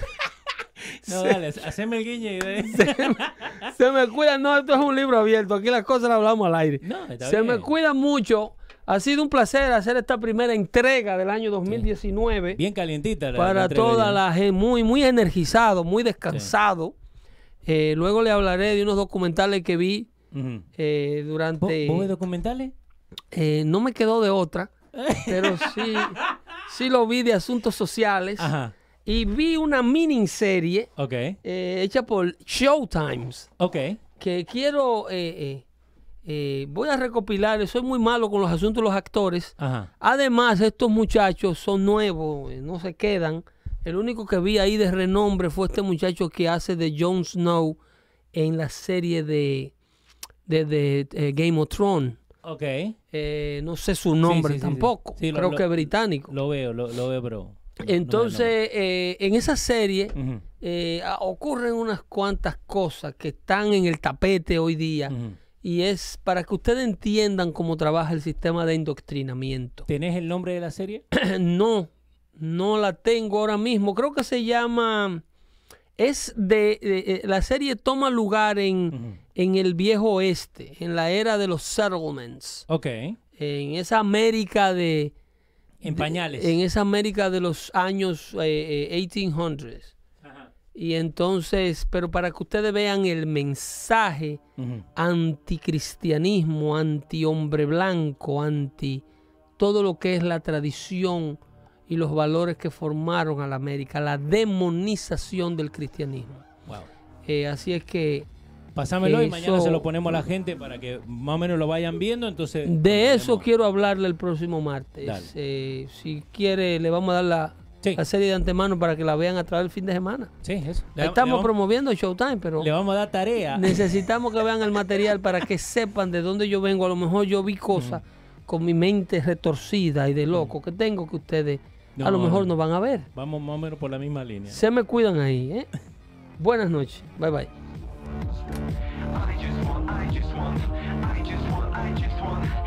No, dale, [laughs] haceme el guiño y de... [laughs] Se me cuida, no, esto es un libro abierto. Aquí las cosas las hablamos al aire. No, está Se me cuida mucho. Ha sido un placer hacer esta primera entrega del año 2019 Bien calientita la para la toda la gente, muy, muy energizado, muy descansado. Eh, luego le hablaré de unos documentales que vi Ujú. eh, ¿Vos, durante... vos ves documentales? eh, no me quedó de otra, [laughs] pero sí, sí lo vi de asuntos sociales. Ajá. Y vi una miniserie Ok. eh, hecha por Showtimes. Ok. que quiero, eh, voy a recopilar, soy muy malo con los asuntos de los actores. Ajá. Además, estos muchachos son nuevos, eh, no se quedan. El único que vi ahí de renombre fue este muchacho que hace de Jon Snow en la serie de, de, de, eh, Game of Thrones. Ok. Eh, no sé su nombre sí, sí, sí. tampoco, Sí, creo lo- que es británico. Lo veo, lo, lo veo, pero... no Entonces, eh, en esa serie ocurren unas cuantas cosas que están en el tapete hoy día. Y es para que ustedes entiendan cómo trabaja el sistema de indoctrinamiento. ¿Tenés el nombre de la serie? [clears throat] no, no la tengo ahora mismo. Creo que se llama... Es de... de- eh, la serie toma lugar en, en el viejo oeste, en la era de los settlements. Ok. En esa América de... En de- pañales. en esa América de los años eh, eh, 1800s. Y entonces, pero para que ustedes vean el mensaje anticristianismo, anti hombre blanco, anti todo lo que es la tradición y los valores que formaron a la América, la demonización del cristianismo. Wow. Eh, así es que Pásamelo y mañana se lo ponemos a la gente para que más o menos lo vayan viendo. Entonces, de eso quiero hablarle el próximo martes. Eh, si quiere, le vamos a dar la, Sí. la serie de antemano para que la vean a través del fin de semana. Sí, eso. Le, Estamos le vamos, promoviendo Showtime, pero le vamos a dar tarea. necesitamos que vean el material para que [laughs] sepan de dónde yo vengo. A lo mejor yo vi cosas con mi mente retorcida y de loco que tengo que ustedes a lo mejor no. no van a ver. Vamos más o menos por la misma línea. Se me cuidan ahí. ¿eh? Buenas noches. Bye bye. I just want, I just want, I just want, I just want